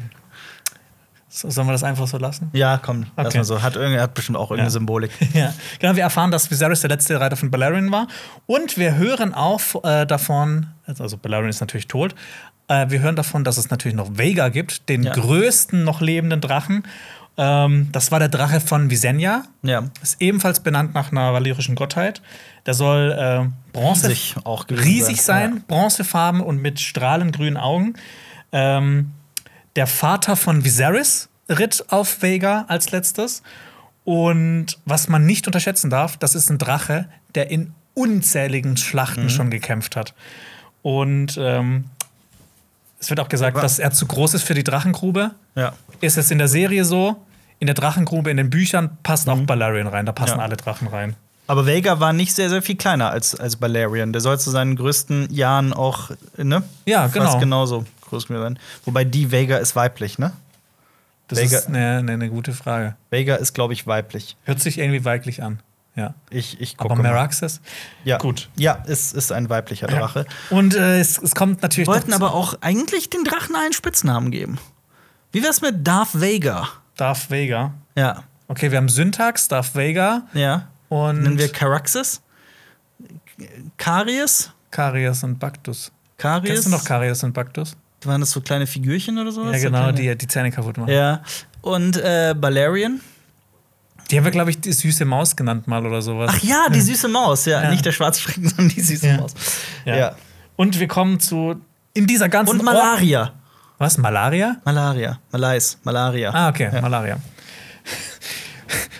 So, sollen wir das einfach so lassen? Ja, komm, lass Okay. mal so. Hat, irgendwie, hat bestimmt auch irgendeine Ja. Symbolik. <laughs> Ja, genau. Wir erfahren, dass Viserys der letzte Reiter von Balerion war. Und wir hören auch äh, davon, also Balerion ist natürlich tot, äh, wir hören davon, dass es natürlich noch Vega gibt, den Ja. größten noch lebenden Drachen. Ähm, das war der Drache von Visenya. Ja. Ist ebenfalls benannt nach einer valyrischen Gottheit. Der soll äh, Bronze Riesig auch riesig sein, sein, bronzefarben und mit strahlend grünen Augen. Ähm, der Vater von Viserys ritt auf Vega als letztes. Und was man nicht unterschätzen darf, das ist ein Drache, der in unzähligen Schlachten schon gekämpft hat. Und ähm, es wird auch gesagt, Aber- dass er zu groß ist für die Drachengrube. Ja. Ist es in der Serie so? In der Drachengrube, in den Büchern passt auch Balerion rein. Da passen Ja. alle Drachen rein. Aber Vega war nicht sehr, sehr viel kleiner als, als Balerion. Der soll zu seinen größten Jahren auch, ne? Ja, genau. Fast genauso groß gewesen sein. Wobei die Vega ist weiblich, ne? Das Vega- ist eine, eine, eine gute Frage. Vega ist, glaube ich, weiblich. Hört sich irgendwie weiblich an. Ja. Ich, ich gucke Aber mal. Meraxes? Ja. Gut. Ja, es ist ein weiblicher Drache. Und äh, es, es kommt natürlich. Wir wollten aber auch eigentlich den Drachen einen Spitznamen geben. Wie wär's mit Darth Vader? Darth Vader. Ja. Okay, wir haben Syntax, Darth Vader Ja. und Nennen wir Caraxes? Karies? Karius und Baktus. Karies? Kennst du noch Karius und Baktus? Waren das so kleine Figürchen oder sowas? Ja, genau, die die Zähne kaputt machen. Ja. Und äh, Balerion? Die haben wir, glaube ich, die süße Maus genannt mal oder sowas. Ach ja, die süße Maus. Ja, Ja. nicht der schwarze Schrecken, <laughs> sondern die süße Ja. Maus. Ja. Ja. Und wir kommen zu. In dieser ganzen. Und Malaria. Or- Was? Malaria? Malaria. Malais. Malaria. Ah, okay, Malaria.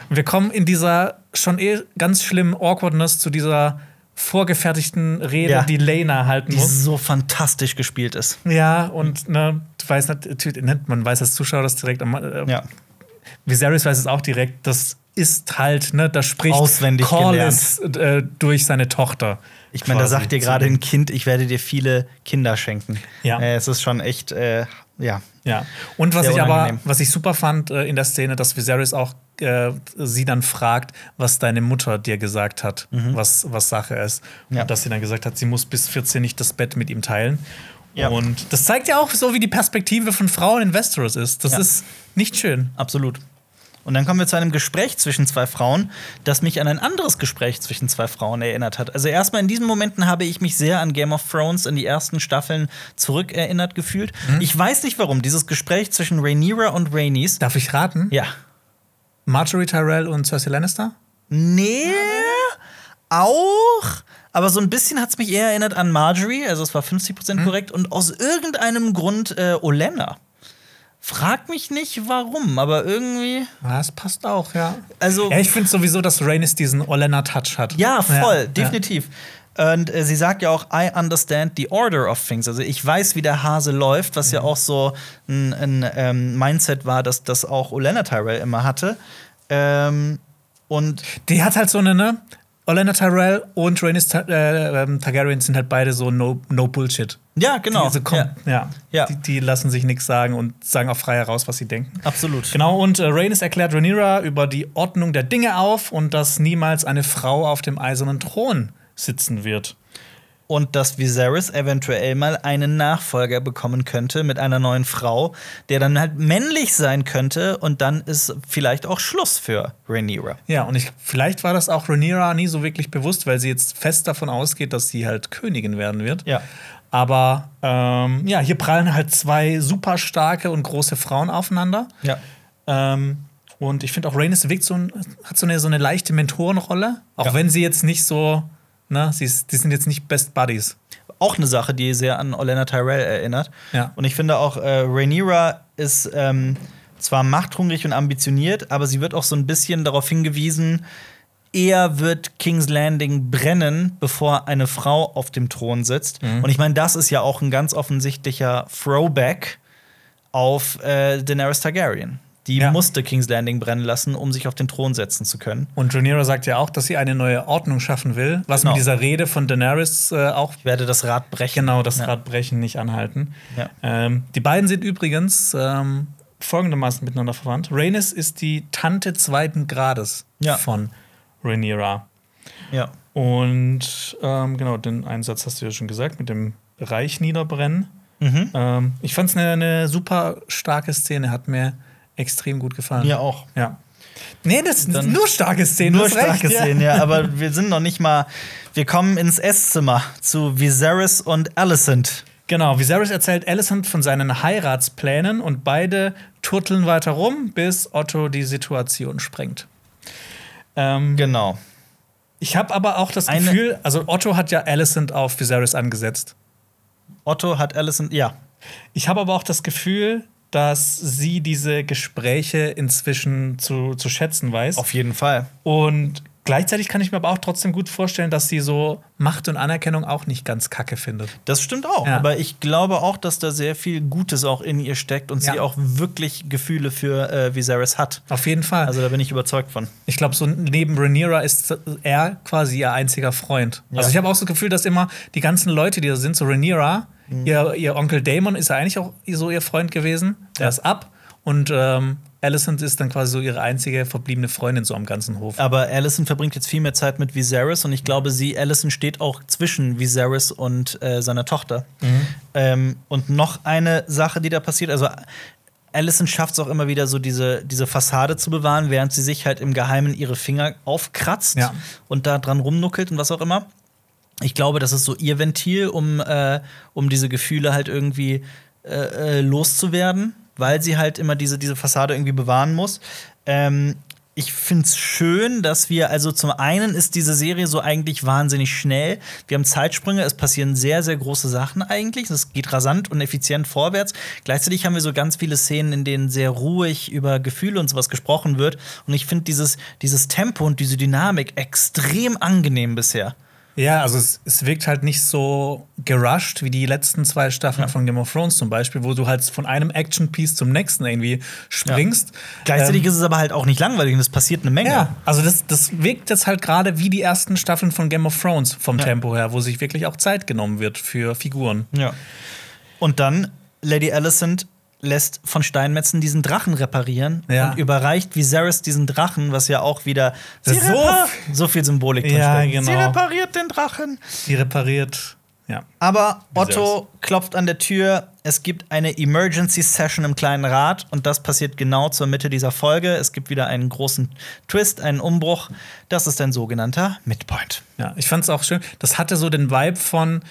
Wir kommen in dieser schon eh ganz schlimmen Awkwardness zu dieser vorgefertigten Rede, Ja. die Lena halten Die muss. so fantastisch gespielt ist. Ja, und ne, du weißt natürlich, ne, man weiß als Zuschauer das direkt am äh, Ja. Viserys weiß es auch direkt, das ist halt, ne, das spricht Auswendig Corlys äh, durch seine Tochter. Ich meine, da sagt dir gerade ein Kind, ich werde dir viele Kinder schenken. Ja. Äh, es ist schon echt, äh, ja. Ja. Und was Sehr ich aber, unangenehm. was ich super fand äh, in der Szene, dass Viserys auch äh, sie dann fragt, was deine Mutter dir gesagt hat, was, was Sache ist. Mhm. Ja. Und dass sie dann gesagt hat, sie muss bis 14 nicht das Bett mit ihm teilen. Ja. Und das zeigt ja auch so, wie die Perspektive von Frauen in Westeros ist. Das Ja. ist nicht schön. Absolut. Und dann kommen wir zu einem Gespräch zwischen zwei Frauen, das mich an ein anderes Gespräch zwischen zwei Frauen erinnert hat. Also erstmal in diesen Momenten habe ich mich sehr an Game of Thrones in die ersten Staffeln zurückerinnert gefühlt. Ich weiß nicht warum. Dieses Gespräch zwischen Rhaenyra und Rhaenys. Darf ich raten? Ja. Marjorie Tyrell und Cersei Lannister? Nee, auch. Aber so ein bisschen hat es mich eher erinnert an Marjorie, also es war 50% korrekt. Und aus irgendeinem Grund äh, Olenna. Frag mich nicht warum, aber irgendwie. Ja, das passt auch, ja. Also, Ja, ich finde sowieso, dass Rhaenys diesen Olenna-Touch hat. ja, voll, Ja, definitiv. Und äh, sie sagt ja auch, I understand the order of things. Also ich weiß, wie der Hase läuft, was ja auch so ein, ein ähm, Mindset war, dass das auch Olenna Tyrell immer hatte. Ähm, und Die hat halt so eine, ne? Olenna Tyrell und Rhaenys Ta äh, ähm, Targaryen sind halt beide so no, no Bullshit. Ja, genau. Die, so komm, ja. ja. Ja. Die, die lassen sich nichts sagen und sagen auch frei heraus, was sie denken. Absolut. Genau, und äh, Rhaenys erklärt Rhaenyra über die Ordnung der Dinge auf und dass niemals eine Frau auf dem eisernen Thron sitzen wird. Und dass Viserys eventuell mal einen Nachfolger bekommen könnte mit einer neuen Frau, der dann halt männlich sein könnte und dann ist vielleicht auch Schluss für Rhaenyra. Ja, und ich, vielleicht war das auch Rhaenyra nie so wirklich bewusst, weil sie jetzt fest davon ausgeht, dass sie halt Königin werden wird. Ja. Aber ähm, ja, hier prallen halt zwei super starke und große Frauen aufeinander. Ja. Ähm, und ich finde auch Rhaenys wirkt so hat so eine, so eine leichte Mentorenrolle, auch Ja. wenn sie jetzt nicht so, ne, sie ist, die sind jetzt nicht Best Buddies. Auch eine Sache, die sehr an Olenna Tyrell erinnert. Ja. Und ich finde auch, äh, Rhaenyra ist ähm, zwar machthungrig und ambitioniert, aber sie wird auch so ein bisschen darauf hingewiesen, eher wird King's Landing brennen, bevor eine Frau auf dem Thron sitzt. Mhm. Und ich meine, das ist ja auch ein ganz offensichtlicher Throwback auf äh, Daenerys Targaryen. Die Ja. musste King's Landing brennen lassen, um sich auf den Thron setzen zu können. Und Rhaenyra sagt ja auch, dass sie eine neue Ordnung schaffen will, was Genau. mit dieser Rede von Daenerys äh, auch Ich werde das Rad brechen. genau das Ja. Radbrechen nicht anhalten. Ja. Ähm, die beiden sind übrigens ähm, folgendermaßen miteinander verwandt. Rhaenys ist die Tante zweiten Grades von Rhaenyra. Ja. Und ähm, genau, den Einsatz hast du ja schon gesagt, mit dem Reich niederbrennen. Mhm. Ähm, ich fand es eine, eine super starke Szene, hat mir extrem gut gefallen. Mir auch. Ja. Nee, das sind nur starke Szenen. Nur starke recht, ja. Szenen, ja. Aber wir sind noch nicht mal. Wir kommen ins Esszimmer zu Viserys und Alicent. Genau, Viserys erzählt Alicent von seinen Heiratsplänen und beide turteln weiter rum, bis Otto die Situation sprengt. Ähm, Genau. ich habe aber auch das Eine- Gefühl, also Otto hat ja Alicent auf Viserys angesetzt. Otto hat Alicent. Ja. Ich habe aber auch das Gefühl, dass sie diese Gespräche inzwischen zu, zu schätzen weiß. Auf jeden Fall. Und gleichzeitig kann ich mir aber auch trotzdem gut vorstellen, dass sie so Macht und Anerkennung auch nicht ganz kacke findet. Das stimmt auch. Ja. Aber ich glaube auch, dass da sehr viel Gutes auch in ihr steckt und sie Ja. auch wirklich Gefühle für äh, Viserys hat. Auf jeden Fall. Also da bin ich überzeugt von. Ich glaube, so neben Rhaenyra ist er quasi ihr einziger Freund. Ja. Also ich habe auch so das Gefühl, dass immer die ganzen Leute, die da sind, so Rhaenyra, ihr, ihr Onkel Damon ist ja eigentlich auch so ihr Freund gewesen. Der Ja. ist ab. Und ähm, Alicent ist dann quasi so ihre einzige verbliebene Freundin so am ganzen Hof. Aber Alicent verbringt jetzt viel mehr Zeit mit Viserys und ich glaube, sie, Alicent, steht auch zwischen Viserys und äh, seiner Tochter. Ähm, und noch eine Sache, die da passiert, also Alicent schafft es auch immer wieder so diese, diese Fassade zu bewahren, während sie sich halt im Geheimen ihre Finger aufkratzt Ja. und da dran rumnuckelt und was auch immer. Ich glaube, das ist so ihr Ventil, um, äh, um diese Gefühle halt irgendwie äh, äh, loszuwerden, weil sie halt immer diese, diese Fassade irgendwie bewahren muss. Ähm, ich finde es schön, dass wir, also zum einen ist diese Serie so eigentlich wahnsinnig schnell. Wir haben Zeitsprünge, es passieren sehr, sehr große Sachen eigentlich. Es geht rasant und effizient vorwärts. Gleichzeitig haben wir so ganz viele Szenen, in denen sehr ruhig über Gefühle und sowas gesprochen wird. Und ich finde dieses, dieses Tempo und diese Dynamik extrem angenehm bisher. Ja, also es, es wirkt halt nicht so gerusht wie die letzten zwei Staffeln von Game of Thrones zum Beispiel, wo du halt von einem Action-Piece zum nächsten irgendwie springst. Gleichzeitig Ähm, ist es aber halt auch nicht langweilig und es passiert eine Menge. Ja, also das, das wirkt jetzt halt gerade wie die ersten Staffeln von Game of Thrones vom Ja. Tempo her, wo sich wirklich auch Zeit genommen wird für Figuren. Ja. Und dann Lady Alicent lässt von Steinmetzen diesen Drachen reparieren Ja. und überreicht Viserys diesen Drachen, was ja auch wieder sie so- so viel Symbolik drin Ja, genau. Sie repariert den Drachen. Die repariert, ja. Aber Viserys. Otto klopft an der Tür. Es gibt eine Emergency Session im kleinen Rat und das passiert genau zur Mitte dieser Folge. Es gibt wieder einen großen Twist, einen Umbruch. Das ist ein sogenannter Midpoint. Ja, ich fand es auch schön. Das hatte so den Vibe von,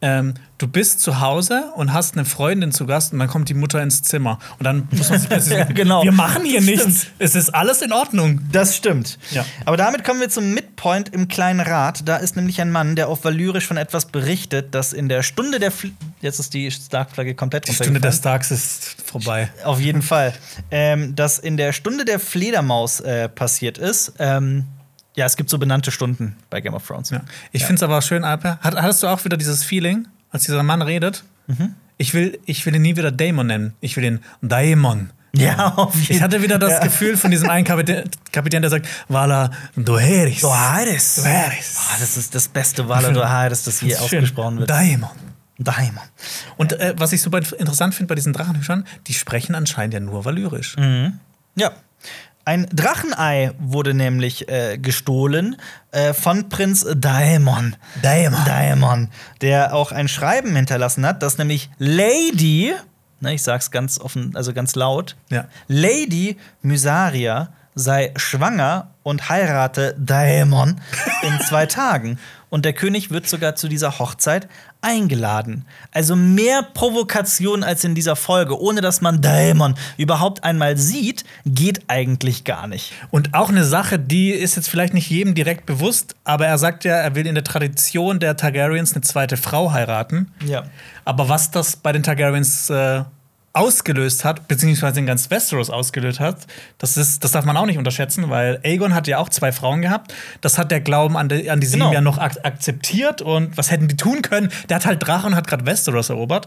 ähm, du bist zu Hause und hast eine Freundin zu Gast und dann kommt die Mutter ins Zimmer. Und dann muss man sich plötzlich <laughs> sagen, Genau. wir machen hier Stimmt. nichts. Es ist alles in Ordnung. Das stimmt. Ja. Aber damit kommen wir zum Midpoint im kleinen Rat. Da ist nämlich ein Mann, der auf Valyrisch von etwas berichtet, das in der Stunde der Fl jetzt ist die Stark-Flagge komplett Die Stunde der. Starks ist vorbei. Auf jeden Fall. Ähm, dass in der Stunde der Fledermaus äh, passiert ist. Ähm, ja, es gibt so benannte Stunden bei Game of Thrones. Ja. Ich finde es aber auch schön, Alper. Hat, hattest du auch wieder dieses Feeling, als dieser Mann redet? Mhm. Ich, will, ich will ihn nie wieder Daemon nennen. Ich will ihn Daemon Ja, auf jeden Ich hatte wieder das Ja. Gefühl von diesem einen Kapitän, Kapitän der sagt, Vala Doheris. Dohares. Doheris. Ah, das ist das beste Wala Dohares, das je ausgesprochen wird. Daimon. Daimon. Und äh, was ich super interessant finde bei diesen Drachenhüschern, die sprechen anscheinend ja nur valyrisch. Ja. Ein Drachenei wurde nämlich äh, gestohlen äh, von Prinz Daemon. Daemon. Daemon, der auch ein Schreiben hinterlassen hat, das nämlich Lady, ne, ich sag's ganz offen, also ganz laut, Ja. Lady Mysaria sei schwanger und heirate Daemon in <laughs> zwei Tagen. Und der König wird sogar zu dieser Hochzeit eingeladen. Also mehr Provokation als in dieser Folge, ohne dass man Daemon überhaupt einmal sieht, geht eigentlich gar nicht. Und auch eine Sache, die ist jetzt vielleicht nicht jedem direkt bewusst, aber er sagt ja, er will in der Tradition der Targaryens eine zweite Frau heiraten. Ja. Aber was das bei den Targaryens äh, ausgelöst hat, beziehungsweise in ganz Westeros ausgelöst hat, das, ist, das darf man auch nicht unterschätzen, weil Aegon hat ja auch zwei Frauen gehabt. Das hat der Glauben an die, an die Sieben Genau. ja noch ak akzeptiert. Und was hätten die tun können? Der hat halt Drachen und hat gerade Westeros erobert.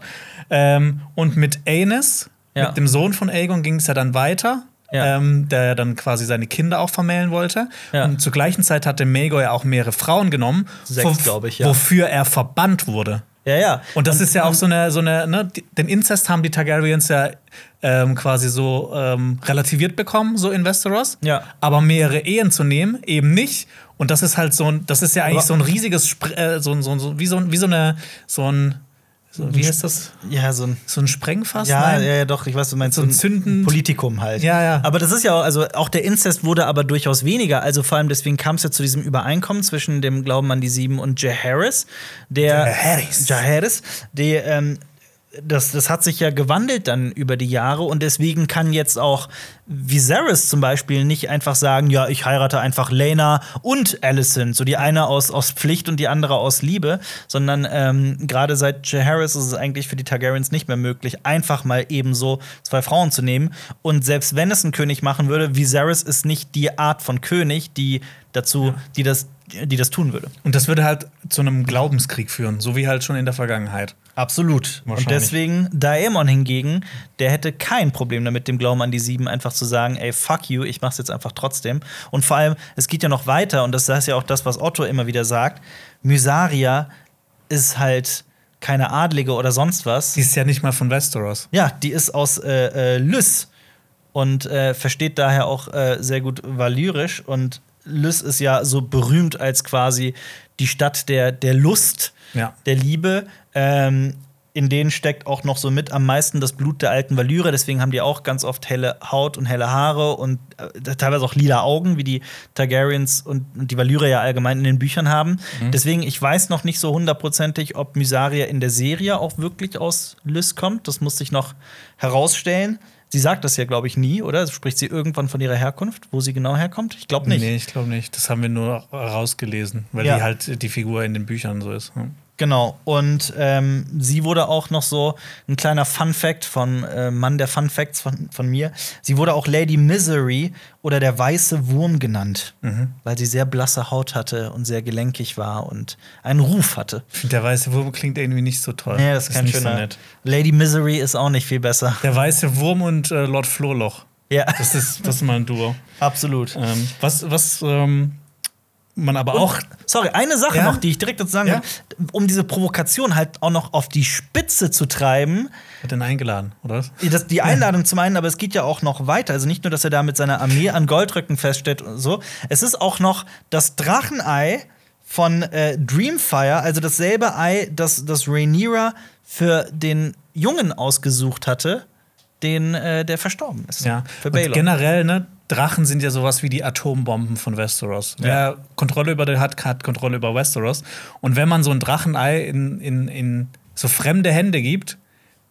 Ähm, und mit Aenys, Ja. mit dem Sohn von Aegon, ging es ja dann weiter. Ja. Ähm, der dann quasi seine Kinder auch vermählen wollte. Ja. Und zur gleichen Zeit hatte Maegor ja auch mehrere Frauen genommen, Sechs, wo- ich, ja. wofür er verbannt wurde. Ja, ja. Und das ist ja auch so eine, so eine ne, den Inzest haben die Targaryens ja ähm, quasi so ähm, relativiert bekommen, so in Westeros. Ja. Aber mehrere Ehen zu nehmen, eben nicht. Und das ist halt so ein, das ist ja eigentlich Aber- so ein riesiges, äh, so, ein- so, ein- so, wie, so, ein- wie so eine, so ein, so, wie heißt das? Ja, so ein. So ein Sprengfass? Ja, Nein? ja, ja, doch, ich weiß, du meinst So ein zündend- Politikum halt. Ja, ja. Aber das ist ja auch, also auch der Inzest wurde aber durchaus weniger. Also vor allem deswegen kam es ja zu diesem Übereinkommen zwischen dem Glauben an die Sieben und Jaehaerys, der Jaehaerys. Jaehaerys, der ähm, das, das hat sich ja gewandelt dann über die Jahre und deswegen kann jetzt auch Viserys zum Beispiel nicht einfach sagen, ja, ich heirate einfach Lena und Alicent, so die eine aus, aus Pflicht und die andere aus Liebe, sondern ähm, gerade seit Jaehaerys ist es eigentlich für die Targaryens nicht mehr möglich, einfach mal ebenso zwei Frauen zu nehmen. Und selbst wenn es ein König machen würde, Viserys ist nicht die Art von König, die dazu, die das, die das tun würde. Und das würde halt zu einem Glaubenskrieg führen, so wie halt schon in der Vergangenheit. Absolut. Und deswegen, Daemon hingegen, der hätte kein Problem damit, dem Glauben an die Sieben einfach zu sagen, ey, fuck you, ich mach's jetzt einfach trotzdem. Und vor allem, es geht ja noch weiter, und das ist ja auch das, was Otto immer wieder sagt, Mysaria ist halt keine Adlige oder sonst was. Die ist ja nicht mal von Westeros. Ja, die ist aus äh, äh, Lys und äh, versteht daher auch äh, sehr gut Valyrisch. Und Lys ist ja so berühmt als quasi die Stadt der, der Lust, Ja. der Liebe. Ähm, in denen steckt auch noch so mit am meisten das Blut der alten Valyre. Deswegen haben die auch ganz oft helle Haut und helle Haare und äh, teilweise auch lila Augen, wie die Targaryens und, und die Valyre ja allgemein in den Büchern haben. Deswegen, ich weiß noch nicht so hundertprozentig, ob Mysaria in der Serie auch wirklich aus Lys kommt. Das muss sich noch herausstellen. Sie sagt das ja, glaube ich, nie, oder? Spricht sie irgendwann von ihrer Herkunft, wo sie genau herkommt? Ich glaube nicht. Nee, ich glaube nicht. Das haben wir nur rausgelesen, weil Ja. die halt die Figur in den Büchern so ist. ne? Genau. Und ähm, sie wurde auch noch so ein kleiner Fun Fact von äh, Mann der Fun Facts von, von mir. Sie wurde auch Lady Misery oder der weiße Wurm genannt, weil sie sehr blasse Haut hatte und sehr gelenkig war und einen Ruf hatte. Ich finde, der weiße Wurm klingt irgendwie nicht so toll. Ja, das ist kein so schöner. nett. Lady Misery ist auch nicht viel besser. Der weiße Wurm und äh, Lord Flohloch. Ja, Das ist, das ist mal ein Duo. <laughs> absolut. Ähm, was was ähm, man aber auch. Sorry, eine Sache Ja? noch, die ich direkt dazu sagen Ja? will, um diese Provokation halt auch noch auf die Spitze zu treiben, Hat den eingeladen, oder? was? Das, die Einladung zum einen, aber es geht ja auch noch weiter. Also nicht nur, dass er da mit seiner Armee an Goldrücken feststeht und so. Es ist auch noch das Drachenei von äh, Dreamfire, also dasselbe Ei, das, das Rhaenyra für den Jungen ausgesucht hatte, den, äh, der verstorben ist. Ja. Für Und Baelor. generell, ne? Drachen sind ja sowas wie die Atombomben von Westeros. Wer Kontrolle über den hat, hat Kontrolle über Westeros. Und wenn man so ein Drachenei in, in, in so fremde Hände gibt,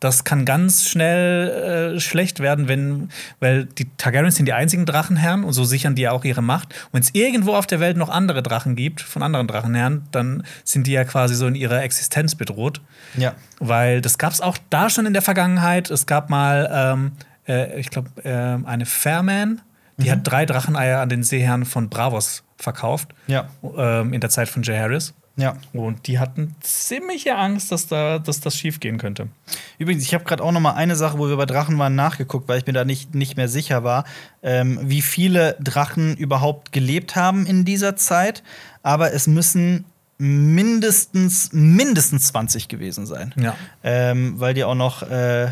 das kann ganz schnell äh, schlecht werden, wenn, weil die Targaryens sind die einzigen Drachenherren und so sichern die ja auch ihre Macht. Und wenn es irgendwo auf der Welt noch andere Drachen gibt, von anderen Drachenherren, dann sind die ja quasi so in ihrer Existenz bedroht. Ja. Weil das gab es auch da schon in der Vergangenheit. Es gab mal, ähm, äh, ich glaube, äh, eine Fairman, die hat drei Dracheneier an den Seeherrn von Bravos verkauft. Ja. Ähm, in der Zeit von Jaehaerys. Ja. Und die hatten ziemliche Angst, dass, da, dass das schief gehen könnte. Übrigens, ich habe gerade auch noch mal eine Sache, wo wir bei Drachen waren, nachgeguckt, weil ich mir da nicht, nicht mehr sicher war, ähm, wie viele Drachen überhaupt gelebt haben in dieser Zeit. Aber es müssen mindestens, mindestens 20 gewesen sein. Ja. Ähm, weil die auch noch. Äh,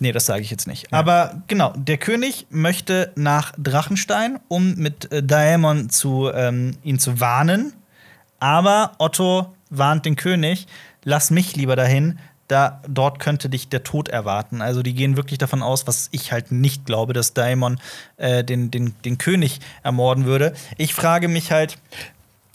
nee, das sage ich jetzt nicht. Aber genau, der König möchte nach Drachenstein, um mit äh, Daemon zu, ähm, ihn zu warnen. Aber Otto warnt den König: Lass mich lieber dahin. Da, dort könnte dich der Tod erwarten. Also die gehen wirklich davon aus, was ich halt nicht glaube, dass Daemon äh, den, den, den König ermorden würde. Ich frage mich halt,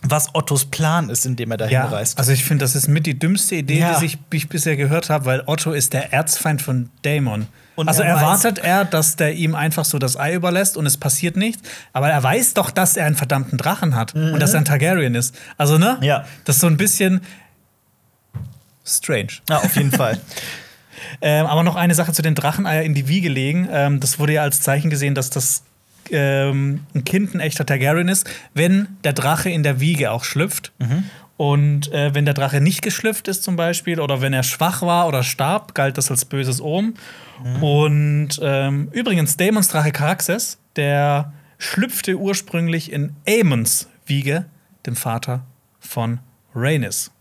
was Ottos Plan ist, indem er dahin Ja, reist. also ich finde, das ist mit die dümmste Idee, Ja. die ich, ich bisher gehört habe, weil Otto ist der Erzfeind von Daemon. Und also er erwartet er, dass der ihm einfach so das Ei überlässt und es passiert nichts. Aber er weiß doch, dass er einen verdammten Drachen hat und dass er ein Targaryen ist. Also, ne? Mhm. Ja. Das ist so ein bisschen strange. ja, auf jeden Fall. <laughs> Ähm, aber noch eine Sache zu den Dracheneier in die Wiege legen. Ähm, das wurde ja als Zeichen gesehen, dass das ähm, ein Kind ein echter Targaryen ist, wenn der Drache in der Wiege auch schlüpft. Und äh, wenn der Drache nicht geschlüpft ist, zum Beispiel, oder wenn er schwach war oder starb, galt das als böses Omen. Und ähm, übrigens, Daemons Drache Caraxes, der schlüpfte ursprünglich in Aemons Wiege, dem Vater von Rhaenys.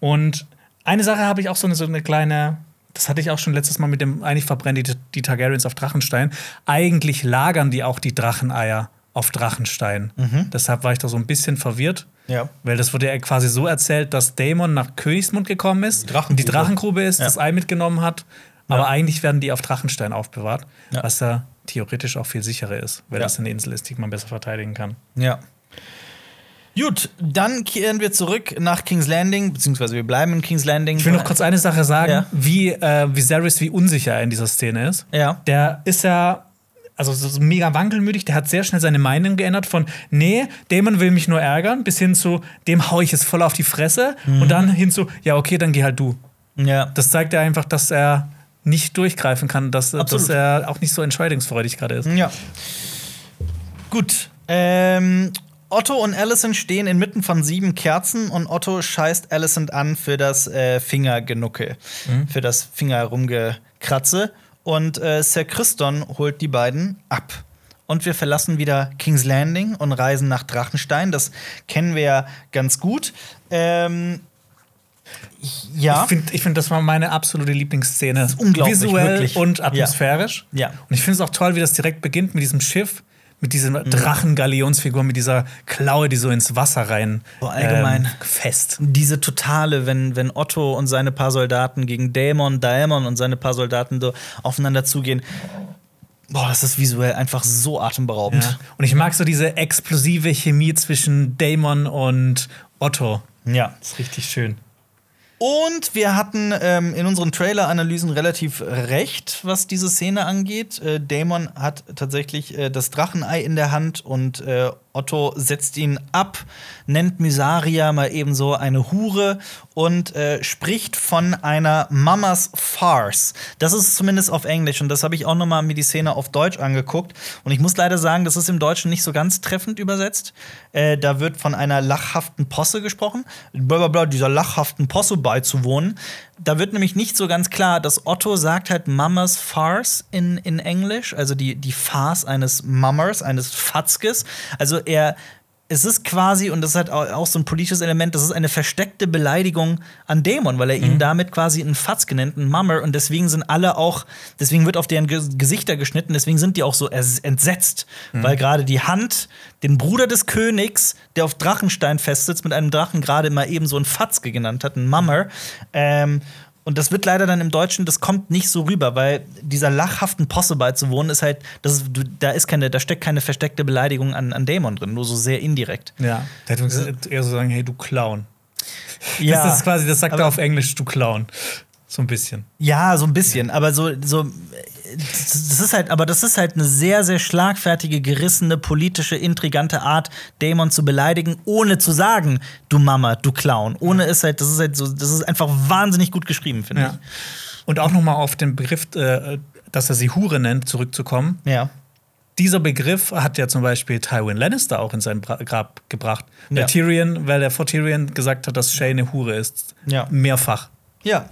Und eine Sache habe ich auch so eine, so eine kleine, das hatte ich auch schon letztes Mal mit dem, eigentlich verbrennen die, die Targaryens auf Drachenstein. Eigentlich lagern die auch die Dracheneier auf Drachenstein. Deshalb war ich da so ein bisschen verwirrt. Ja. Weil das wurde ja quasi so erzählt, dass Daemon nach Königsmund gekommen ist, Die Drachengrube. und die Drachengrube ist, Ja. das Ei mitgenommen hat. Aber Ja. eigentlich werden die auf Drachenstein aufbewahrt, was ja theoretisch auch viel sicherer ist, weil das eine Insel ist, die man besser verteidigen kann. Ja. Gut, dann kehren wir zurück nach King's Landing, beziehungsweise wir bleiben in King's Landing. Ich will noch kurz eine Sache sagen, Ja. wie äh, Viserys, wie unsicher er in dieser Szene ist. Ja. Der ist ja also so mega wankelmütig, der hat sehr schnell seine Meinung geändert von nee, Damon will mich nur ärgern, bis hin zu dem hau ich jetzt voll auf die Fresse Mhm. und dann hin zu ja, okay, dann geh halt du. Ja. Das zeigt ja einfach, dass er nicht durchgreifen kann, dass, dass er auch nicht so entscheidungsfreudig gerade ist. Ja. Gut. Ähm, Otto und Allison stehen inmitten von sieben Kerzen und Otto scheißt Allison an für das äh, Fingergenuckel, für das Finger rumgekratze. Und äh, Sir Christon holt die beiden ab. Und wir verlassen wieder King's Landing und reisen nach Drachenstein. Das kennen wir ja ganz gut. Ähm, ja. Ich finde, ich find, das war meine absolute Lieblingsszene. ist unglaublich, Visuell wirklich. und atmosphärisch. Ja. Und ich finde es auch toll, wie das direkt beginnt mit diesem Schiff, mit dieser Mhm. Drachengalionsfigur, mit dieser Klaue, die so ins Wasser rein Boah, allgemein. ähm, fest. diese totale, wenn, wenn Otto und seine paar Soldaten gegen Daemon, Daemon und seine paar Soldaten so aufeinander zugehen. Boah, das ist visuell einfach so atemberaubend. Ja. Und ich mag so diese explosive Chemie zwischen Damon und Otto. Ja. Das ist richtig schön. Und wir hatten ähm, in unseren Trailer-Analysen relativ recht, was diese Szene angeht. Äh, Daemon hat tatsächlich äh, das Drachenei in der Hand und äh, Otto setzt ihn ab, nennt Mysaria mal ebenso eine Hure und äh, spricht von einer Mamas Farce. Das ist zumindest auf Englisch und das habe ich auch noch mal mir die Szene auf Deutsch angeguckt. Und ich muss leider sagen, das ist im Deutschen nicht so ganz treffend übersetzt. Äh, da wird von einer lachhaften Posse gesprochen. Blablabla, dieser lachhaften Posse beizuwohnen. Da wird nämlich nicht so ganz klar, dass Otto sagt halt Mamas Farce in, in Englisch, also die, die Farce eines Mammers, eines Fatzkes. Also er, es ist quasi, und das ist halt au- auch so ein politisches Element, das ist eine versteckte Beleidigung an Dämon, weil er ihn damit quasi einen Fatz genannt, einen Mummer, und deswegen sind alle auch, deswegen wird auf deren Ge Gesichter geschnitten, deswegen sind die auch so entsetzt, weil gerade die Hand, den Bruder des Königs, der auf Drachenstein festsitzt, mit einem Drachen gerade mal eben so einen Fatzke genannt hat, einen Mummer. Ähm, und das wird leider dann im Deutschen, das kommt nicht so rüber, weil dieser lachhaften Posse beizuwohnen ist halt, das ist, da ist keine, da steckt keine versteckte Beleidigung an, an Dämon drin, nur so sehr indirekt. Ja. Der hätte eher so sagen, hey, du Clown. Ja, Das ist quasi, das sagt er auf Englisch, du Clown. So ein bisschen. ja, so ein bisschen, aber so, so, das ist halt, aber das ist halt eine sehr, sehr schlagfertige, gerissene, politische, intrigante Art, Dämon zu beleidigen, ohne zu sagen, du Mama, du Clown. Ohne ist halt, das ist halt so, das ist einfach wahnsinnig gut geschrieben, finde Ja. Und auch noch mal auf den Begriff, äh, dass er sie Hure nennt, zurückzukommen. ich. Ja. dieser Begriff hat ja zum Beispiel Tywin Lannister auch in sein Bra Grab gebracht. Ja. Der Tyrion, weil der vor Tyrion gesagt hat, dass Shay eine Hure ist. Ja. Mehrfach. Ja.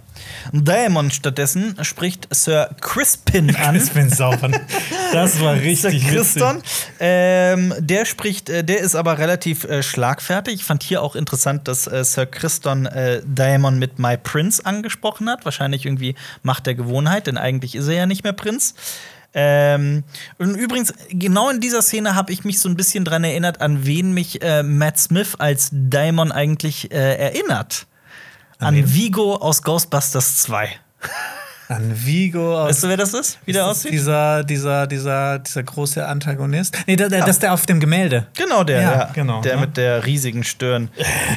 Daemon stattdessen spricht Sir Crispin an. Ich bin sauber. Das war Sir richtig Christon. witzig. Ähm, der spricht, äh, der ist aber relativ äh, schlagfertig. Ich fand hier auch interessant, dass äh, Sir Christon äh, Daemon mit My Prince angesprochen hat. Wahrscheinlich irgendwie Macht der Gewohnheit, denn eigentlich ist er ja nicht mehr Prinz. Ähm, und übrigens, genau in dieser Szene habe ich mich so ein bisschen dran erinnert, an wen mich äh, Matt Smith als Daemon eigentlich äh, erinnert. An, wen? Vigo aus Ghostbusters 2. An Vigo aus. Weißt du, wer das ist? Wie der Ist das aussieht? Dieser, dieser, dieser, dieser große Antagonist. Nee, der, der, das ist der auf dem Gemälde. Genau der, Ja, ja, genau, Der ne? mit der riesigen Stirn.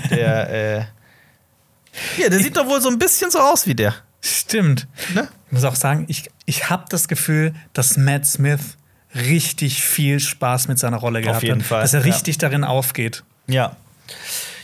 Der, <laughs> äh. Ja, der sieht doch wohl so ein bisschen so aus wie der. Stimmt. Ne? Ich muss auch sagen, ich, ich habe das Gefühl, dass Matt Smith richtig viel Spaß mit seiner Rolle gehabt jeden hat. Fall, Dass er ja. richtig darin aufgeht. Ja.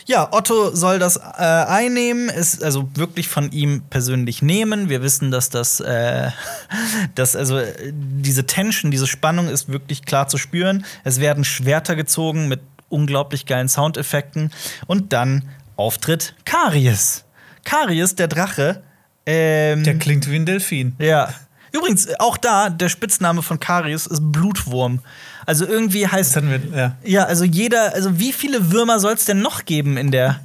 Ja, Otto soll das äh, einnehmen, ist also wirklich von ihm persönlich nehmen. Wir wissen, dass das, äh, <laughs> dass also diese Tension, diese Spannung ist wirklich klar zu spüren. Es werden Schwerter gezogen mit unglaublich geilen Soundeffekten und dann auftritt Karies. Karies, der Drache. Ähm, Der klingt wie ein Delfin. ja. Übrigens, auch da, der Spitzname von Karies ist Blutwurm. Also irgendwie heißt wir, ja. ja, also jeder, also wie viele Würmer soll es denn noch geben in der,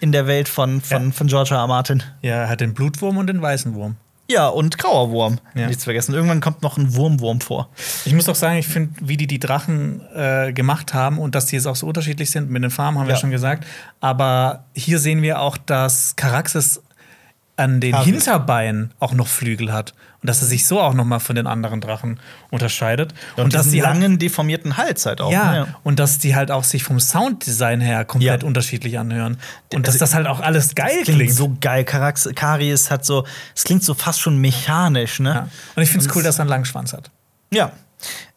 in der Welt von, von, Ja. von George R. R. Martin? Ja, er hat den Blutwurm und den weißen Wurm. Ja, und grauer Wurm. Ja. Nichts vergessen. Irgendwann kommt noch ein Wurmwurm vor. Ich muss auch sagen, ich finde, wie die die Drachen äh, gemacht haben und dass die jetzt auch so unterschiedlich sind mit den Farben, haben wir Ja. schon gesagt. Aber hier sehen wir auch, dass Caraxes an den. Hinterbeinen auch noch Flügel hat. Und dass er sich so auch noch mal von den anderen Drachen unterscheidet. Und, dass diesen die halt- langen, deformierten Hals halt auch. ja, ne? und dass die halt auch sich vom Sounddesign her komplett Ja. unterschiedlich anhören. Und Also- dass das halt auch alles geil Klingt, klingt. so geil. Karax Karies hat so, es klingt so fast schon mechanisch, ne? Ja. Und ich finde es Und cool, dass er einen Langschwanz hat. Ja.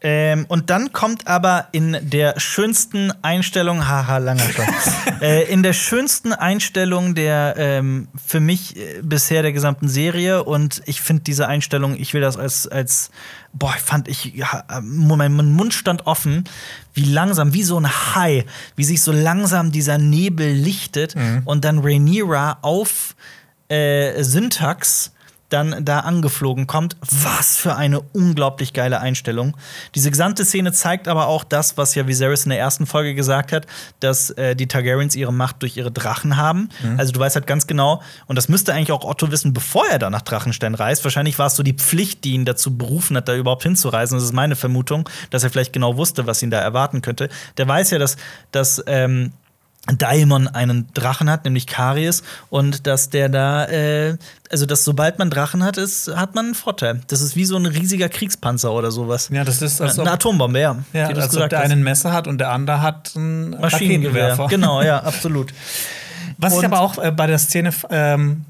Ähm, und dann kommt aber in der schönsten Einstellung, haha, langer schon, <laughs> äh, in der schönsten Einstellung der ähm, für mich äh, bisher der gesamten Serie. Und ich finde diese Einstellung, ich will das als, als boah, ich fand ich, ja, mein Mund stand offen, wie langsam, wie so ein Hai, wie sich so langsam dieser Nebel lichtet. Und dann Rhaenyra auf äh, Syntax dann da angeflogen kommt. Was für eine unglaublich geile Einstellung. Diese gesamte Szene zeigt aber auch das, was ja Viserys in der ersten Folge gesagt hat, dass äh, die Targaryens ihre Macht durch ihre Drachen haben. Also du weißt halt ganz genau, und das müsste eigentlich auch Otto wissen, bevor er da nach Drachenstein reist. Wahrscheinlich war es so die Pflicht, die ihn dazu berufen hat, da überhaupt hinzureisen. Das ist meine Vermutung, dass er vielleicht genau wusste, was ihn da erwarten könnte. Der weiß ja, dass, dass ähm, Daemon einen Drachen hat, nämlich Karies, und dass der da, äh, also dass sobald man Drachen hat, ist, hat man einen Vorteil. Das ist wie so ein riesiger Kriegspanzer oder sowas. Ja, das ist, als ob, eine Atombombe, ja. ja, als ob gesagt der hast. eine ein Messer hat und der andere hat ein Maschinengewehr. Genau, ja, <laughs> absolut. Was ich Und- aber auch äh, bei der Szene, ähm,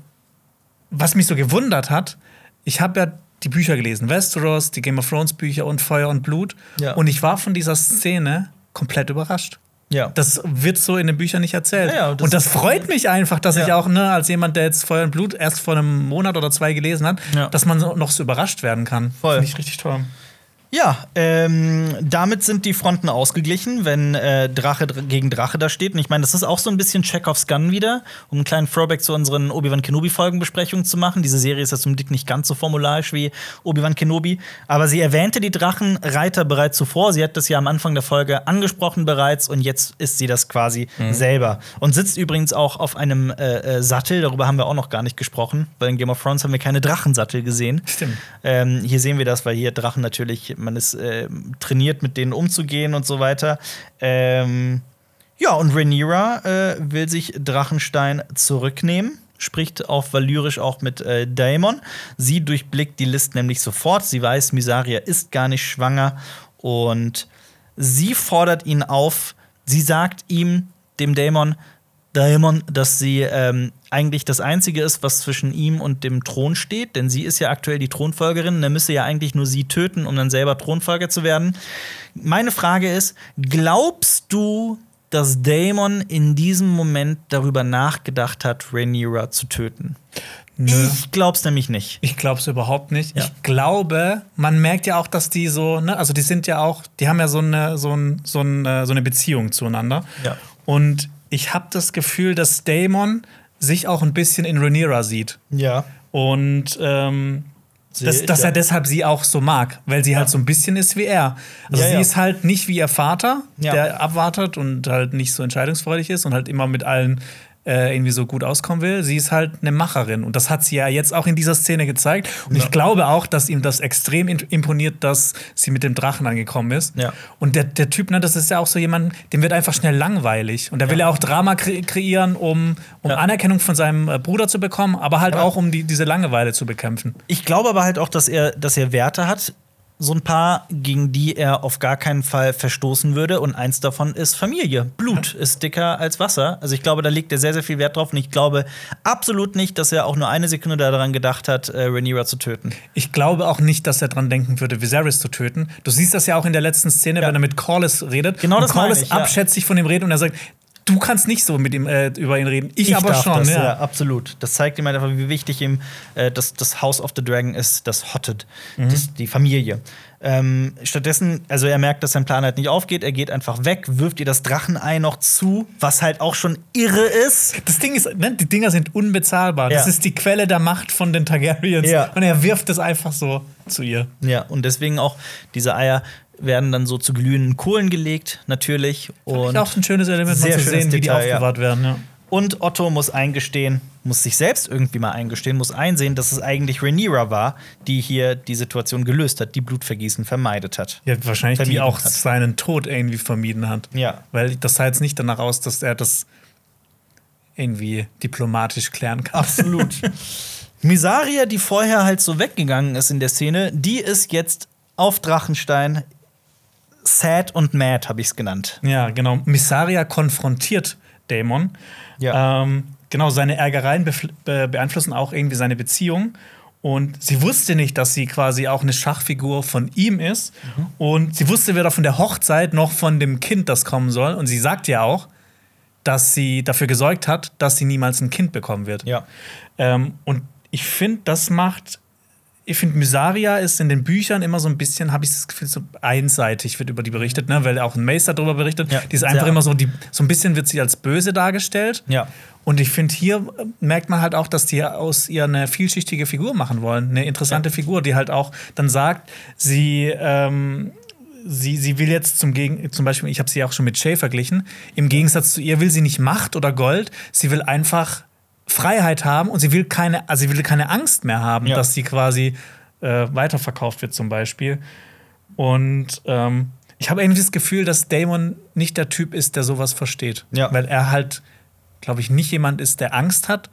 was mich so gewundert hat, ich habe ja die Bücher gelesen, Westeros, die Game of Thrones Bücher und Feuer und Blut. Ja. Und ich war von dieser Szene komplett überrascht. Ja. Das wird so in den Büchern nicht erzählt. Ja, ja, das- und das freut mich einfach, dass ich auch, ne, als jemand, der jetzt Feuer und Blut erst vor einem Monat oder zwei gelesen hat, dass man so, noch so überrascht werden kann. Voll. Finde ich richtig toll. Ja, ähm, damit sind die Fronten ausgeglichen, wenn äh, Drache dr gegen Drache da steht. Und ich meine, das ist auch so ein bisschen Chekhovs Gun wieder, um einen kleinen Throwback zu unseren Obi-Wan Kenobi-Folgenbesprechungen zu machen. Diese Serie ist ja zum Glück nicht ganz so formularisch wie Obi-Wan Kenobi. Aber sie erwähnte die Drachenreiter bereits zuvor. Sie hat das ja am Anfang der Folge angesprochen bereits und jetzt ist sie das quasi selber. Und sitzt übrigens auch auf einem äh, äh, Sattel, darüber haben wir auch noch gar nicht gesprochen, weil in Game of Thrones haben wir keine Drachensattel gesehen. Stimmt. Ähm, hier sehen wir das, weil hier Drachen natürlich, man ist äh, trainiert, mit denen umzugehen und so weiter. Ähm, ja, und Rhaenyra äh, will sich Drachenstein zurücknehmen. Spricht auf Valyrisch auch mit äh, Daemon. Sie durchblickt die List nämlich sofort. Sie weiß, Misaria ist gar nicht schwanger. Und sie fordert ihn auf. Sie sagt ihm, dem Daemon, Daemon, dass sie ähm, eigentlich das Einzige ist, was zwischen ihm und dem Thron steht, denn sie ist ja aktuell die Thronfolgerin und er müsse ja eigentlich nur sie töten, um dann selber Thronfolger zu werden. Meine Frage ist: Glaubst du, dass Daemon in diesem Moment darüber nachgedacht hat, Rhaenyra zu töten? Nö. Ich glaub's nämlich nicht. Ich glaube es überhaupt nicht. Ja. Ich glaube, man merkt ja auch, dass die so, ne, also die sind ja auch, die haben ja so eine, so ein, so ein, äh, so eine Beziehung zueinander. Ja. Und ich habe das Gefühl, dass Damon sich auch ein bisschen in Rhaenyra sieht. Ja. Und ähm, dass, dass ja. er deshalb sie auch so mag, weil sie halt so ein bisschen ist wie er. Also Ja, sie ja. ist halt nicht wie ihr Vater, Ja. der abwartet und halt nicht so entscheidungsfreudig ist und halt immer mit allen äh, irgendwie so gut auskommen will. Sie ist halt eine Macherin und das hat sie ja jetzt auch in dieser Szene gezeigt. Und Ja. ich glaube auch, dass ihm das extrem imponiert, dass sie mit dem Drachen angekommen ist. Ja. Und der, der Typ, ne, das ist ja auch so jemand, dem wird einfach schnell langweilig. Und der will ja auch Drama kre kreieren, um, um. Anerkennung von seinem äh, Bruder zu bekommen, aber halt auch um die, diese Langeweile zu bekämpfen. Ich glaube aber halt auch, dass er, dass er Werte hat, so ein paar, gegen die er auf gar keinen Fall verstoßen würde. Und eins davon ist Familie. Blut ist dicker als Wasser. Also ich glaube, da legt er sehr, sehr viel Wert drauf. Und ich glaube absolut nicht, dass er auch nur eine Sekunde daran gedacht hat, äh, Rhaenyra zu töten. Ich glaube auch nicht, dass er dran denken würde, Viserys zu töten. Du siehst das ja auch in der letzten Szene, Ja. wenn er mit Corlys redet. Genau und das Corlys ich, ja. abschätzig von ihm redet und er sagt, du kannst nicht so mit ihm äh, über ihn reden. Ich, aber darf schon. Das, ja. ja. absolut. Das zeigt ihm einfach, wie wichtig ihm äh, das, das House of the Dragon ist, das Hotted, Mhm. das, die Familie. Ähm, stattdessen, also er merkt, dass sein Plan halt nicht aufgeht, er geht einfach weg, wirft ihr das Drachenei noch zu, was halt auch schon irre ist. Das Ding ist, ne, die Dinger sind unbezahlbar. Das Ja. ist die Quelle der Macht von den Targaryens. Ja. Und er wirft es einfach so zu ihr. Ja, und deswegen auch diese Eier werden dann so zu glühenden Kohlen gelegt, natürlich. Und auch ein schönes Element, Sehr mal zu sehen, wie die Detail, ja. aufbewahrt werden. Ja. Und Otto muss eingestehen, muss sich selbst irgendwie mal eingestehen, muss einsehen, dass es eigentlich Rhaenyra war, die hier die Situation gelöst hat, die Blutvergießen vermeidet hat. Ja, wahrscheinlich die auch hat. seinen Tod irgendwie vermieden hat. Ja. Weil das sah jetzt nicht danach aus, dass er das irgendwie diplomatisch klären kann. Absolut. <laughs> Misaria, die vorher halt so weggegangen ist in der Szene, die ist jetzt auf Drachenstein sad und mad, habe ich es genannt. Ja, genau. Missaria konfrontiert Daemon. Ja. Ähm, genau, seine Ärgereien be beeinflussen auch irgendwie seine Beziehung. Und sie wusste nicht, dass sie quasi auch eine Schachfigur von ihm ist. Mhm. Und sie wusste weder von der Hochzeit noch von dem Kind, das kommen soll. Und sie sagt ja auch, dass sie dafür gesorgt hat, dass sie niemals ein Kind bekommen wird. Ja. Ähm, und ich finde, das macht. Ich finde, Mysaria ist in den Büchern immer so ein bisschen, habe ich das Gefühl, so einseitig wird über die berichtet, ne? weil auch ein Mace darüber berichtet. Ja, die ist einfach immer so, die, so ein bisschen wird sie als böse dargestellt. Ja. Und ich finde, hier äh, merkt man halt auch, dass die aus ihr eine vielschichtige Figur machen wollen. Eine interessante Ja. Figur, die halt auch dann sagt, sie. Ähm, Sie, sie will jetzt zum Gegen zum Beispiel, ich habe sie auch schon mit Shay verglichen. Im Gegensatz zu ihr will sie nicht Macht oder Gold, sie will einfach Freiheit haben und sie will keine, also sie will keine Angst mehr haben, Ja. dass sie quasi äh, weiterverkauft wird zum Beispiel. Und ähm, ich habe irgendwie das Gefühl, dass Damon nicht der Typ ist, der sowas versteht. Ja. Weil er halt, glaube ich, nicht jemand ist, der Angst hat,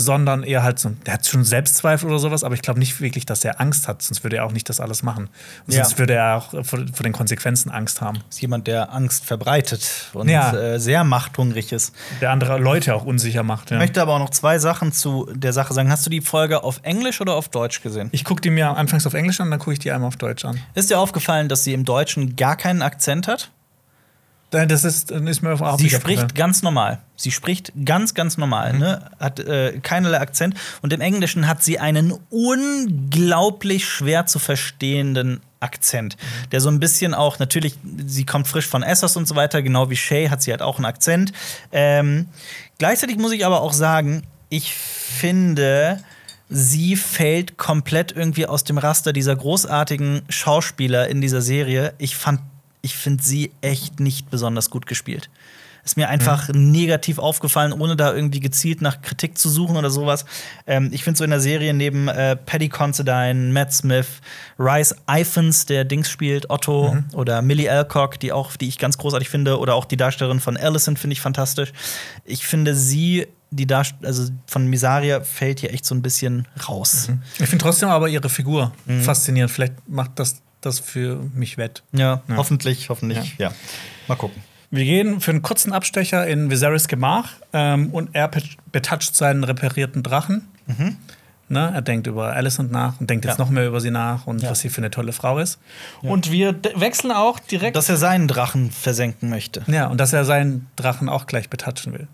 sondern eher halt so, der hat schon Selbstzweifel oder sowas, aber ich glaube nicht wirklich, dass er Angst hat, sonst würde er auch nicht das alles machen. Und Ja. sonst würde er auch vor, vor den Konsequenzen Angst haben. Ist jemand, der Angst verbreitet und Ja. äh, sehr machthungrig ist. Der andere Leute auch unsicher macht. Ja. Ich möchte aber auch noch zwei Sachen zu der Sache sagen. Hast du die Folge auf Englisch oder auf Deutsch gesehen? Ich gucke die mir anfangs auf Englisch an, dann gucke ich die einmal auf Deutsch an. Ist dir aufgefallen, dass sie im Deutschen gar keinen Akzent hat? Das ist, ist mir überhaupt Sie spricht aufgefallen. ganz normal. Sie spricht ganz, ganz normal, Mhm. ne? Hat äh, keinerlei Akzent. Und im Englischen hat sie einen unglaublich schwer zu verstehenden Akzent. Mhm. Der so ein bisschen auch, natürlich, sie kommt frisch von Essos und so weiter, genau wie Shay hat sie halt auch einen Akzent. Ähm, gleichzeitig muss ich aber auch sagen, ich finde, sie fällt komplett irgendwie aus dem Raster dieser großartigen Schauspieler in dieser Serie. Ich fand, ich finde sie echt nicht besonders gut gespielt. Ist mir einfach negativ aufgefallen, ohne da irgendwie gezielt nach Kritik zu suchen oder sowas. Ähm, ich finde so in der Serie neben äh, Paddy Considine, Matt Smith, Rice Iphans, der Dings spielt, Otto oder Millie Alcock, die auch, die ich ganz großartig finde, oder auch die Darstellerin von Allison finde ich fantastisch. Ich finde sie, die Darst also von Misaria fällt hier echt so ein bisschen raus. Ich finde trotzdem aber ihre Figur Mhm. faszinierend. Vielleicht macht das das für mich wett. Ja, Ja. hoffentlich, hoffentlich. Ja. Mal gucken. Wir gehen für einen kurzen Abstecher in Viserys Gemach ähm, und er betatscht seinen reparierten Drachen. Ne, er denkt über Alicent nach und denkt jetzt Mhm. Ja. noch mehr über sie nach und Ja. was sie für eine tolle Frau ist. Und wir wechseln auch direkt. Dass er seinen Drachen versenken möchte. ja, und dass er seinen Drachen auch gleich betatschen will.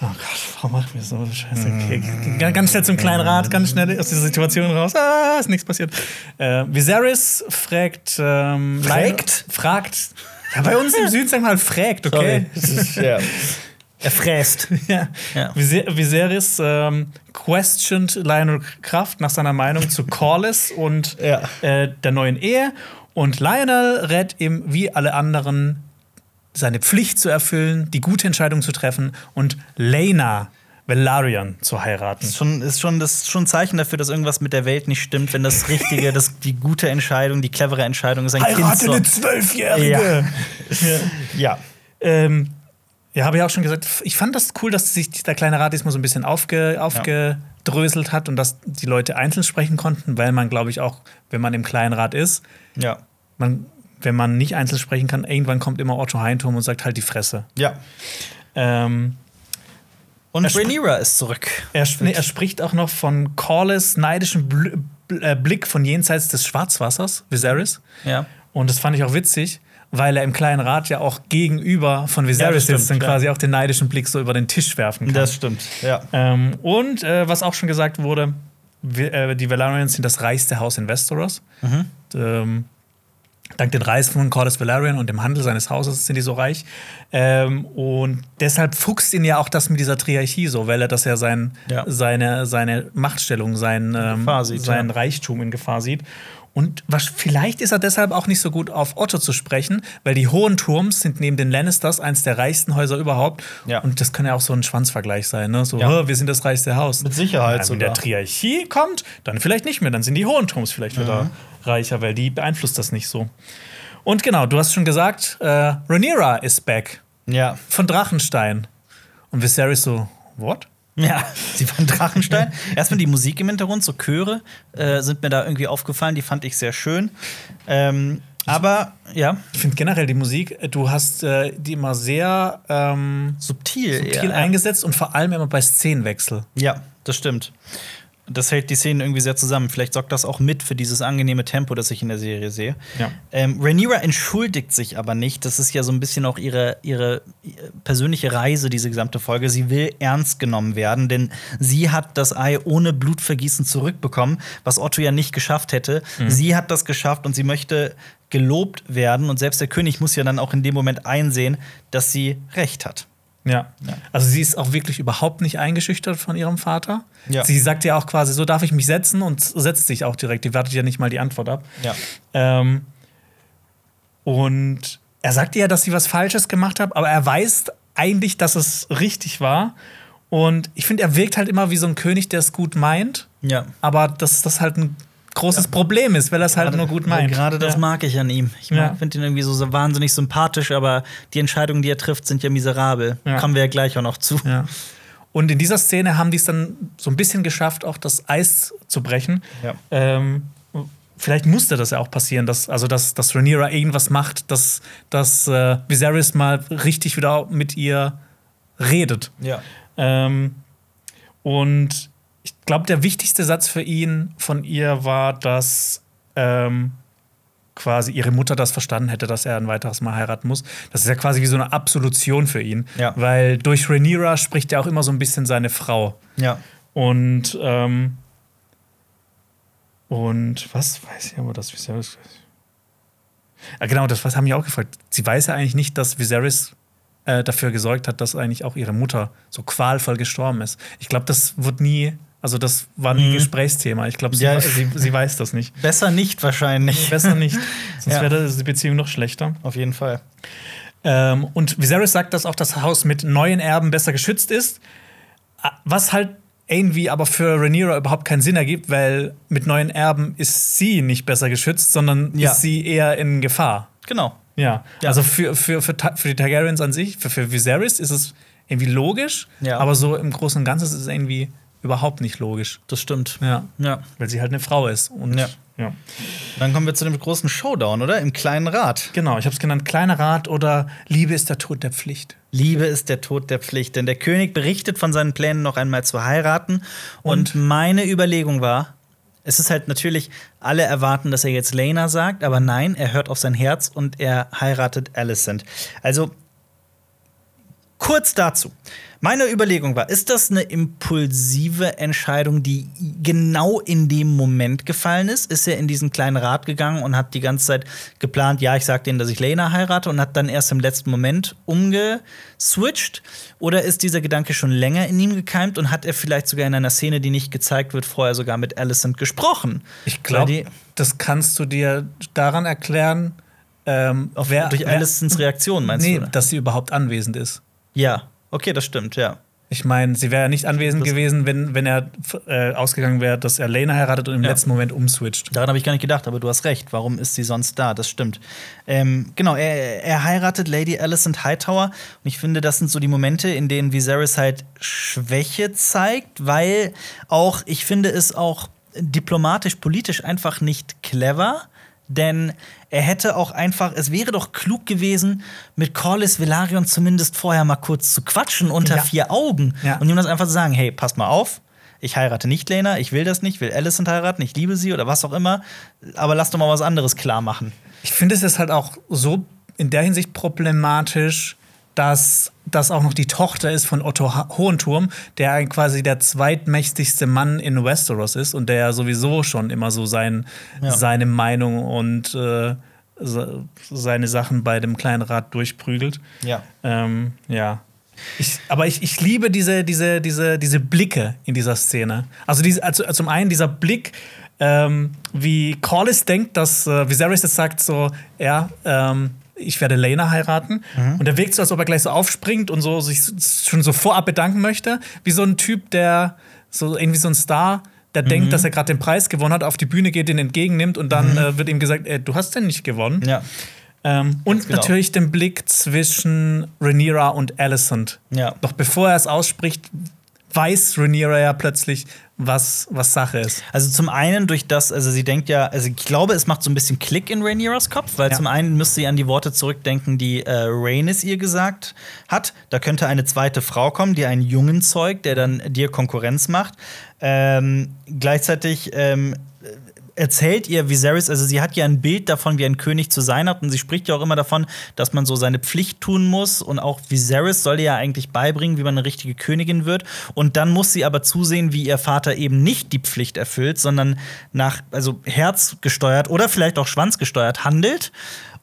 Oh Gott, warum machen wir so Scheiße? Okay, ganz- ganz schnell zum kleinen Rat, ganz schnell aus dieser Situation raus. Ah, ist nichts passiert. Äh, Viserys fragt. Ähm, Fragt? Fragt. Ja, bei uns im Süden sagen wir halt fragt, okay? ja. Er fräst. <laughs> Ja. Ja. Viser- Viserys ähm, questioned Lionel Kraft nach seiner Meinung zu Corlys und Ja. äh, der neuen Ehe. Und Lionel rät ihm, wie alle anderen, seine Pflicht zu erfüllen, die gute Entscheidung zu treffen und Lena Velaryon zu heiraten. Ist schon, ist schon das ist schon ein Zeichen dafür, dass irgendwas mit der Welt nicht stimmt, wenn das Richtige, das, die gute Entscheidung, die clevere Entscheidung ist, ein Kind zu. Zwölfjährige! <laughs> Ja. Ähm, ja, habe ich auch schon gesagt, ich fand das cool, dass sich der kleine Rat diesmal so ein bisschen aufge, aufgedröselt hat und dass die Leute einzeln sprechen konnten, weil man, glaube ich, auch, wenn man im kleinen Rat ist, Ja. man, wenn man nicht einzeln sprechen kann, irgendwann kommt immer Otto Heinturm und sagt halt die Fresse. Ja. Ähm, Und Rhaenyra ist zurück. er, nee, er spricht auch noch von Corlys neidischem Bl Bl äh, Blick von jenseits des Schwarzwassers, Viserys. Ja. Und das fand ich auch witzig, weil er im kleinen Rat ja auch gegenüber von Viserys stimmt, sitzt und ja. quasi auch den neidischen Blick so über den Tisch werfen kann. Das stimmt. Ja. Ähm, und äh, was auch schon gesagt wurde, äh, die Valerians sind das reichste Haus in Westeros. Ähm, dank den Reisen von Corlys Valerian und dem Handel seines Hauses sind die so reich. Ähm, und deshalb fuchst ihn ja auch das mit dieser Triarchie so, weil er das ja, sein, Ja. Seine, seine Machtstellung, sein, ähm, sieht, sein ja. Reichtum in Gefahr sieht. Und was, vielleicht ist er deshalb auch nicht so gut auf Otto zu sprechen, weil die Hohen Turms sind neben den Lannisters eins der reichsten Häuser überhaupt. Ja. Und das kann ja auch so ein Schwanzvergleich sein. Ne? So, Ja. "Hä, wir sind das reichste Haus. Mit Sicherheit Ja, wenn der. Triarchie kommt, dann vielleicht nicht mehr. Dann sind die Hohen Turms vielleicht wieder reicher, weil die beeinflusst das nicht so. Und genau, du hast schon gesagt, äh, Rhaenyra ist back Ja. von Drachenstein. Und Viserys so, what? Ja, sie waren Drachenstein. Erstmal die Musik im Hintergrund, so Chöre, äh, sind mir da irgendwie aufgefallen, die fand ich sehr schön. Ähm, aber ja, Ich finde generell die Musik, äh, du hast äh, die immer sehr ähm, subtil. subtil eher. eingesetzt und vor allem immer bei Szenenwechsel. Ja, das stimmt. Das hält die Szenen irgendwie sehr zusammen. Vielleicht sorgt das auch mit für dieses angenehme Tempo, das ich in der Serie sehe. Ja. Ähm, Rhaenyra entschuldigt sich aber nicht. Das ist ja so ein bisschen auch ihre, ihre persönliche Reise, diese gesamte Folge. Sie will ernst genommen werden, denn sie hat das Ei ohne Blutvergießen zurückbekommen, was Otto ja nicht geschafft hätte. Sie hat das geschafft und sie möchte gelobt werden. Und selbst der König muss ja dann auch in dem Moment einsehen, dass sie recht hat. Ja. Also sie ist auch wirklich überhaupt nicht eingeschüchtert von ihrem Vater. Ja. Sie sagt ja auch quasi, so darf ich mich setzen und setzt sich auch direkt. Die wartet ja nicht mal die Antwort ab. Ja. Ähm, und er sagt ihr ja, dass sie was Falsches gemacht hat, aber er weiß eigentlich, dass es richtig war. Und ich finde, er wirkt halt immer wie so ein König, der es gut meint, Ja. aber dass das halt ein großes Problem ist, weil er es halt nur gut meint. Gerade das ja. mag ich an ihm. Ich Ja. finde ihn irgendwie so, so wahnsinnig sympathisch, aber die Entscheidungen, die er trifft, sind ja miserabel. Ja. Kommen wir ja gleich auch noch zu. Ja. Und in dieser Szene haben die es dann so ein bisschen geschafft, auch das Eis zu brechen. Ja. Ähm, vielleicht musste das ja auch passieren, dass, also dass, dass Rhaenyra irgendwas macht, dass, dass äh, Viserys mal richtig wieder mit ihr redet. Ja. Ähm, und ich glaube, der wichtigste Satz für ihn von ihr war, dass ähm, quasi ihre Mutter das verstanden hätte, dass er ein weiteres Mal heiraten muss. Das ist ja quasi wie so eine Absolution für ihn. Ja. Weil durch Rhaenyra spricht er auch immer so ein bisschen seine Frau. Ja. Und, ähm, und was weiß ich aber, dass Viserys. Ah, genau, das was haben mich auch gefragt. Sie weiß ja eigentlich nicht, dass Viserys äh, dafür gesorgt hat, dass eigentlich auch ihre Mutter so qualvoll gestorben ist. Ich glaube, das wird nie, also das war nie Mhm. Gesprächsthema. Ich glaube, sie, Ja. sie, sie weiß das nicht. Besser nicht wahrscheinlich. Besser nicht, <laughs> sonst Ja. wäre die Beziehung noch schlechter. Auf jeden Fall. Ähm, und Viserys sagt, dass auch das Haus mit neuen Erben besser geschützt ist. Ah, Was halt irgendwie aber für Rhaenyra überhaupt keinen Sinn ergibt, weil mit neuen Erben ist sie nicht besser geschützt, sondern Ja. ist sie eher in Gefahr. Genau. Ja. Ja. Also für, für, für, für die Targaryens an sich, für, für Viserys ist es irgendwie logisch, Ja. aber so im Großen und Ganzen ist es irgendwie überhaupt nicht logisch. Das stimmt. Ja. Ja. Weil sie halt eine Frau ist. Und Ja. ja. Dann kommen wir zu dem großen Showdown, oder? Im kleinen Rat. Genau, ich habe es genannt, kleiner Rat oder Liebe ist der Tod der Pflicht. Liebe ist der Tod der Pflicht. Denn der König berichtet von seinen Plänen, noch einmal zu heiraten. Und, meine Überlegung war, es ist halt natürlich, alle erwarten, dass er jetzt Lena sagt, aber nein, er hört auf sein Herz und er heiratet Alicent. Also kurz dazu. Meine Überlegung war, ist das eine impulsive Entscheidung, die genau in dem Moment gefallen ist? Ist er in diesen kleinen Rat gegangen und hat die ganze Zeit geplant, ja, ich sag denen, dass ich Lena heirate und hat dann erst im letzten Moment umgeswitcht? Oder ist dieser Gedanke schon länger in ihm gekeimt und hat er vielleicht sogar in einer Szene, die nicht gezeigt wird, vorher sogar mit Alicent gesprochen? Ich glaube, das kannst du dir daran erklären, ähm, wer, durch Alicents Reaktion meinst nee, du? Nee, dass sie überhaupt anwesend ist. Ja, okay, das stimmt, ja. Ich meine, sie wäre ja nicht anwesend das gewesen, wenn, wenn er äh, ausgegangen wäre, dass er Lena heiratet und im ja. letzten Moment umswitcht. Daran habe ich gar nicht gedacht, aber du hast recht. Warum ist sie sonst da? Das stimmt. Ähm, genau, er, er, heiratet Lady Alicent Hightower und ich finde, das sind so die Momente, in denen Viserys halt Schwäche zeigt, weil auch, ich finde es auch diplomatisch, politisch einfach nicht clever denn er hätte auch einfach, es wäre doch klug gewesen, mit Corlys Velaryon zumindest vorher mal kurz zu quatschen unter ja. vier Augen ja. und ihm das einfach zu sagen: Hey, passt mal auf, ich heirate nicht Lena, ich will das nicht, will Alicent heiraten, ich liebe sie oder was auch immer, aber lass doch mal was anderes klar machen. Ich finde es ist halt auch so in der Hinsicht problematisch, dass das auch noch die Tochter ist von Otto Hohenturm, der quasi der zweitmächtigste Mann in Westeros ist und der ja sowieso schon immer so sein, ja. seine Meinung und äh, seine Sachen bei dem kleinen Rat durchprügelt. Ja. Ähm, ja. Ich, aber ich, ich liebe diese, diese, diese, diese Blicke in dieser Szene. Also, diese, also zum einen dieser Blick, ähm, wie Corlys denkt, dass äh, Viserys jetzt sagt, so, ja, ähm, ich werde Lena heiraten. Mhm. Und er wirkt so, als ob er gleich so aufspringt und so sich schon so vorab bedanken möchte. Wie so ein Typ, der so irgendwie so ein Star, der mhm. denkt, dass er gerade den Preis gewonnen hat, auf die Bühne geht, den entgegennimmt und dann mhm. äh, wird ihm gesagt, ey, du hast den nicht gewonnen. Ja. Ähm, und genau. natürlich den Blick zwischen Rhaenyra und Alicent. Ja. Doch bevor er es ausspricht, weiß Rhaenyra ja plötzlich, was, was Sache ist. Also zum einen durch das, also sie denkt ja, also ich glaube, es macht so ein bisschen Klick in Rhaenyras Kopf, weil ja. zum einen müsste sie an die Worte zurückdenken, die äh, Rhaenys ihr gesagt hat. Da könnte eine zweite Frau kommen, die einen Jungen zeugt, der dann dir Konkurrenz macht. Ähm, gleichzeitig ähm, erzählt ihr Viserys, also sie hat ja ein Bild davon, wie ein König zu sein hat und sie spricht ja auch immer davon, dass man so seine Pflicht tun muss und auch Viserys soll ihr ja eigentlich beibringen, wie man eine richtige Königin wird. Und dann muss sie aber zusehen, wie ihr Vater eben nicht die Pflicht erfüllt, sondern nach also Herz gesteuert oder vielleicht auch Schwanz gesteuert handelt.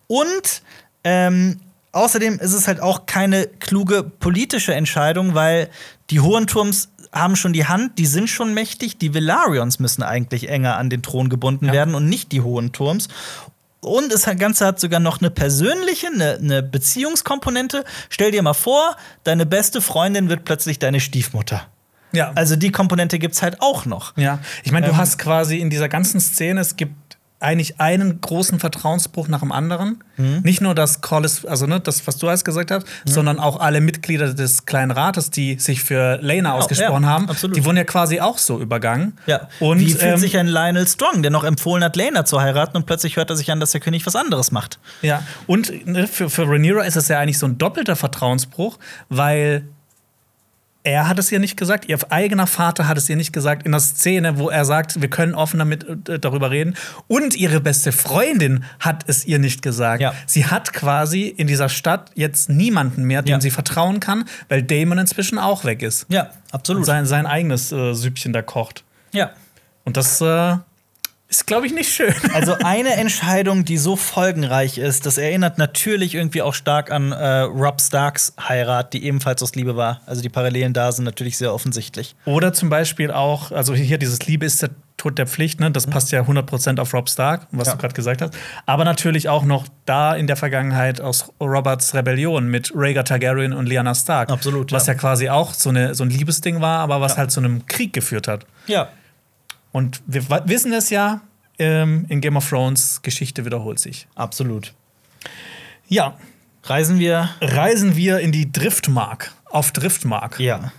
Und ähm, Außerdem ist es halt auch keine kluge politische Entscheidung, weil die Hohenturms haben schon die Hand, die sind schon mächtig. Die Velarions müssen eigentlich enger an den Thron gebunden ja. werden und nicht die Hohen Turms. Und das Ganze hat sogar noch eine persönliche, eine, eine, Beziehungskomponente. Stell dir mal vor, deine beste Freundin wird plötzlich deine Stiefmutter. Ja. Also die Komponente gibt es halt auch noch. Ja, ich meine, du ähm, hast quasi in dieser ganzen Szene, es gibt eigentlich einen großen Vertrauensbruch nach dem anderen. Mhm. Nicht nur das Collis, also ne, das, was du alles gesagt hast, mhm. sondern auch alle Mitglieder des kleinen Rates, die sich für Lena genau, ausgesprochen ja, haben, absolut. die wurden ja quasi auch so übergangen. Ja. Und wie fühlt ähm, sich ein Lionel Strong, der noch empfohlen hat, Lena zu heiraten und plötzlich hört er sich an, dass der König was anderes macht. Ja. Und ne, für, für Rhaenyra ist es ja eigentlich so ein doppelter Vertrauensbruch, weil er hat es ihr nicht gesagt, ihr eigener Vater hat es ihr nicht gesagt in der Szene, wo er sagt, wir können offen damit äh, darüber reden. Und ihre beste Freundin hat es ihr nicht gesagt. Ja. Sie hat quasi in dieser Stadt jetzt niemanden mehr, dem ja. sie vertrauen kann, weil Damon inzwischen auch weg ist. Ja, absolut. Und sein, sein eigenes äh, Süppchen da kocht. Ja. Und das äh, ist, glaube ich, nicht schön. <laughs> Also eine Entscheidung, die so folgenreich ist, das erinnert natürlich irgendwie auch stark an äh, Rob Starks Heirat, die ebenfalls aus Liebe war. Also die Parallelen da sind natürlich sehr offensichtlich. Oder zum Beispiel auch, also hier dieses Liebe ist der Tod der Pflicht, ne? das mhm. passt ja 100% auf Rob Stark, was ja. du gerade gesagt hast. Aber natürlich auch noch da in der Vergangenheit aus Roberts Rebellion mit Rhaegar Targaryen und Lyanna Stark. Absolut. Was ja, ja quasi auch so, eine, so ein Liebesding war, aber was ja. halt zu einem Krieg geführt hat. Ja. Und wir wissen es ja, ähm, in Game of Thrones, Geschichte wiederholt sich. Absolut. Ja. Reisen wir. Reisen wir in die Driftmark. Auf Driftmark. Ja.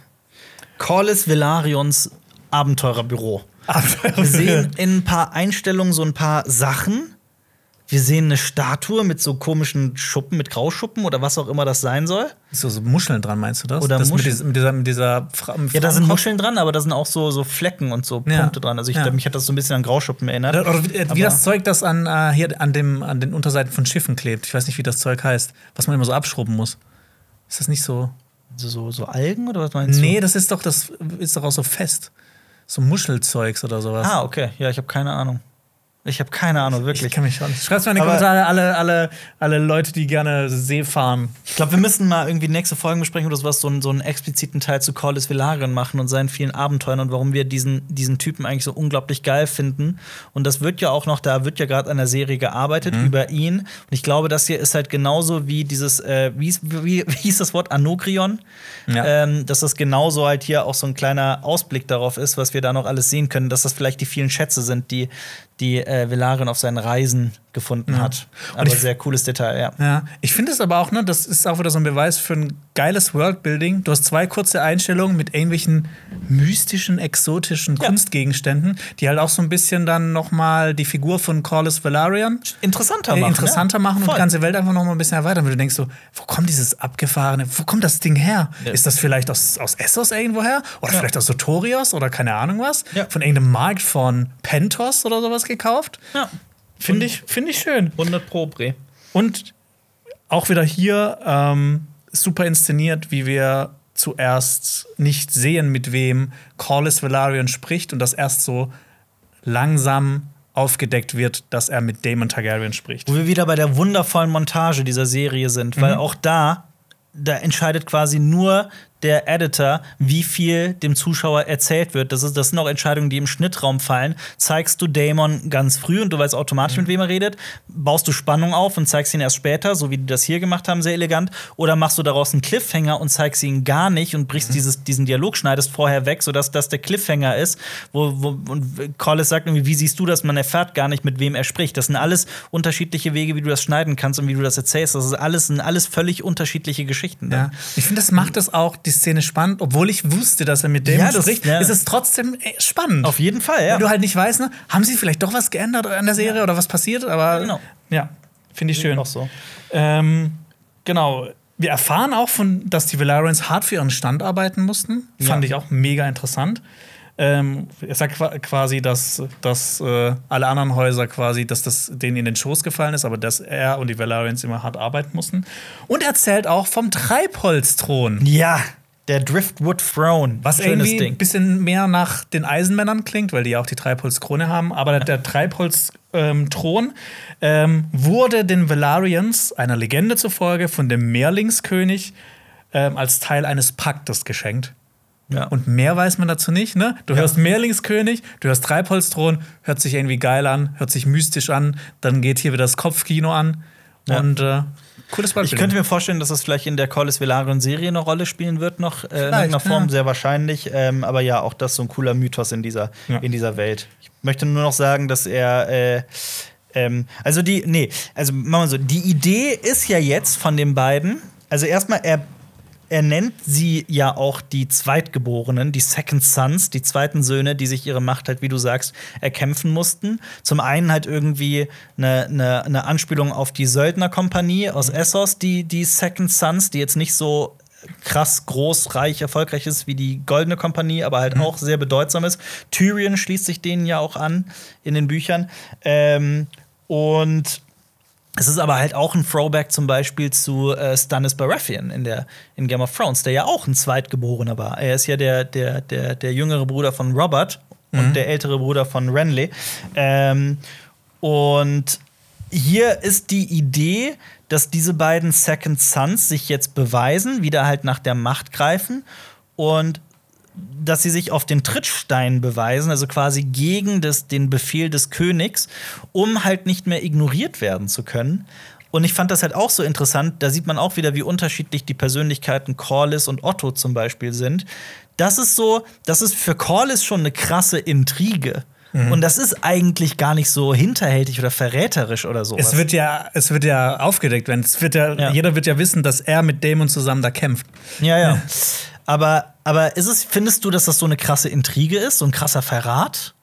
Corlys Velarions Abenteurerbüro. Abenteurerbüro. Wir sehen in ein paar Einstellungen so ein paar Sachen, wir sehen eine Statue mit so komischen Schuppen, mit Grauschuppen oder was auch immer das sein soll. So, so Muscheln dran, meinst du das? Oder das Muscheln. Mit, dieser, mit dieser Fra Ja, da sind Muscheln dran, aber da sind auch so, so Flecken und so ja. Punkte dran. Also ich, ja. mich hat das so ein bisschen an Grauschuppen erinnert. Oder, oder wie, wie das Zeug, das an, äh, hier an, dem, an den Unterseiten von Schiffen klebt. Ich weiß nicht, wie das Zeug heißt, was man immer so abschrubben muss. Ist das nicht so? So, so Algen oder was meinst Nee, du? das ist doch, das ist doch auch so fest. So Muschelzeugs oder sowas. Ah, okay. Ja, ich habe keine Ahnung. Ich habe keine Ahnung, Ich wirklich. kann mich schon. Schreibt mal in die Aber- Kommentare alle, alle, alle Leute, die gerne See fahren. Ich glaube, wir müssen mal irgendwie nächste Folgen besprechen oder sowas, so, einen- so einen expliziten Teil zu Corlys Velaryon machen und seinen vielen Abenteuern und warum wir diesen, diesen Typen eigentlich so unglaublich geil finden. Und das wird ja auch noch, da wird ja gerade an der Serie gearbeitet über ihn. Und ich glaube, das hier ist halt genauso wie dieses, äh, wie, hieß- wie, wie hieß das Wort, Anokrion? Ja. Ähm, dass das genauso halt hier auch so ein kleiner Ausblick darauf ist, was wir da noch alles sehen können, dass das vielleicht die vielen Schätze sind, die, die äh, Velaryon auf seinen Reisen gefunden hat. Aber ich- sehr cooles Detail, ja. Ja, ich finde es aber auch, ne, das ist auch wieder so ein Beweis für ein geiles Worldbuilding. Du hast zwei kurze Einstellungen mit irgendwelchen mystischen, exotischen Ja. Kunstgegenständen, die halt auch so ein bisschen dann noch mal die Figur von Corlys Velaryon Interessanter äh, machen. interessanter ja. machen und die ganze Welt einfach noch mal ein bisschen erweitern. Weil du denkst so, wo kommt dieses abgefahrene, wo kommt das Ding her? Ja. Ist das vielleicht aus, aus Essos irgendwo her? Oder Ja. vielleicht aus Sotorios oder keine Ahnung was? Ja. Von irgendeinem Markt von Pentos oder sowas gekauft? Ja. Finde ich, find ich schön. 100 Pro Bre. Und auch wieder hier ähm, super inszeniert, wie wir zuerst nicht sehen, mit wem Corlys Velaryon spricht und das erst so langsam aufgedeckt wird, dass er mit Daemon Targaryen spricht. Wo wir wieder bei der wundervollen Montage dieser Serie sind, weil auch da, da entscheidet quasi nur der Editor, wie viel dem Zuschauer erzählt wird. Das, ist, das sind auch Entscheidungen, die im Schnittraum fallen. Zeigst du Damon ganz früh und du weißt automatisch, mit wem er redet, baust du Spannung auf und zeigst ihn erst später, so wie die das hier gemacht haben, sehr elegant. Oder machst du daraus einen Cliffhanger und zeigst ihn gar nicht und brichst dieses, diesen Dialog, schneidest vorher weg, sodass das der Cliffhanger ist, wo, wo und Collis sagt irgendwie, wie siehst du das? Man erfährt gar nicht, mit wem er spricht. Das sind alles unterschiedliche Wege, wie du das schneiden kannst und wie du das erzählst. Das ist alles, sind alles völlig unterschiedliche Geschichten. Ja. Ich finde, das macht es auch die Szene spannend, obwohl ich wusste, dass er mit Daemon Ja, das- spricht, ja. ist es trotzdem äh, spannend. Auf jeden Fall, ja. Wenn du halt nicht weißt, ne, haben sie vielleicht doch was geändert an der Serie oder was passiert, aber Genau. ja, finde ich schön. Auch so. Ähm, genau. Wir erfahren auch, von, dass die Valarians hart für ihren Stand arbeiten mussten. Fand Ja. ich auch mega interessant. Ähm, er sagt qua- quasi, dass, dass äh, alle anderen Häuser quasi, dass das denen in den Schoß gefallen ist, aber dass er und die Valarians immer hart arbeiten mussten. Und er erzählt auch vom Treibholzthron. Ja, der Driftwood Throne. Was Schönes irgendwie ein Ding. bisschen mehr nach den Eisenmännern klingt, weil die ja auch die Treibholzkrone haben. Aber der Treibholzthron ähm, wurde den Valarians, einer Legende zufolge, von dem Meerlingskönig ähm, als Teil eines Paktes geschenkt. Ja. Und mehr weiß man dazu nicht, ne? Du hörst Meerlingskönig, du hörst Treibholzthron, hört sich irgendwie geil an, hört sich mystisch an, dann geht hier wieder das Kopfkino an. Ja. Und äh, cooles Ich Beispiel. könnte mir vorstellen, dass das vielleicht in der Corlys Velaryon Serie eine Rolle spielen wird, noch äh, in irgendeiner Form, ja. sehr wahrscheinlich. Ähm, aber ja, auch das ist so ein cooler Mythos in dieser, Ja. in dieser Welt. Ich möchte nur noch sagen, dass er. Äh, ähm, also die, nee, also machen wir so, die Idee ist ja jetzt von den beiden, also erstmal, er, er nennt sie ja auch die Zweitgeborenen, die Second Sons, die zweiten Söhne, die sich ihre Macht halt, wie du sagst, erkämpfen mussten. Zum einen halt irgendwie eine, eine, eine Anspielung auf die Söldnerkompanie aus Essos, die, die Second Sons, die jetzt nicht so krass, groß, reich, erfolgreich ist wie die Goldene Kompanie, aber halt auch sehr bedeutsam ist. Tyrion schließt sich denen ja auch an in den Büchern. Ähm, und es ist aber halt auch ein Throwback zum Beispiel zu äh, Stannis Baratheon in, der, in Game of Thrones, der ja auch ein Zweitgeborener war. Er ist ja der, der, der, der jüngere Bruder von Robert und der ältere Bruder von Renly. Ähm, und hier ist die Idee, dass diese beiden Second Sons sich jetzt beweisen, wieder halt nach der Macht greifen und dass sie sich auf den Trittstein beweisen, also quasi gegen das, den Befehl des Königs, um halt nicht mehr ignoriert werden zu können. Und ich fand das halt auch so interessant, da sieht man auch wieder, wie unterschiedlich die Persönlichkeiten Corlys und Otto zum Beispiel sind. Das ist so, das ist für Corlys schon eine krasse Intrige. Und das ist eigentlich gar nicht so hinterhältig oder verräterisch oder so. Es wird ja, es wird ja aufgedeckt werden. Es wird ja, Ja. Jeder wird ja wissen, dass er mit Damon zusammen da kämpft. Ja, ja. <laughs> Aber, aber ist es, findest du, dass das so eine krasse Intrige ist, so ein krasser Verrat?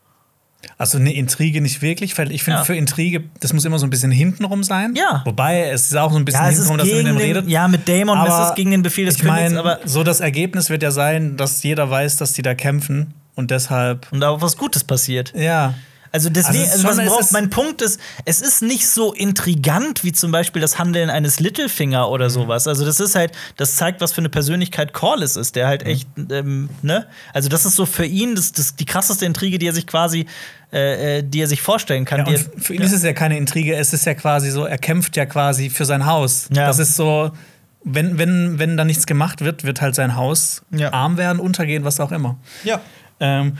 Also eine Intrige nicht wirklich, weil ich finde, Ja. für Intrige, das muss immer so ein bisschen hintenrum sein. Ja. Wobei es ist auch so ein bisschen Ja, hintenrum, dass man mit dem redet. ja, mit Damon Aber ist es gegen den Befehl des ich Königs, meine, aber so das Ergebnis wird ja sein, dass jeder weiß, dass die da kämpfen und deshalb, und da auch was Gutes passiert. ja. Also deswegen, Also also braucht, mein Punkt ist, es ist nicht so intrigant wie zum Beispiel das Handeln eines Littlefinger oder Mhm. sowas. Also das ist halt, das zeigt, was für eine Persönlichkeit Corlys ist, der Mhm. halt echt, ähm, ne? Also das ist so für ihn das, das, die krasseste Intrige, die er sich quasi, äh, äh, die er sich vorstellen kann. Ja, er, für ihn ist es ja keine Intrige, es ist ja quasi so, er kämpft ja quasi für sein Haus. Ja. Das ist so, wenn, wenn, wenn da nichts gemacht wird, wird halt sein Haus Ja. arm werden, untergehen, was auch immer. ja. Ähm,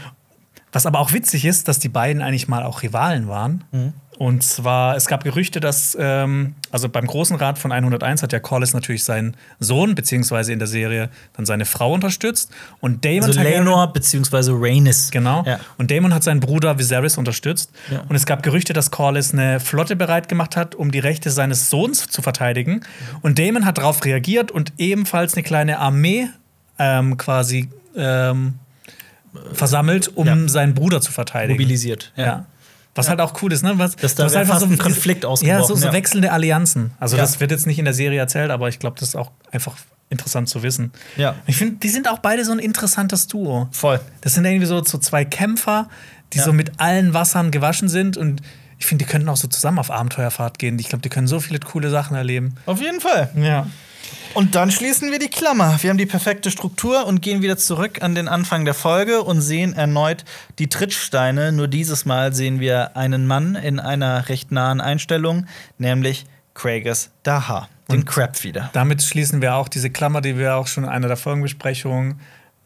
was aber auch witzig ist, dass die beiden eigentlich mal auch Rivalen waren. Mhm. Und zwar, es gab Gerüchte, dass, ähm, also beim Großen Rat von 101 hat ja Corlys natürlich seinen Sohn, beziehungsweise in der Serie dann seine Frau unterstützt. Und Damon Also Lenor beziehungsweise Rhaenys. Genau. Ja. Und Daemon hat seinen Bruder Viserys unterstützt. Ja. Und es gab Gerüchte, dass Corlys eine Flotte bereit gemacht hat, um die Rechte seines Sohns zu verteidigen. Und Daemon hat darauf reagiert und ebenfalls eine kleine Armee ähm, quasi ähm, versammelt, um Ja. seinen Bruder zu verteidigen. Mobilisiert. Ja. Was halt auch cool ist, ne? Was, Dass da was wär fast ein Konflikt Ja, ausgebrochen, so, so ja. wechselnde Allianzen. Also, Ja. das wird jetzt nicht in der Serie erzählt, aber ich glaube, das ist auch einfach interessant zu wissen. Ja. Ich finde, die sind auch beide so ein interessantes Duo. Voll. Das sind irgendwie so, so zwei Kämpfer, die Ja. so mit allen Wassern gewaschen sind. Und ich finde, die könnten auch so zusammen auf Abenteuerfahrt gehen. Ich glaube, die können so viele coole Sachen erleben. Auf jeden Fall. Ja. Und dann schließen wir die Klammer. Wir haben die perfekte Struktur und gehen wieder zurück an den Anfang der Folge und sehen erneut die Trittsteine. Nur dieses Mal sehen wir einen Mann in einer recht nahen Einstellung, nämlich Craigus Daha, den Crab wieder. Damit schließen wir auch diese Klammer, die wir auch schon in einer der Folgenbesprechungen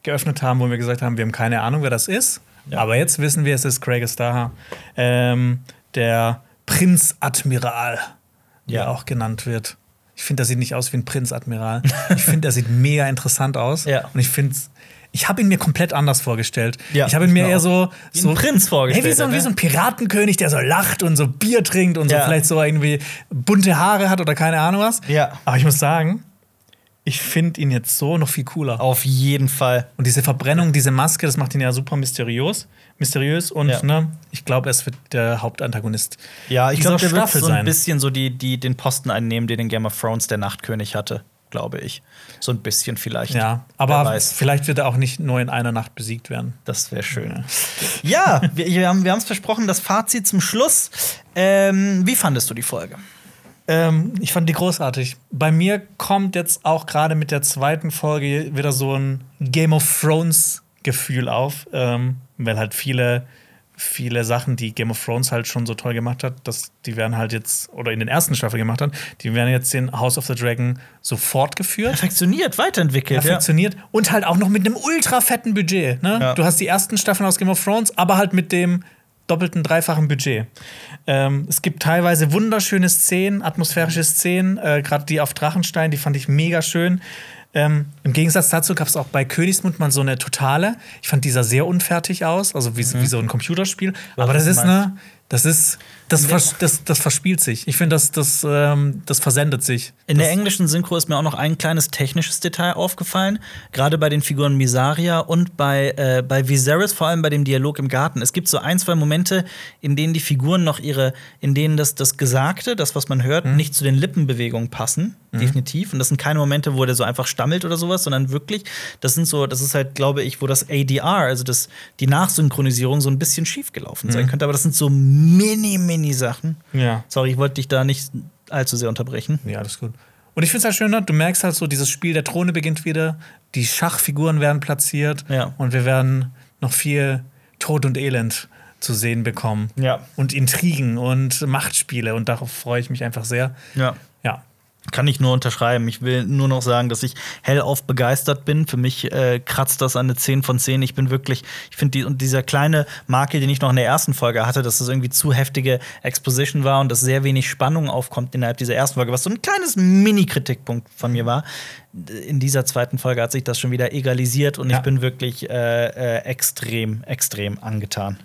geöffnet haben, wo wir gesagt haben, wir haben keine Ahnung, wer das ist. Ja. Aber jetzt wissen wir, es ist Craig Staha, ähm, der Prinzadmiral, wie Ja. er auch genannt wird. Ich finde, er sieht nicht aus wie ein Prinzadmiral. ich finde, er sieht mega interessant aus. Ja. Und ich finde, ich habe ihn mir komplett anders vorgestellt. Ja, ich habe ihn mir mir eher so, Wie ein so Prinz vorgestellt, Hey, wie, so, ne? wie so ein Piratenkönig, der so lacht und so Bier trinkt und Ja. so vielleicht so irgendwie bunte Haare hat oder keine Ahnung was. Ja. Aber ich muss sagen, ich finde ihn jetzt so noch viel cooler. Auf jeden Fall. Und diese Verbrennung, diese Maske, das macht ihn ja super mysteriös. Mysteriös und Ja. ne, ich glaube, es wird der Hauptantagonist. Ja, ich glaube, der wird Staffel so ein sein. bisschen so die, die, den Posten einnehmen, den in Game of Thrones der Nachtkönig hatte, glaube ich. So ein bisschen vielleicht. Ja, aber vielleicht wird er auch nicht nur in einer Nacht besiegt werden. Das wäre schön. Ja, wir, wir haben es versprochen, das Fazit zum Schluss. Ähm, wie fandest du die Folge? Ähm, ich fand die großartig. Bei mir kommt jetzt auch gerade mit der zweiten Folge wieder so ein Game of Thrones Gefühl auf, ähm, weil halt viele viele Sachen, die Game of Thrones halt schon so toll gemacht hat, dass die werden halt jetzt oder in den ersten Staffel gemacht hat, die werden jetzt in House of the Dragon so fortgeführt. Perfektioniert, weiterentwickelt. Ja. perfektioniert und halt auch noch mit einem ultra fetten Budget. Ne? Ja. Du hast die ersten Staffeln aus Game of Thrones, aber halt mit dem doppelten, dreifachen Budget. Ähm, es gibt teilweise wunderschöne Szenen, atmosphärische Szenen, äh, gerade die auf Drachenstein, die fand ich mega schön. Ähm, Im Gegensatz dazu gab es auch bei Königsmund mal so eine totale. Ich fand die sah sehr unfertig aus, also wie, wie so ein Computerspiel. Aber das Mhm. was ist ne, das ist das, vers das, das verspielt sich. Ich finde, das, das, ähm, das versendet sich. In der englischen Synchro ist mir auch noch ein kleines technisches Detail aufgefallen. Gerade bei den Figuren Misaria und bei, äh, bei Viserys, vor allem bei dem Dialog im Garten. Es gibt so ein, zwei Momente, in denen die Figuren noch ihre, in denen das, das Gesagte, das, was man hört, nicht zu den Lippenbewegungen passen. Definitiv. Und das sind keine Momente, wo der so einfach stammelt oder sowas, sondern wirklich, das sind so, das ist halt, glaube ich, wo das ADR, also das, die Nachsynchronisierung, so ein bisschen schiefgelaufen sein könnte. Aber das sind so mini, mini Sachen. Ja. Sorry, ich wollte dich da nicht allzu sehr unterbrechen. Ja, ist gut. Und ich finde es halt schön, ne? du merkst halt so, dieses Spiel der Throne beginnt wieder, die Schachfiguren werden platziert Ja. und wir werden noch viel Tod und Elend zu sehen bekommen. Ja. Und Intrigen und Machtspiele und darauf freue ich mich einfach sehr. Ja. Kann ich nur unterschreiben. Ich will nur noch sagen, dass ich hellauf begeistert bin. Für mich äh, kratzt das an eine 10 von 10. Ich bin wirklich, ich finde, die, und dieser kleine Makel, den ich noch in der ersten Folge hatte, dass das irgendwie zu heftige Exposition war und dass sehr wenig Spannung aufkommt innerhalb dieser ersten Folge, was so ein kleines Mini-Kritikpunkt von mir war. In dieser zweiten Folge hat sich das schon wieder egalisiert und Ja. ich bin wirklich äh, äh, extrem, extrem angetan.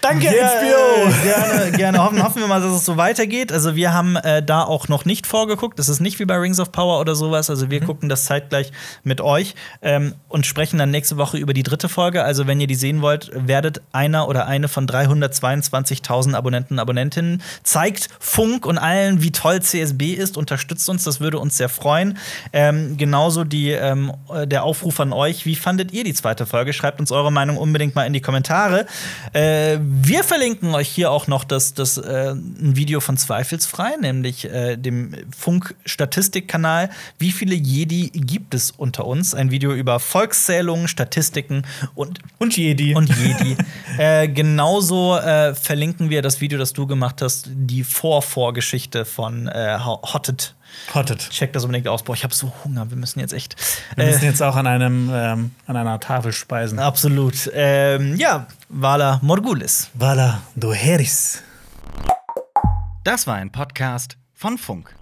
Danke, Ja, HBO! äh, gerne, gerne. Hoffen, hoffen wir mal, dass es so weitergeht. Also, wir haben äh, da auch noch nicht vorgeguckt. Das ist nicht wie bei Rings of Power oder sowas. Also, wir gucken das zeitgleich mit euch ähm, und sprechen dann nächste Woche über die dritte Folge. Also, wenn ihr die sehen wollt, werdet einer oder eine von 322.000 Abonnenten und Abonnentinnen. Zeigt Funk und allen, wie toll CSB ist. Unterstützt uns. Das würde uns sehr freuen. Ähm, genauso die, ähm, äh, der Aufruf an euch. Wie fandet ihr die zweite Folge? Schreibt uns eure Meinung unbedingt mal in die Kommentare. Äh, wir verlinken euch hier auch noch das, das, äh, ein Video von Zweifelsfrei, nämlich äh, dem Funk-Statistikkanal. Wie viele Jedi gibt es unter uns? Ein Video über Volkszählungen, Statistiken und, Und Jedi. und Jedi. äh, genauso äh, verlinken wir das Video, das du gemacht hast, die Vorvorgeschichte von äh, Hotted. Hotted. Check das unbedingt aus. Boah, ich habe so Hunger. Wir müssen jetzt echt. Wir müssen äh, jetzt auch an, einem, ähm, an einer Tafel speisen. absolut. Ähm, ja, Vala Morgulis. Vala, du Heris. Das war ein Podcast von Funk.